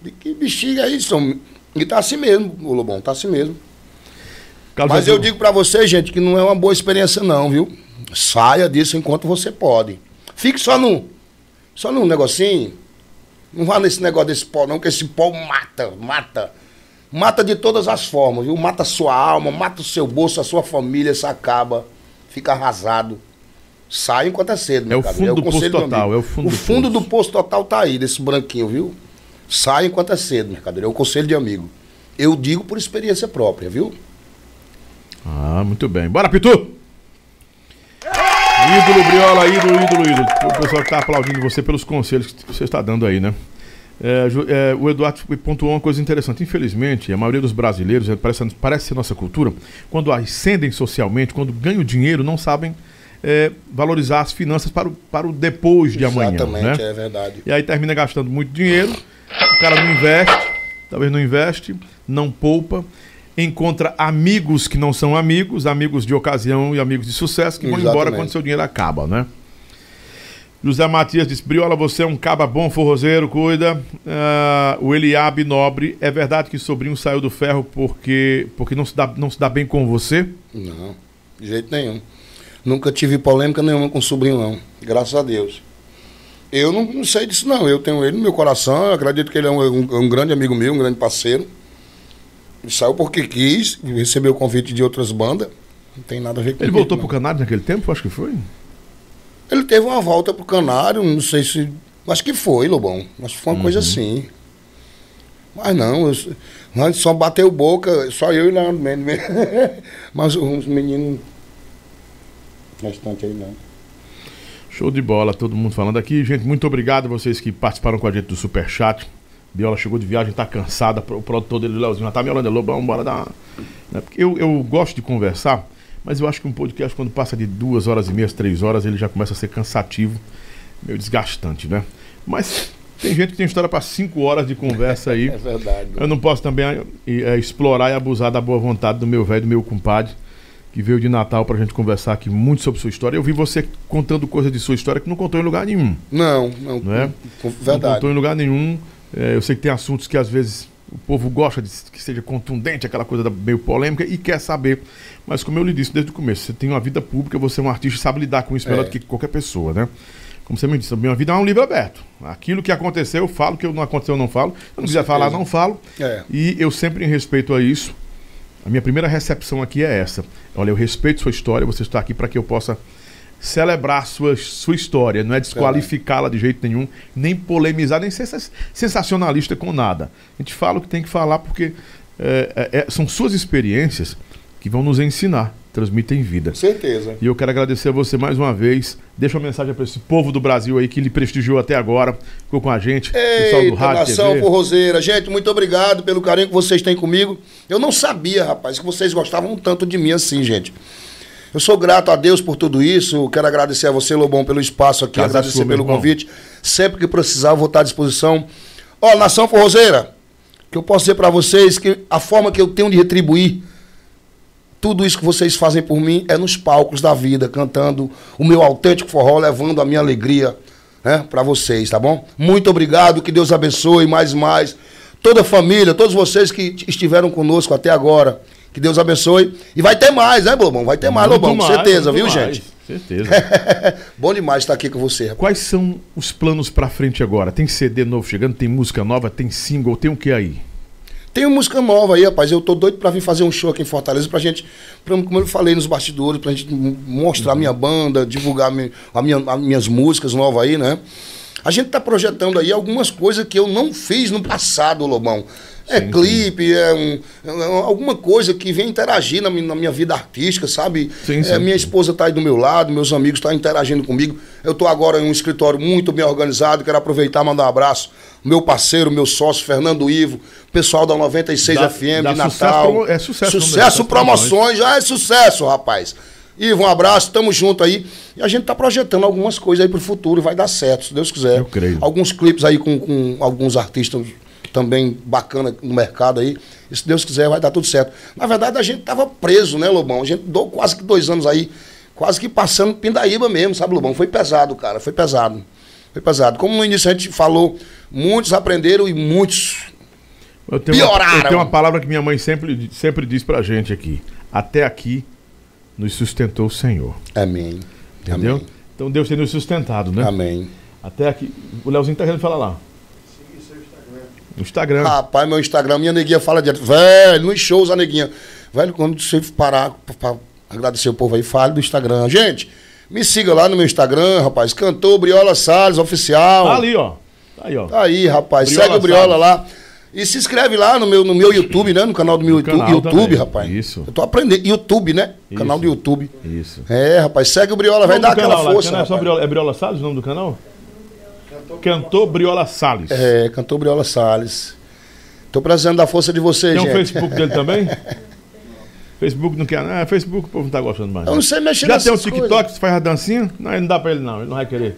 de que bexiga é isso? E tá assim mesmo, o Lobão, tá assim mesmo. Carlos Mas eu digo pra você, gente, que não é uma boa experiência não, viu? Saia disso enquanto você pode. Fique só no só num negocinho. Não vá nesse negócio desse pó não, que esse pó mata, mata. Mata de todas as formas, viu? Mata a sua alma, mata o seu bolso, a sua família, se acaba. Fica arrasado. Sai enquanto é cedo, meu É o caro. fundo do poço total, é o fundo o do fundo do poço total tá aí, desse branquinho, viu? Sai enquanto é cedo, mercadoria. É o conselho de amigo. Eu digo por experiência própria, viu? Ah, muito bem. Bora, Pitu! Ídolo, Briola, ídolo, ídolo, ídolo. O pessoal que tá aplaudindo você pelos conselhos que você está dando aí, né? É, é, o Eduardo pontuou uma coisa interessante. Infelizmente, a maioria dos brasileiros, é, parece, parece ser nossa cultura, quando ascendem socialmente, quando ganham dinheiro, não sabem é, valorizar as finanças para o, para o depois de amanhã. Exatamente, né? é verdade. E aí termina gastando muito dinheiro, o cara não investe, talvez não investe, não poupa, encontra amigos que não são amigos, amigos de ocasião e amigos de sucesso, que vão embora Exatamente. quando seu dinheiro acaba, né? José Matias disse: Briola, você é um caba bom forrozeiro, cuida. Ah, o Eliabe Nobre, é verdade que o sobrinho saiu do ferro porque, porque não, se dá, não se dá bem com você? Não, de jeito nenhum. Nunca tive polêmica nenhuma com o sobrinho, não. Graças a Deus. Eu não, não sei disso, não. Eu tenho ele no meu coração. Eu acredito que ele é um, um- um grande amigo meu, um grande parceiro. Ele saiu porque quis, recebeu o convite de outras bandas. Não tem nada a ver com Ele voltou pro Canário naquele tempo? Acho que foi. Ele teve uma volta pro Canário, não sei se. Acho que foi, Lobão. Acho que foi uma coisa assim. Mas não, eu, só bateu boca, só eu e Leandro Mendes mesmo. (laughs) Mas os meninos. Restante aí não. Show de bola, todo mundo falando aqui. Gente, muito obrigado a vocês que participaram com a gente do Superchat. Biola chegou de viagem, tá cansada. O produtor dele, o Leozinho, já tá me olhando. Lobão, bora dar. uma- né? Eu, eu gosto de conversar, mas eu acho que um podcast, quando passa de duas horas e meia, três horas, ele já começa a ser cansativo, meio desgastante, né? Mas tem gente que tem história para cinco horas de conversa aí. (laughs) É verdade. Eu não posso também eh, eh, explorar e abusar da boa vontade do meu velho, do meu compadre, que veio de Natal pra gente conversar aqui muito sobre sua história. Eu vi você contando coisas de sua história que não contou em lugar nenhum. Não, não. Não é? com- Não Verdade. contou em lugar nenhum. É, eu sei que tem assuntos que às vezes o povo gosta de que seja contundente, aquela coisa da- meio polêmica, e quer saber. Mas como eu lhe disse desde o começo, você tem uma vida pública, você é um artista e sabe lidar com isso melhor É. do que qualquer pessoa, né? Como você me disse, a minha vida é um livro aberto. Aquilo que aconteceu, eu falo, o que não aconteceu, eu não falo. Eu não quiser falar, não falo. É. E eu sempre, em respeito a isso, a minha primeira recepção aqui é essa. Olha, eu respeito sua história, você está aqui para que eu possa celebrar sua, sua história, não é desqualificá-la de jeito nenhum, nem polemizar, nem ser sens- sensacionalista com nada. A gente fala o que tem que falar porque é, é, são suas experiências que vão nos ensinar, transmitem vida. Com certeza. E eu quero agradecer a você mais uma vez. Deixa uma mensagem para esse povo do Brasil aí que lhe prestigiou até agora, ficou com a gente, pessoal do rádio, nação TV. forrozeira. Gente, muito obrigado pelo carinho que vocês têm comigo. Eu não sabia, rapaz, que vocês gostavam tanto de mim assim, gente. Eu sou grato a Deus por tudo isso. Quero agradecer a você, Lobão, pelo espaço aqui, Casa agradecer sua, pelo convite. Sempre que precisar, eu vou estar à disposição. Ó, nação forrozeira, que eu posso dizer pra vocês que a forma que eu tenho de retribuir tudo isso que vocês fazem por mim é nos palcos da vida, cantando o meu autêntico forró, levando a minha alegria né, para vocês, tá bom? Muito obrigado, que Deus abençoe mais e mais. Toda a família, todos vocês que estiveram conosco até agora, que Deus abençoe. E vai ter mais, né, Lobão? Vai ter mais, Muito Lobão, com mais, certeza, muito viu, mais, gente? Certeza. (laughs) Bom demais estar aqui com você. rapaz. Quais são os planos pra frente agora? Tem CD novo chegando? Tem música nova? Tem single? Tem o que aí? Tem uma música nova aí, rapaz. Eu tô doido pra vir fazer um show aqui em Fortaleza pra gente, pra, como eu falei nos bastidores, pra gente mostrar a minha banda, divulgar mi- a minha, as minhas músicas novas aí, né? A gente tá projetando aí algumas coisas que eu não fiz no passado, Lobão. É clipe, é, um- é alguma coisa que vem interagir na, mi- na minha vida artística, sabe? Sim, É, sim. minha esposa tá aí do meu lado, meus amigos estão interagindo comigo. Eu tô agora em um escritório muito bem organizado, quero aproveitar e mandar um abraço. Meu parceiro, meu sócio, Fernando Ivo, pessoal da 96 Da- FM de Sucesso Natal. Promo- é sucesso, Sucesso Sucesso Promoções, já é sucesso, rapaz. Ivo, um abraço, tamo junto aí. E a gente tá projetando algumas coisas aí pro futuro, vai dar certo, se Deus quiser. Eu creio. Alguns clipes aí com, com alguns artistas também bacana no mercado aí. E se Deus quiser, vai dar tudo certo. Na verdade, a gente tava preso, né, Lobão? A gente deu quase que dois anos aí, quase que passando Pindaíba mesmo, sabe, Lobão? Foi pesado, cara, foi pesado. Foi pesado. Como no início a gente falou, muitos aprenderam e muitos Eu tenho, uma, Pioraram. eu tenho uma palavra que minha mãe sempre, sempre diz pra gente aqui. Até aqui nos sustentou o Senhor. Amém. Entendeu? Amém. Então Deus tem nos sustentado, né? Amém. Até aqui. O Leozinho tá querendo falar lá. No Instagram. Rapaz, meu Instagram, minha neguinha fala direto. Velho, nos shows a neguinha. Velho, quando você parar pra agradecer o povo aí, fale do Instagram. Gente, me siga lá no meu Instagram, rapaz. Cantor Briola Salles, oficial. Tá ali, ó. Tá aí, ó. Tá aí, rapaz. Briola Segue o Briola Salles. lá. E se inscreve lá no meu, no meu YouTube, né? No canal do meu YouTube, canal YouTube rapaz. Isso. Eu tô aprendendo. YouTube, né? Isso. Canal do YouTube. Isso. É, rapaz. Segue o Briola, vai dar aquela canal lá, força. canal é. Briola, é Briola Salles o nome do canal? Cantor Briola Salles. É, cantor Briola Salles. Tô precisando da força de vocês, Tem um gente. Facebook dele também? (laughs) Facebook não quer. É, Facebook o povo não tá gostando mais. Eu não sei mexer Já tem o TikTok coisas. que faz a dancinha? Não, ele não dá pra ele não, ele não vai querer.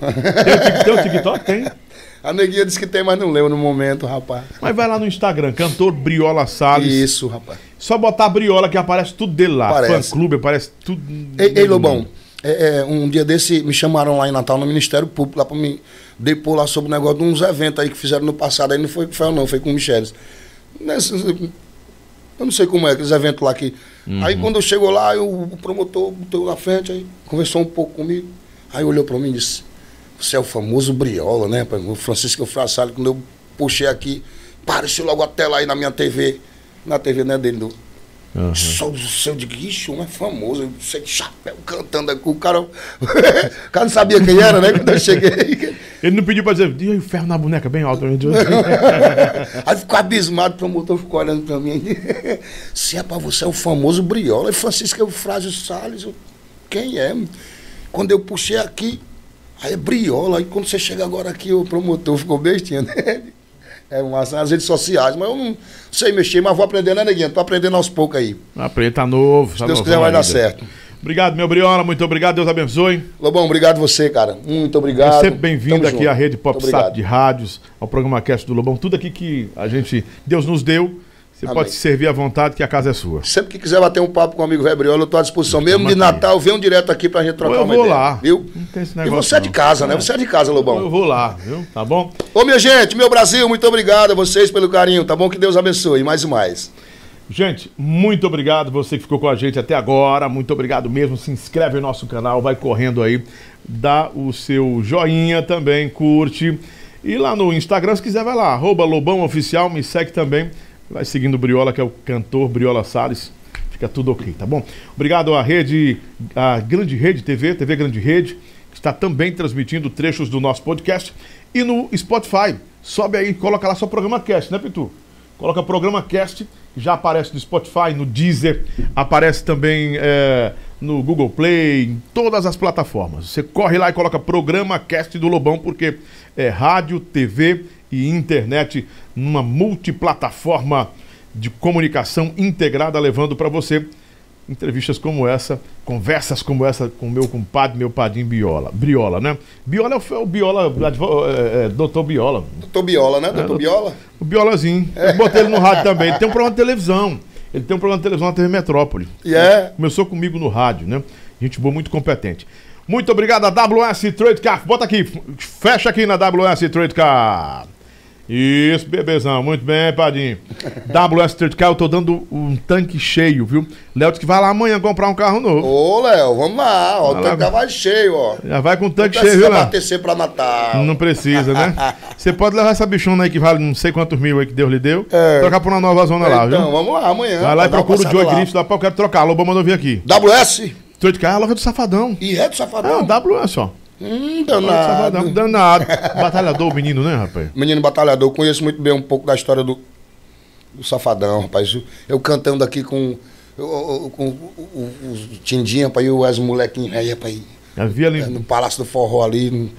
tem, o tem o TikTok? Tem. A neguinha disse que tem, mas não leu no momento, rapaz. Mas vai lá no Instagram, cantor Briola Salles. Isso, rapaz. Só botar Briola que aparece tudo dele lá. Aparece. Fã clube, aparece tudo. Ei, ei, Lobão, é, é, um dia desse me chamaram lá em Natal no Ministério Público lá pra me depor lá sobre o negócio de uns eventos aí que fizeram no passado. Aí não foi com o não, foi com o Micheles. Nesses- eu não sei como é, aqueles eventos lá que. Aí quando eu chego lá, eu- o promotor botou na frente, aí conversou um pouco comigo. Aí olhou pra mim e disse: Você é o famoso Briola, né? O Francisco Frassali, quando eu puxei aqui, apareceu logo a tela aí na minha TV. Na TV, né, dele, do, Aham. só do seu de guicho, é famoso, você de chapéu cantando aqui. O cara, (laughs) o cara não sabia quem era, né? Quando eu cheguei. Ele não pediu pra dizer, e o ferro na boneca bem alto. (laughs) Aí ficou abismado, o promotor ficou olhando pra mim. (laughs) Se é pra você, é o famoso Briola. E Francisco Eufrásio Salles, quem é? Quando eu puxei aqui, aí é Briola. Aí quando você chega agora aqui, o promotor ficou bestinha, né? É uma nas redes sociais, mas eu não sei mexer, mas vou aprender, né, neguinha? Tô aprendendo aos poucos aí. Aprende, tá novo. Se Deus quiser, vai dar certo. Obrigado, meu Briola. Muito obrigado. Deus abençoe. Lobão, obrigado você, cara. Muito obrigado. É sempre bem-vindo aqui junto. à Rede PopSat obrigado. de rádios, ao programa Cast do Lobão. Tudo aqui que a gente, Deus nos deu. Você Amém. pode se servir à vontade, que a casa é sua. Sempre que quiser bater um papo com o amigo Velho Briola, eu tô à disposição. Mesmo de. Natal, venham direto aqui pra gente trocar eu uma vou ideia. lá. Viu? Não tem esse E negócio. você é de não. casa, né? Você é de casa, Lobão. Eu vou lá, viu? Tá bom? Ô, minha gente, meu Brasil, muito obrigado a vocês pelo carinho, tá bom? Que Deus abençoe, mais e mais. Gente, muito obrigado você que ficou com a gente até agora. Muito obrigado mesmo. Se inscreve no nosso canal, vai correndo aí, dá o seu joinha também, curte. E lá no Instagram, se quiser, vai lá, arroba Lobão Oficial, me segue também. Vai seguindo o Briola, que é o cantor Briola Salles. Fica tudo ok, tá bom? Obrigado à rede, à Grande Rede TV, TV Grande Rede, que está também transmitindo trechos do nosso podcast. E no Spotify, sobe aí, coloca lá só programa cast, né, Pitu? Coloca programa cast, já aparece no Spotify, no Deezer, aparece também é, no Google Play, em todas as plataformas. Você corre lá e coloca programa cast do Lobão, porque é rádio, TV e internet numa multiplataforma de comunicação integrada, levando para você entrevistas como essa, conversas como essa com meu compadre, meu padrinho Biola. Briola, né? Biola é o, é Biola, advo- é, é, doutor Biola. Doutor Biola, né? Doutor doutor- Biola? O Biolazinho. Eu botei ele no rádio também. Ele tem um programa de televisão. Ele tem um programa de televisão na TV Metrópole. E é. Começou comigo no rádio, né? Gente boa, muito competente. Muito obrigado a WS Trade Car. Bota aqui, fecha aqui na WS Trade Car. Isso, bebezão. Muito bem, Padinho. (laughs) WS Car, eu tô dando um tanque cheio, viu? Léo disse que vai lá amanhã comprar um carro novo. Ô, Léo, vamos lá. Ó, o Vai tanque tá mais cheio, ó. Já vai com o tanque Não cheio, precisa viu, Léo? abastecer pra Natal. Não precisa, né? (laughs) Você pode levar essa bichona aí que vale não sei quantos mil aí que Deus lhe deu. É. Trocar por uma nova zona lá, viu? Então, vamos lá, amanhã. Vai lá e procura o Joe. Griffith lá, pô, eu quero trocar. Lobo mandou vir aqui. WS Car é a loja do Safadão. e É, Safadão. o WS, ó. Hum, danado. Danado. Batalhador, o menino, né, rapaz? Menino batalhador, eu conheço muito bem um pouco da história do, do Safadão, rapaz. Eu, cantando aqui com, eu- com o- o- os Tindinha, rapaz, e os molequinhos aí, rapaz, vi ali no Palácio do Forró ali.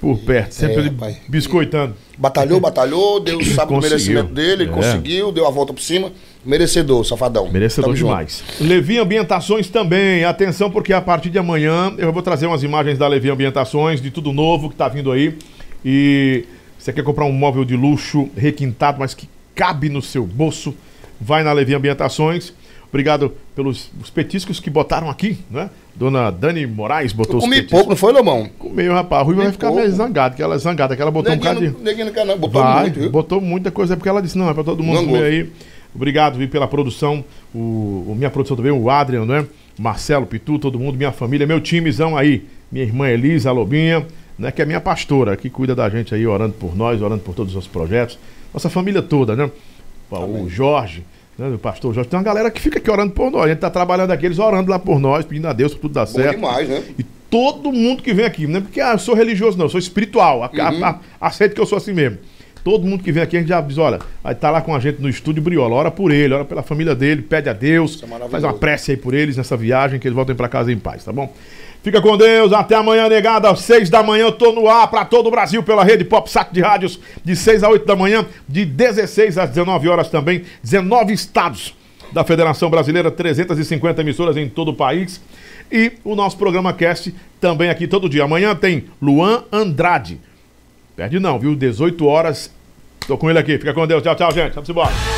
Por perto, sempre É, ele rapaz. biscoitando. Batalhou, batalhou, Deus sabe o Conseguiu. merecimento dele, É. conseguiu, deu a volta por cima. Merecedor, Safadão. Merecedor Tamo junto. demais. Levi Ambientações também. Atenção, porque a partir de amanhã eu vou trazer umas imagens da Levi Ambientações, de tudo novo que tá vindo aí. E você quer comprar um móvel de luxo requintado, mas que cabe no seu bolso, vai na Levi Ambientações. Obrigado pelos os petiscos que botaram aqui, né? Dona Dani Moraes botou Eu os petiscos. pouco, não foi, Lomão? Comeu, rapaz. A Rui vai ficar pouco. meio zangada, que ela é zangada, que ela botou um Neguinho, bocado de... não- neguinho quer não, botou Vai, muito, viu? botou muita coisa, porque ela disse, não, é pra todo mundo Não comer gosto. aí. Obrigado, Vi, pela produção, o, o minha produção também, o Adrian, né? Marcelo, Pitu, todo mundo, minha família, meu timezão aí, minha irmã Elisa, a Lobinha, né? Que é minha pastora, que cuida da gente aí, orando por nós, orando por todos os nossos projetos. Nossa família toda, né? O Jorge, né? O pastor Jorge, tem uma galera que fica aqui orando por nós. A gente tá trabalhando aqui, eles orando lá por nós, pedindo a Deus pra tudo dar Bom certo. demais, né? E todo mundo que vem aqui, não é porque ah, eu sou religioso, não, eu sou espiritual. A, a- a- aceito que eu sou assim mesmo. Todo mundo que vem aqui, a gente já diz, olha, vai estar lá com a gente no estúdio Briola, ora por ele, ora pela família dele, pede a Deus, é faz uma prece aí por eles nessa viagem, que eles voltem pra casa em paz, tá bom? Fica com Deus, até amanhã, negada, às 6 da manhã, eu tô no ar pra todo o Brasil pela rede Pop Saco de Rádios, de 6 a 8 da manhã, de 16 às 19 horas também, 19 estados. da Federação Brasileira, 350 emissoras em todo o país. E o nosso programa Cast também aqui todo dia. Amanhã tem Luan Andrade. Perde não, viu? 18 horas. Tô com ele aqui. Fica com Deus. Tchau, tchau, gente. Vamos embora.